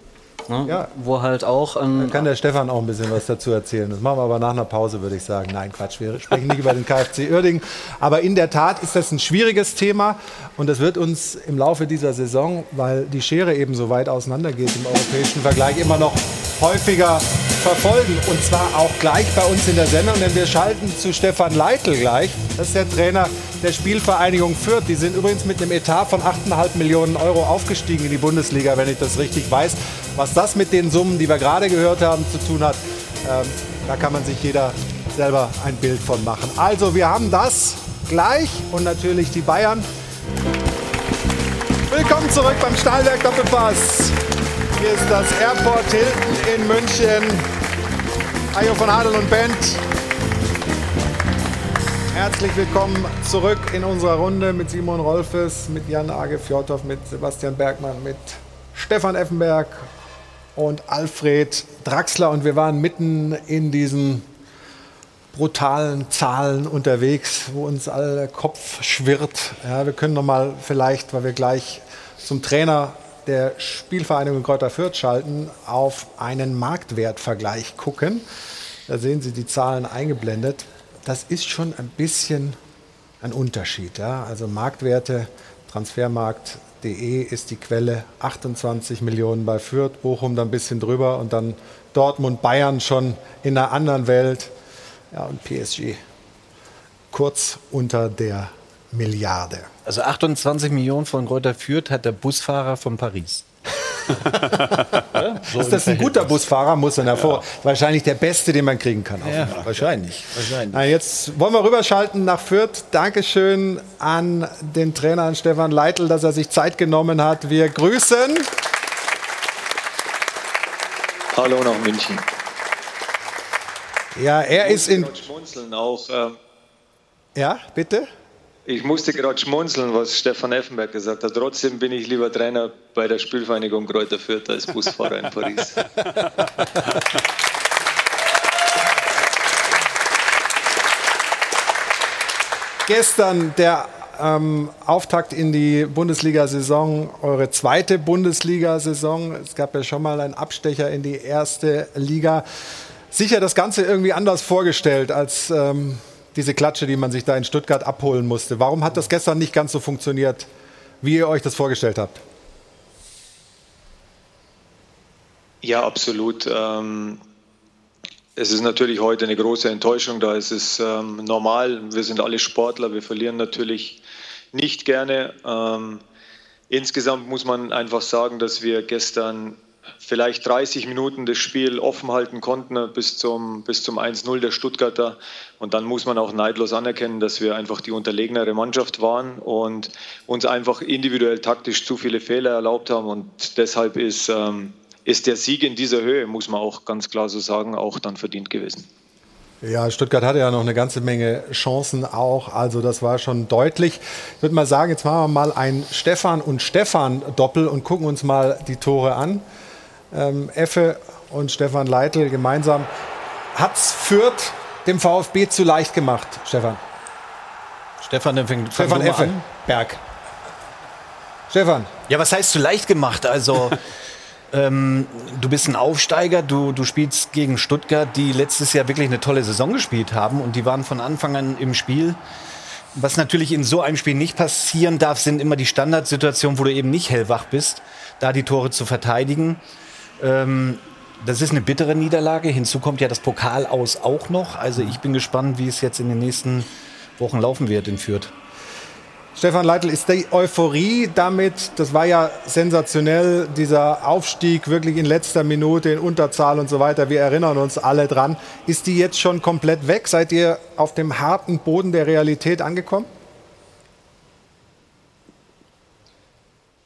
Ne? Ja. Wo halt auch. Ähm, da kann der Stefan auch ein bisschen was dazu erzählen. Das machen wir aber nach einer Pause, würde ich sagen. Nein, Quatsch, wir sprechen nicht über den KfC Uerdingen. Aber in der Tat ist das ein schwieriges Thema und das wird uns im Laufe dieser Saison, weil die Schere eben so weit auseinander geht im europäischen Vergleich, immer noch häufiger verfolgen. Und zwar auch gleich bei uns in der Sendung, denn wir schalten zu Stefan Leitl gleich. Das ist der Trainer der Spielvereinigung Fürth. Die sind übrigens mit einem Etat von 8,5 Millionen Euro aufgestiegen in die Bundesliga, wenn ich das richtig weiß. Was das mit den Summen, die wir gerade gehört haben, zu tun hat, ähm, da kann man sich jeder selber ein Bild von machen. Also wir haben das gleich und natürlich die Bayern. Willkommen zurück beim Stahlwerk Doppelpass. Hier ist das Airport Hilton in München. Ajo von Adel und Bent. Herzlich willkommen zurück in unserer Runde mit Simon Rolfes, mit Jan Age Fjordhoff, mit Sebastian Bergmann, mit Stefan Effenberg und Alfred Draxler. Und wir waren mitten in diesen brutalen Zahlen unterwegs, wo uns alle der Kopf schwirrt. Ja, wir können noch mal vielleicht, weil wir gleich zum Trainer der Spielvereinigung Kräuter Fürth schalten, auf einen Marktwertvergleich gucken. Da sehen Sie die Zahlen eingeblendet. Das ist schon ein bisschen ein Unterschied. Ja? Also Marktwerte, Transfermarkt.de ist die Quelle, 28 Millionen bei Fürth, Bochum dann ein bisschen drüber und dann Dortmund, Bayern schon in einer anderen Welt. Ja, und PSG kurz unter der Milliarde. Also 28 Millionen von Kräuter Fürth hat der Busfahrer von Paris. So ist das ein guter Busfahrer? Muss er hervor. Ja. Wahrscheinlich der beste, den man kriegen kann. Ja, wahrscheinlich. wahrscheinlich. Na, jetzt wollen wir rüberschalten nach Fürth. Dankeschön an den Trainer an Stefan Leitl, dass er sich Zeit genommen hat. Wir grüßen. Hallo nach München. Ja, er ist in. Schmunzeln auch. Ähm ja, bitte. Ich musste gerade schmunzeln, was Stefan Effenberg gesagt hat. Trotzdem bin ich lieber Trainer bei der Spielvereinigung Kräuter Fürth als Busfahrer in Paris. Gestern der ähm, Auftakt in die Bundesliga-Saison, eure zweite Bundesliga-Saison. Es gab ja schon mal einen Abstecher in die erste Liga. Sicher das Ganze irgendwie anders vorgestellt als ähm, diese Klatsche, die man sich da in Stuttgart abholen musste. Warum hat das gestern nicht ganz so funktioniert, wie ihr euch das vorgestellt habt? Ja, absolut. Ähm, es ist natürlich heute eine große Enttäuschung, da ist es ähm, normal. Wir sind alle Sportler, wir verlieren natürlich nicht gerne. Ähm, insgesamt muss man einfach sagen, dass wir gestern vielleicht 30 Minuten das Spiel offen halten konnten bis zum, bis zum 1-0 der Stuttgarter. Und dann muss man auch neidlos anerkennen, dass wir einfach die unterlegenere Mannschaft waren und uns einfach individuell taktisch zu viele Fehler erlaubt haben. Und deshalb ist, ähm, ist der Sieg in dieser Höhe, muss man auch ganz klar so sagen, auch dann verdient gewesen. Ja, Stuttgart hatte ja noch eine ganze Menge Chancen auch. Also das war schon deutlich. Ich würde mal sagen, jetzt machen wir mal ein Stefan und Stefan Doppel und gucken uns mal die Tore an ähm, Effe und Stefan Leitl gemeinsam. Hat es Fürth dem VfB zu leicht gemacht, Stefan? Stefan, dann fängt Stefan Effe. An. Berg. Stefan. Ja, was heißt zu leicht gemacht? Also, ähm, du bist ein Aufsteiger, du, du spielst gegen Stuttgart, die letztes Jahr wirklich eine tolle Saison gespielt haben und die waren von Anfang an im Spiel. Was natürlich in so einem Spiel nicht passieren darf, sind immer die Standardsituationen, wo du eben nicht hellwach bist, da die Tore zu verteidigen. Ähm, Das ist eine bittere Niederlage. Hinzu kommt ja das Pokal aus auch noch. Also ich bin gespannt, wie es jetzt in den nächsten Wochen laufen wird in Fürth. Stefan Leitl, ist die Euphorie damit, das war ja sensationell, dieser Aufstieg wirklich in letzter Minute in Unterzahl und so weiter, wir erinnern uns alle dran, ist die jetzt schon komplett weg? Seid ihr auf dem harten Boden der Realität angekommen?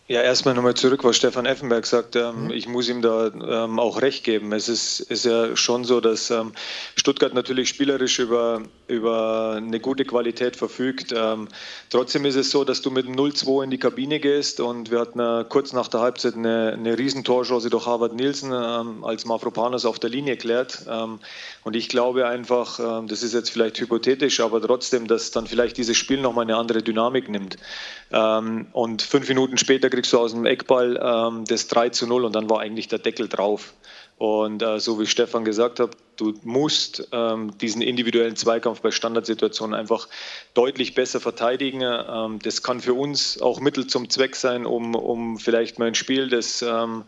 Ja, erstmal nochmal zurück, was Stefan Effenberg sagt. Ähm, mhm. Ich muss ihm da ähm, auch recht geben. Es ist, ist ja schon so, dass ähm, Stuttgart natürlich spielerisch über, über eine gute Qualität verfügt. Ähm, trotzdem ist es so, dass du mit 0-2 in die Kabine gehst und wir hatten äh, kurz nach der Halbzeit eine, eine Riesentorchance durch Harvard Nielsen, ähm, als Mafropanos auf der Linie klärt. Ähm, und ich glaube einfach, das ist jetzt vielleicht hypothetisch, aber trotzdem, dass dann vielleicht dieses Spiel nochmal eine andere Dynamik nimmt. Und fünf Minuten später kriegst du aus dem Eckball ähm, das 3 zu 0 und dann war eigentlich der Deckel drauf. Und äh, so wie Stefan gesagt hat, du musst ähm, diesen individuellen Zweikampf bei Standardsituationen einfach deutlich besser verteidigen. Ähm, das kann für uns auch Mittel zum Zweck sein, um, um vielleicht mal ein Spiel das, ähm,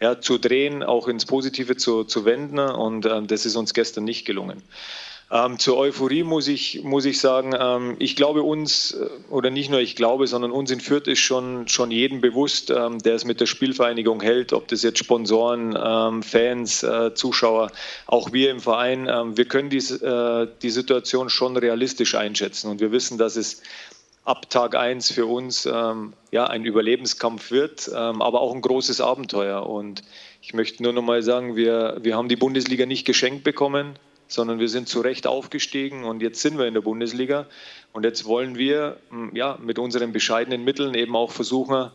ja, zu drehen, auch ins Positive zu, zu wenden. Und ähm, das ist uns gestern nicht gelungen. Ähm, zur Euphorie muss ich, muss ich sagen, ähm, ich glaube uns, äh, oder nicht nur ich glaube, sondern uns in Fürth ist schon, schon jedem bewusst, ähm, der es mit der Spielvereinigung hält, ob das jetzt Sponsoren, ähm, Fans, äh, Zuschauer, auch wir im Verein, ähm, wir können die, äh, die Situation schon realistisch einschätzen und wir wissen, dass es ab Tag 1 für uns ähm, ja, ein Überlebenskampf wird, aber auch ein großes Abenteuer. Und ich möchte nur noch mal sagen, wir, wir haben die Bundesliga nicht geschenkt bekommen sondern wir sind zu Recht aufgestiegen und jetzt sind wir in der Bundesliga. Und jetzt wollen wir hm, ja, mit unseren bescheidenen Mitteln eben auch versuchen,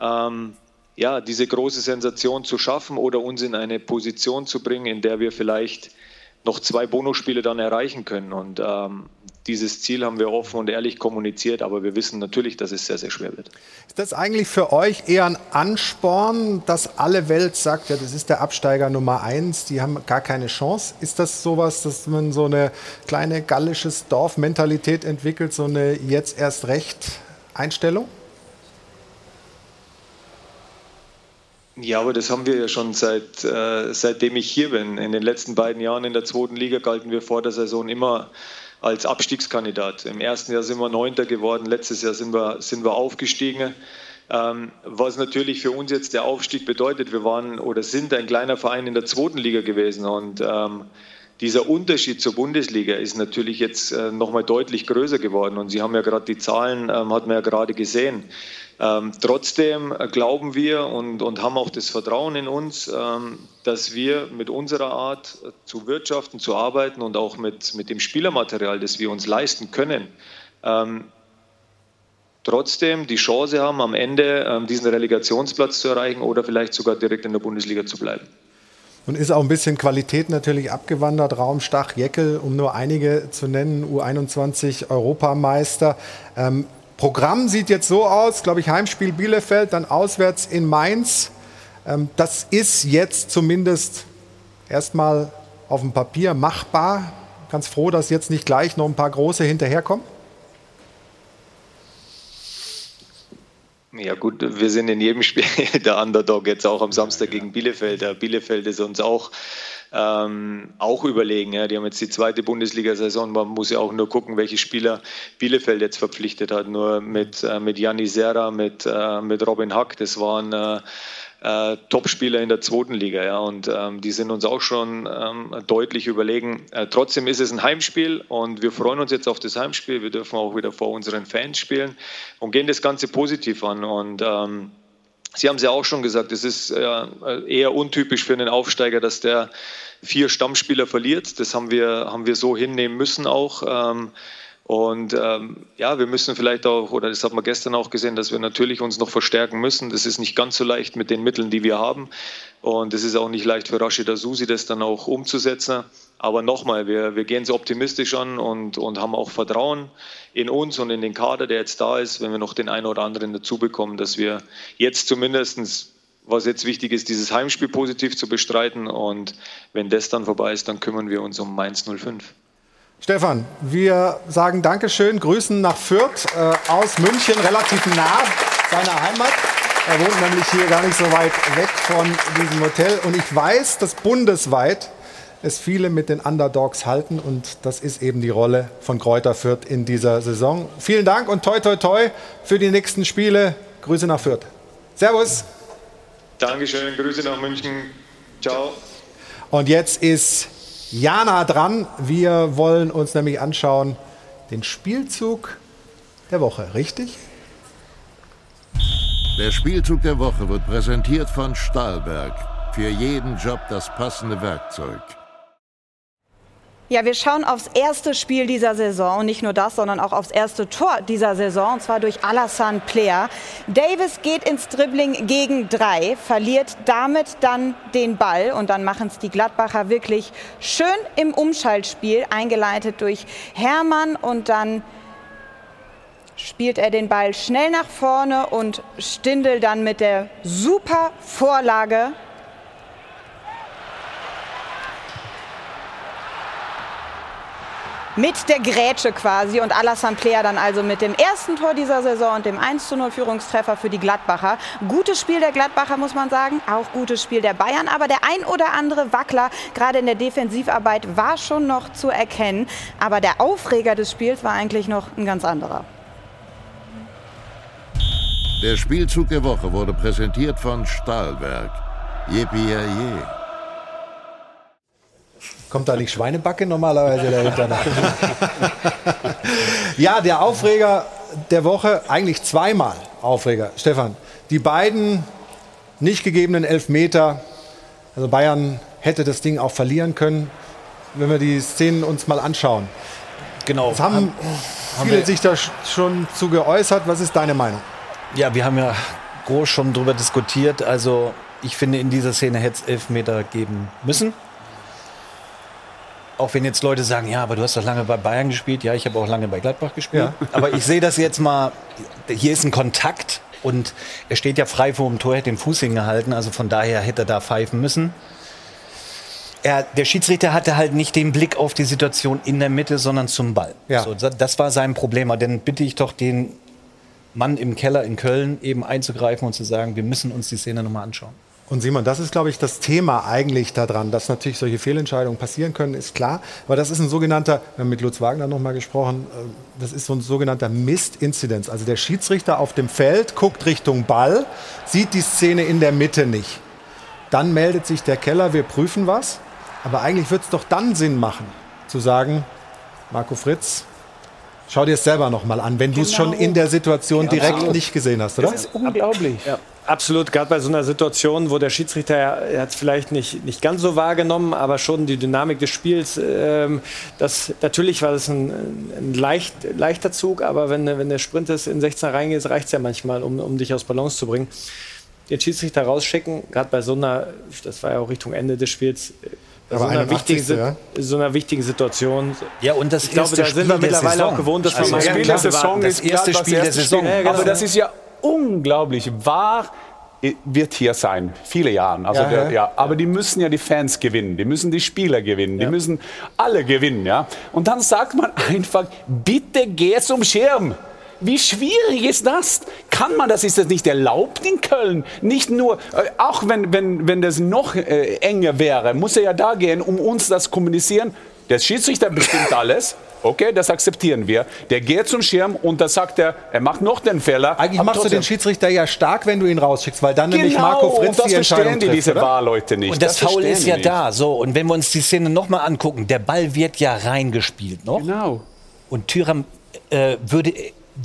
ähm, ja, diese große Sensation zu schaffen oder uns in eine Position zu bringen, in der wir vielleicht noch zwei Bonusspiele dann erreichen können. Und ähm, dieses Ziel haben wir offen und ehrlich kommuniziert, aber wir wissen natürlich, dass es sehr, sehr schwer wird. Ist das eigentlich für euch eher ein Ansporn, dass alle Welt sagt, ja, das ist der Absteiger Nummer eins, die haben gar keine Chance? Ist das sowas, dass man so eine kleine gallisches Dorfmentalität entwickelt, so eine jetzt erst recht Einstellung? Ja, aber das haben wir ja schon seit, äh, seitdem ich hier bin. In den letzten beiden Jahren in der zweiten Liga galten wir vor der Saison immer als Abstiegskandidat. Im ersten Jahr sind wir Neunter geworden, letztes Jahr sind wir, sind wir aufgestiegen. Ähm, was natürlich für uns jetzt der Aufstieg bedeutet, wir waren oder sind ein kleiner Verein in der zweiten Liga gewesen und ähm, dieser Unterschied zur Bundesliga ist natürlich jetzt äh, nochmal deutlich größer geworden und Sie haben ja gerade die Zahlen, ähm, hat man ja gerade gesehen. Ähm, trotzdem glauben wir und, und, haben auch das Vertrauen in uns, ähm, dass wir mit unserer Art zu wirtschaften, zu arbeiten und auch mit, mit dem Spielermaterial, das wir uns leisten können, ähm, trotzdem die Chance haben, am Ende ähm, diesen Relegationsplatz zu erreichen oder vielleicht sogar direkt in der Bundesliga zu bleiben. Und ist auch ein bisschen Qualität natürlich abgewandert. Raum, Stach, Jeckel, um nur einige zu nennen, U21 Europameister. Ähm, Programm sieht jetzt so aus, glaube ich, Heimspiel Bielefeld, dann auswärts in Mainz. Ähm, das ist jetzt zumindest erstmal auf dem Papier machbar. Ganz froh, dass jetzt nicht gleich noch ein paar große hinterherkommen. Ja gut, wir sind in jedem Spiel der Underdog, jetzt auch am Samstag gegen Bielefeld. Bielefeld ist uns auch ähm, auch überlegen. Ja. Die haben jetzt die zweite Bundesliga-Saison. Man muss ja auch nur gucken, welche Spieler Bielefeld jetzt verpflichtet hat. Nur mit, äh, mit Janni Serra, mit, äh, mit Robin Hack, das waren äh, äh, Topspieler in der zweiten Liga. Ja. Und ähm, die sind uns auch schon ähm, deutlich überlegen. Äh, trotzdem ist es ein Heimspiel und wir freuen uns jetzt auf das Heimspiel. Wir dürfen auch wieder vor unseren Fans spielen und gehen das Ganze positiv an. Und ähm, Sie haben es ja auch schon gesagt, es ist äh, eher untypisch für einen Aufsteiger, dass der vier Stammspieler verliert. Das haben wir, haben wir so hinnehmen müssen auch. Ähm, und ähm, ja, wir müssen vielleicht auch, oder das hat man gestern auch gesehen, dass wir natürlich uns noch verstärken müssen. Das ist nicht ganz so leicht mit den Mitteln, die wir haben. Und es ist auch nicht leicht für Rashida Susi, das dann auch umzusetzen. Aber nochmal, wir, wir gehen so optimistisch an und, und haben auch Vertrauen in uns und in den Kader, der jetzt da ist, wenn wir noch den einen oder anderen dazu bekommen, dass wir jetzt zumindestens was jetzt wichtig ist, dieses Heimspiel positiv zu bestreiten. Und wenn das dann vorbei ist, dann kümmern wir uns um Mainz 05. Stefan, wir sagen Dankeschön, grüßen nach Fürth äh, aus München, relativ nah seiner Heimat. Er wohnt nämlich hier gar nicht so weit weg von diesem Hotel. Und ich weiß, dass bundesweit es viele mit den Underdogs halten. Und das ist eben die Rolle von Kräuter Fürth in dieser Saison. Vielen Dank und toi, toi, toi für die nächsten Spiele. Grüße nach Fürth. Servus. Dankeschön, Grüße nach München. Ciao. Und jetzt ist Jana dran. Wir wollen uns nämlich anschauen den Spielzug der Woche, richtig? Der Spielzug der Woche wird präsentiert von Stahlberg. Für jeden Job das passende Werkzeug. Ja, wir schauen aufs erste Spiel dieser Saison und nicht nur das, sondern auch aufs erste Tor dieser Saison und zwar durch Alassane Player. Davis geht ins Dribbling gegen drei, verliert damit dann den Ball und dann machen es die Gladbacher wirklich schön im Umschaltspiel, eingeleitet durch Hermann und dann spielt er den Ball schnell nach vorne und Stindel dann mit der super Vorlage. Mit der Grätsche quasi und Alassane Player dann also mit dem ersten Tor dieser Saison und dem 1 0 Führungstreffer für die Gladbacher. Gutes Spiel der Gladbacher, muss man sagen. Auch gutes Spiel der Bayern. Aber der ein oder andere Wackler, gerade in der Defensivarbeit, war schon noch zu erkennen. Aber der Aufreger des Spiels war eigentlich noch ein ganz anderer. Der Spielzug der Woche wurde präsentiert von Stahlwerk. Yippie je. Kommt da nicht Schweinebacke normalerweise dahinter? ja, der Aufreger der Woche, eigentlich zweimal Aufreger. Stefan, die beiden nicht gegebenen Elfmeter, also Bayern hätte das Ding auch verlieren können, wenn wir die Szenen uns mal anschauen. Genau. Es haben, haben viele sich da schon zu geäußert. Was ist deine Meinung? Ja, wir haben ja groß schon darüber diskutiert. Also ich finde, in dieser Szene hätte es Elfmeter geben müssen. Auch wenn jetzt Leute sagen, ja, aber du hast doch lange bei Bayern gespielt. Ja, ich habe auch lange bei Gladbach gespielt. Ja. Aber ich sehe das jetzt mal, hier ist ein Kontakt und er steht ja frei vor dem Tor, hätte den Fuß hingehalten. Also von daher hätte er da pfeifen müssen. Er, der Schiedsrichter hatte halt nicht den Blick auf die Situation in der Mitte, sondern zum Ball. Ja. So, das war sein Problem. Aber dann bitte ich doch den Mann im Keller in Köln eben einzugreifen und zu sagen, wir müssen uns die Szene nochmal anschauen. Und Simon, das ist, glaube ich, das Thema eigentlich daran, dass natürlich solche Fehlentscheidungen passieren können, ist klar. Aber das ist ein sogenannter, wir haben mit Lutz Wagner noch mal gesprochen, äh, das ist so ein sogenannter Mist-Inzidenz. Also der Schiedsrichter auf dem Feld guckt Richtung Ball, sieht die Szene in der Mitte nicht. Dann meldet sich der Keller, wir prüfen was. Aber eigentlich wird es doch dann Sinn machen, zu sagen, Marco Fritz, schau dir es selber noch mal an, wenn du es Genau. schon in der Situation direkt absolut. nicht gesehen hast, oder? Das ist unglaublich. Ja, absolut. Gerade bei so einer Situation, wo der Schiedsrichter, er hat es vielleicht nicht, nicht ganz so wahrgenommen, aber schon die Dynamik des Spiels. Ähm, das, natürlich war das ein, ein leicht, leichter Zug, aber wenn, wenn der Sprint ist in 16 reingeht, reicht es ja manchmal, um, um dich aus Balance zu bringen. Den Schiedsrichter rausschicken, gerade bei so einer, das war ja auch Richtung Ende des Spiels, bei so einer, 81. wichtigen, ja. so einer wichtigen Situation. Ja, und Ja, ja unglaublich. War wird hier sein, viele Jahre. Also Ja, der, ja. ja. Aber die müssen ja die Fans gewinnen, die müssen die Spieler gewinnen, die müssen alle gewinnen. Ja? Und dann sagt man einfach, bitte geh zum Schirm. Wie schwierig ist das? Kann man das? Ist das nicht erlaubt in Köln? Nicht nur, äh, auch wenn, wenn, wenn das noch äh, enger wäre, muss er ja da gehen, um uns das kommunizieren. Der Schiedsrichter bestimmt alles. Okay, das akzeptieren wir. Der geht zum Schirm und da sagt er, er macht noch den Fehler. Eigentlich machst du trotzdem- den Schiedsrichter ja stark, wenn du ihn rausschickst, weil dann nämlich Genau, Marco Fritz und das die Entscheidung verstehen die, trifft, diese? Wahlleute nicht. Und das, Foul verstehen ist ja nicht. da. So, und wenn wir uns die Szene nochmal angucken, der Ball wird ja reingespielt noch. Genau. Und Thüram äh, würde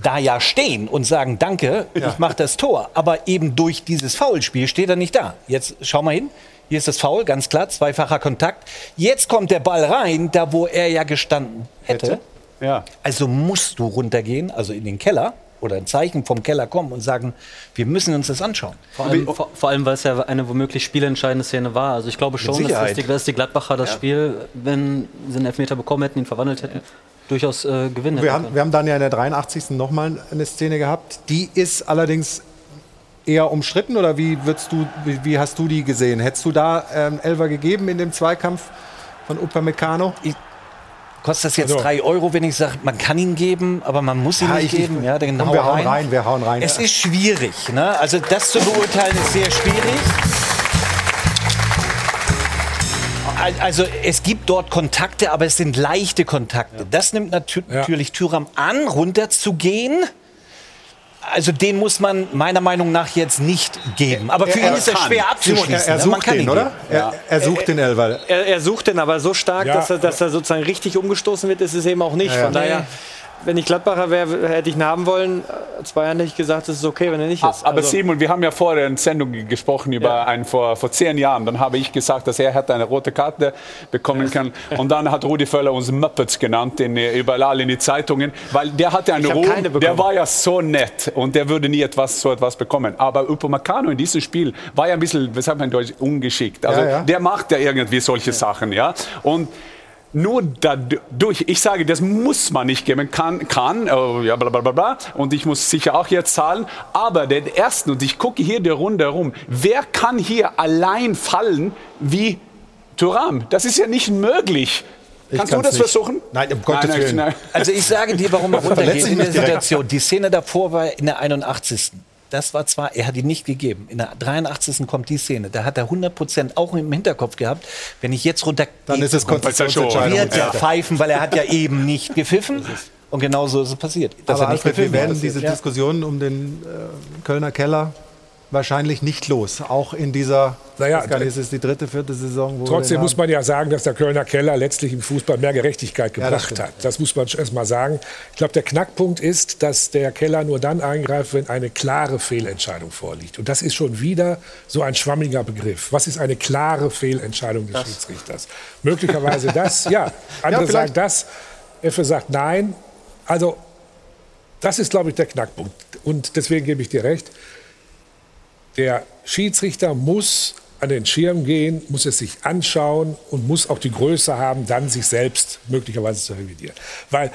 da ja stehen und sagen, danke, ich mache das Tor. Aber eben durch dieses Foulspiel steht er nicht da. Jetzt schau mal hin. Hier ist das Foul, ganz klar, zweifacher Kontakt. Jetzt kommt der Ball rein, da wo er ja gestanden hätte. Ja. Also musst du runtergehen, also in den Keller oder ein Zeichen vom Keller kommen und sagen, wir müssen uns das anschauen. Vor allem, vor, vor allem, weil es ja eine womöglich spielentscheidende Szene war. Also ich glaube schon, dass, die, dass die Gladbacher das Ja. Spiel, wenn sie einen Elfmeter bekommen hätten, ihn verwandelt hätten, durchaus äh, gewinnen Wir hätten haben, wir haben dann ja in der 83. nochmal eine Szene gehabt. Die ist allerdings eher umstritten oder wie, würdest du, wie, wie hast du die gesehen? Hättest du da ähm, Elfer gegeben in dem Zweikampf von Upamecano? Ich, Kostet das jetzt Also- drei Euro, wenn ich sage, man kann ihn geben, aber man muss ihn Ja, nicht ich- geben? Ja, dann Komm, hau wir hauen rein, wir hauen rein. Es ist schwierig. Ne? Also das zu beurteilen ist sehr schwierig. Al- Also es gibt dort Kontakte, aber es sind leichte Kontakte. Das nimmt natü natürlich Thüram an, runterzugehen. Also den muss man meiner Meinung nach jetzt nicht geben. Aber für ihn ist es schwer abzuschließen. Er, er sucht den, oder? geben. Er, er sucht den Elfer. Er, er sucht den aber so stark, Ja. dass, er, dass er sozusagen richtig umgestoßen wird, ist es eben auch nicht. Ja, ja. Von daher. Wenn ich Gladbacher wäre, hätte ich ihn haben wollen. Als Bayern hätte ich gesagt, es ist okay, wenn er nicht ist. Aber Also- Simon, wir haben ja vor der Sendung gesprochen über einen vor, vor zehn Jahren. Dann habe ich gesagt, dass er hätte eine rote Karte bekommen können. Und dann hat Rudi Völler uns Muppets genannt, in, überall in die Zeitungen, weil der hatte einen Ruhm, keine bekommen. der war ja so nett und der würde nie etwas, so etwas bekommen. Aber Upamecano in diesem Spiel war ja ein bisschen, was sagt man in Deutsch, ungeschickt. Also Ja, ja. der macht ja irgendwie solche Sachen, ja. Und nur dadurch, ich sage, das muss man nicht geben, kann, kann, oh, ja, bla, bla, bla, bla, und ich muss sicher auch jetzt zahlen, aber den ersten, und ich gucke hier der Runde herum, wer kann hier allein fallen wie Thuram? Das ist ja nicht möglich. Ich Kannst du das nicht. versuchen? Nein, um Gottes nein, Willen. nein. Also ich sage dir, warum er Verletzt runtergeht in der. Situation. Die Szene davor war in der 81. Das war zwar, er hat ihn nicht gegeben. In der 83. kommt die Szene. Da hat er 100 Prozent auch im Hinterkopf gehabt. Wenn ich jetzt runter Dann ist es Konzessionsentscheidung. wird er Ja. pfeifen, weil er hat ja eben nicht gepfiffen. Und genau so ist es passiert. Dass Aber er nicht Alfred, wir werden diese Ja. Diskussion um den äh, Kölner Keller wahrscheinlich nicht los. Auch in dieser, Naja, es ist die dritte, vierte Saison. Trotzdem muss man ja sagen, dass der Kölner Keller letztlich im Fußball mehr Gerechtigkeit Ja, das gebracht stimmt. hat. Das muss man erst mal sagen. Ich glaube, der Knackpunkt ist, dass der Keller nur dann eingreift, wenn eine klare Fehlentscheidung vorliegt. Und das ist schon wieder so ein schwammiger Begriff. Was ist eine klare Fehlentscheidung des Schiedsrichters? Möglicherweise das, ja. Andere vielleicht. sagen das, Effe sagt nein. Also, das ist, glaube ich, der Knackpunkt. Und deswegen gebe ich dir recht. Der Schiedsrichter muss an den Schirm gehen, muss es sich anschauen und muss auch die Größe haben, dann sich selbst möglicherweise zu revidieren. Weil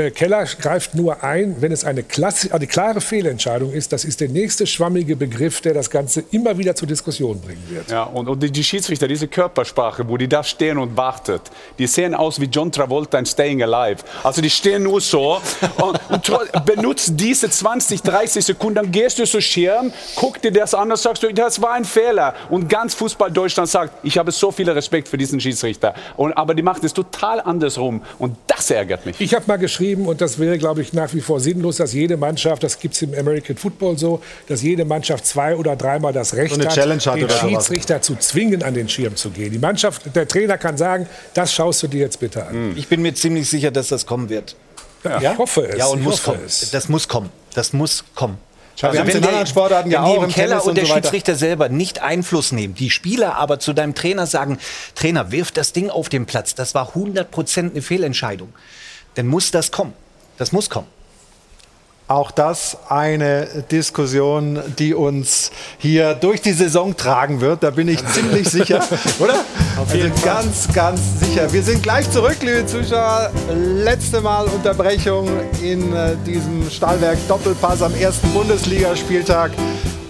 äh, Keller greift nur ein, wenn es eine, Klasse, eine klare Fehlentscheidung ist. Das ist der nächste schwammige Begriff, der das Ganze immer wieder zur Diskussion bringen wird. Ja, und, und die, Schiedsrichter, diese Körpersprache, wo die da stehen und wartet, die sehen aus wie John Travolta in Staying Alive. Also die stehen nur so und, und benutzt diese 20, 30 Sekunden, dann gehst du so Schirm, guck dir das an und sagst du, das war ein Fehler. Und ganz Fußball Deutschland sagt, ich habe so viel Respekt für diesen Schiedsrichter. Und, aber die macht es total andersrum und das ärgert mich. Ich habe mal geschrieben, und das wäre, glaube ich, nach wie vor sinnlos, dass jede Mannschaft, das gibt es im American Football so, dass jede Mannschaft zwei oder dreimal das Recht So hat, Challenge hat den. Schiedsrichter zu zwingen, an den Schirm zu gehen. Die Mannschaft, der Trainer kann sagen, das schaust du dir jetzt bitte an. Ich bin mir ziemlich sicher, dass das kommen wird. Ja, Ich hoffe es. Ja, und ich muss hoffe kommen. es. Das muss kommen. Das muss kommen. Ja, wir haben es in der- anderen Sportarten ja wenn die auch, im Keller Tennis und und der so. Schiedsrichter selber nicht Einfluss nehmen, die Spieler aber zu deinem Trainer sagen, Trainer, wirf das Ding auf den Platz, das war 100% eine Fehlentscheidung, dann muss das kommen. Das muss kommen. Auch das eine Diskussion, die uns hier durch die Saison tragen wird. Da bin ich ziemlich sicher, oder? Auf jeden also ganz, ganz sicher. Wir sind gleich zurück, liebe Zuschauer. Letzte Mal Unterbrechung in äh, diesem Stahlwerk Doppelpass am ersten Bundesligaspieltag.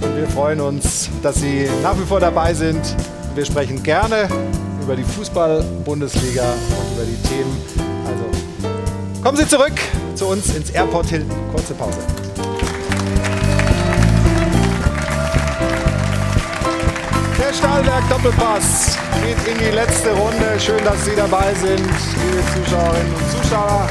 Und wir freuen uns, dass Sie nach wie vor dabei sind. Wir sprechen gerne über die Fußball-Bundesliga und über die Themen. Also Kommen Sie zurück zu uns ins Airport Hilton. Kurze Pause. Der Stahlwerk Doppelpass geht in die letzte Runde. Schön, dass Sie dabei sind, liebe Zuschauerinnen und Zuschauer.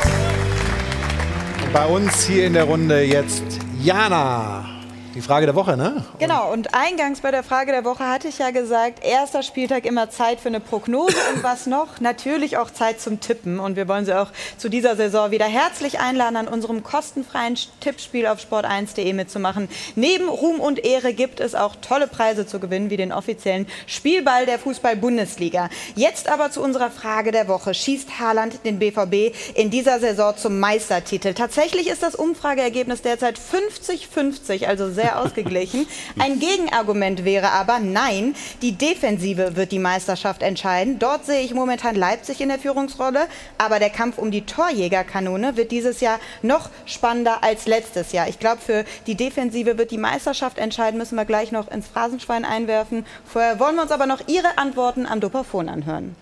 Und bei uns hier in der Runde jetzt Jana. Die Frage der Woche, ne? Genau, und eingangs bei der Frage der Woche hatte ich ja gesagt, erster Spieltag immer Zeit für eine Prognose und was noch? Natürlich auch Zeit zum Tippen. Und wir wollen Sie auch zu dieser Saison wieder herzlich einladen, an unserem kostenfreien Tippspiel auf sport1.de mitzumachen. Neben Ruhm und Ehre gibt es auch tolle Preise zu gewinnen, wie den offiziellen Spielball der Fußball-Bundesliga. Jetzt aber zu unserer Frage der Woche. Schießt Haaland den BVB in dieser Saison zum Meistertitel? Tatsächlich ist das Umfrageergebnis derzeit 50-50, also sehr ausgeglichen. Ein Gegenargument wäre aber, nein, die Defensive wird die Meisterschaft entscheiden. Dort sehe ich momentan Leipzig in der Führungsrolle, aber der Kampf um die Torjägerkanone wird dieses Jahr noch spannender als letztes Jahr. Ich glaube, für die Defensive wird die Meisterschaft entscheiden, müssen wir gleich noch ins Phrasenschwein einwerfen. Vorher wollen wir uns aber noch Ihre Antworten am Dopafon anhören.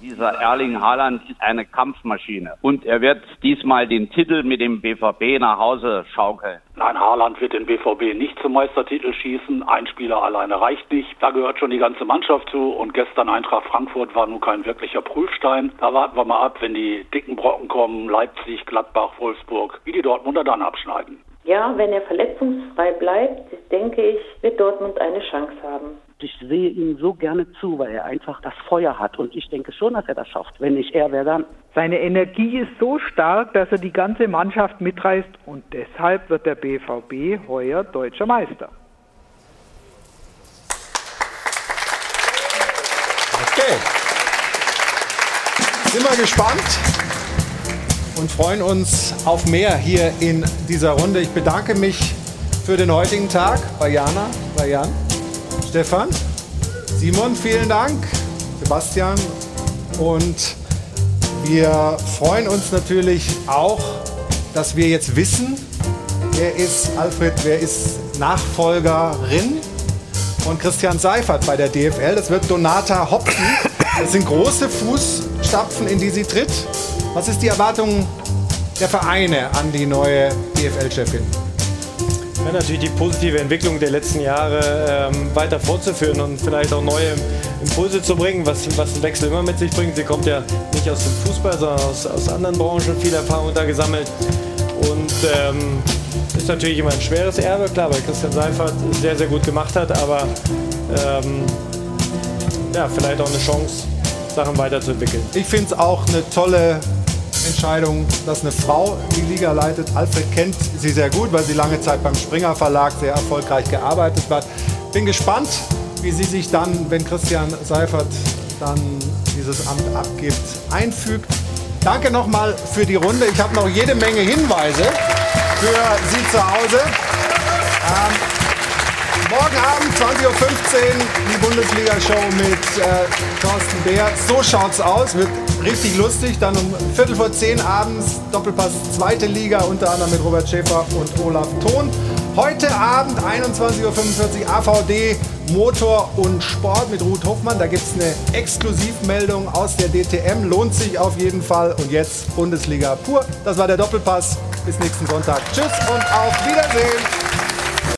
Dieser Erling Haaland ist eine Kampfmaschine und er wird diesmal den Titel mit dem BVB nach Hause schaukeln. Nein, Haaland wird den BVB nicht zum Meistertitel schießen. Ein Spieler alleine reicht nicht. Da gehört schon die ganze Mannschaft zu. Und gestern Eintracht Frankfurt war nun kein wirklicher Prüfstein. Da warten wir mal ab, wenn die dicken Brocken kommen. Leipzig, Gladbach, Wolfsburg, wie die Dortmunder dann abschneiden. Ja, wenn er verletzungsfrei bleibt, denke ich, wird Dortmund eine Chance haben. Ich sehe ihm so gerne zu, weil er einfach das Feuer hat. Und ich denke schon, dass er das schafft. Wenn nicht er, wer dann? Seine Energie ist so stark, dass er die ganze Mannschaft mitreißt. Und deshalb wird der BVB heuer deutscher Meister. Okay. Sind wir gespannt und freuen uns auf mehr hier in dieser Runde. Ich bedanke mich für den heutigen Tag bei Jana, bei Jan. Stefan, Simon, vielen Dank, Sebastian und wir freuen uns natürlich auch, dass wir jetzt wissen, wer ist Alfred, wer ist Nachfolgerin von Christian Seifert bei der DFL. Das wird Donata Hopfen. Das sind große Fußstapfen, in die sie tritt. Was ist die Erwartung der Vereine an die neue DFL-Chefin? Ja, natürlich die positive Entwicklung der letzten Jahre ähm, weiter fortzuführen und vielleicht auch neue Impulse zu bringen, was, was ein Wechsel immer mit sich bringt. Sie kommt ja nicht aus dem Fußball, sondern aus, aus anderen Branchen, viel Erfahrung da gesammelt. Und ähm, ist natürlich immer ein schweres Erbe, klar, weil Christian Seifert sehr, sehr gut gemacht hat, aber ähm, ja, vielleicht auch eine Chance, Sachen weiterzuentwickeln. Ich finde es auch eine tolle Entscheidung, dass eine Frau die Liga leitet. Alfred kennt sie sehr gut, weil sie lange Zeit beim Springer Verlag sehr erfolgreich gearbeitet hat. Bin gespannt, wie sie sich dann, wenn Christian Seifert dann dieses Amt abgibt, einfügt. Danke nochmal für die Runde. Ich habe noch jede Menge Hinweise für Sie zu Hause. Ähm, morgen Abend, 20.15 Uhr, die Bundesliga-Show mit äh, Thorsten Bär. So schaut's aus. Wird richtig lustig. Dann um Viertel vor zehn abends Doppelpass zweite Liga, unter anderem mit Robert Schäfer und Olaf Thon. Heute Abend 21.45 Uhr AVD Motor und Sport mit Ruth Hoffmann. Da gibt es eine Exklusivmeldung aus der DTM. Lohnt sich auf jeden Fall. Und jetzt Bundesliga pur. Das war der Doppelpass. Bis nächsten Sonntag. Tschüss und auf Wiedersehen.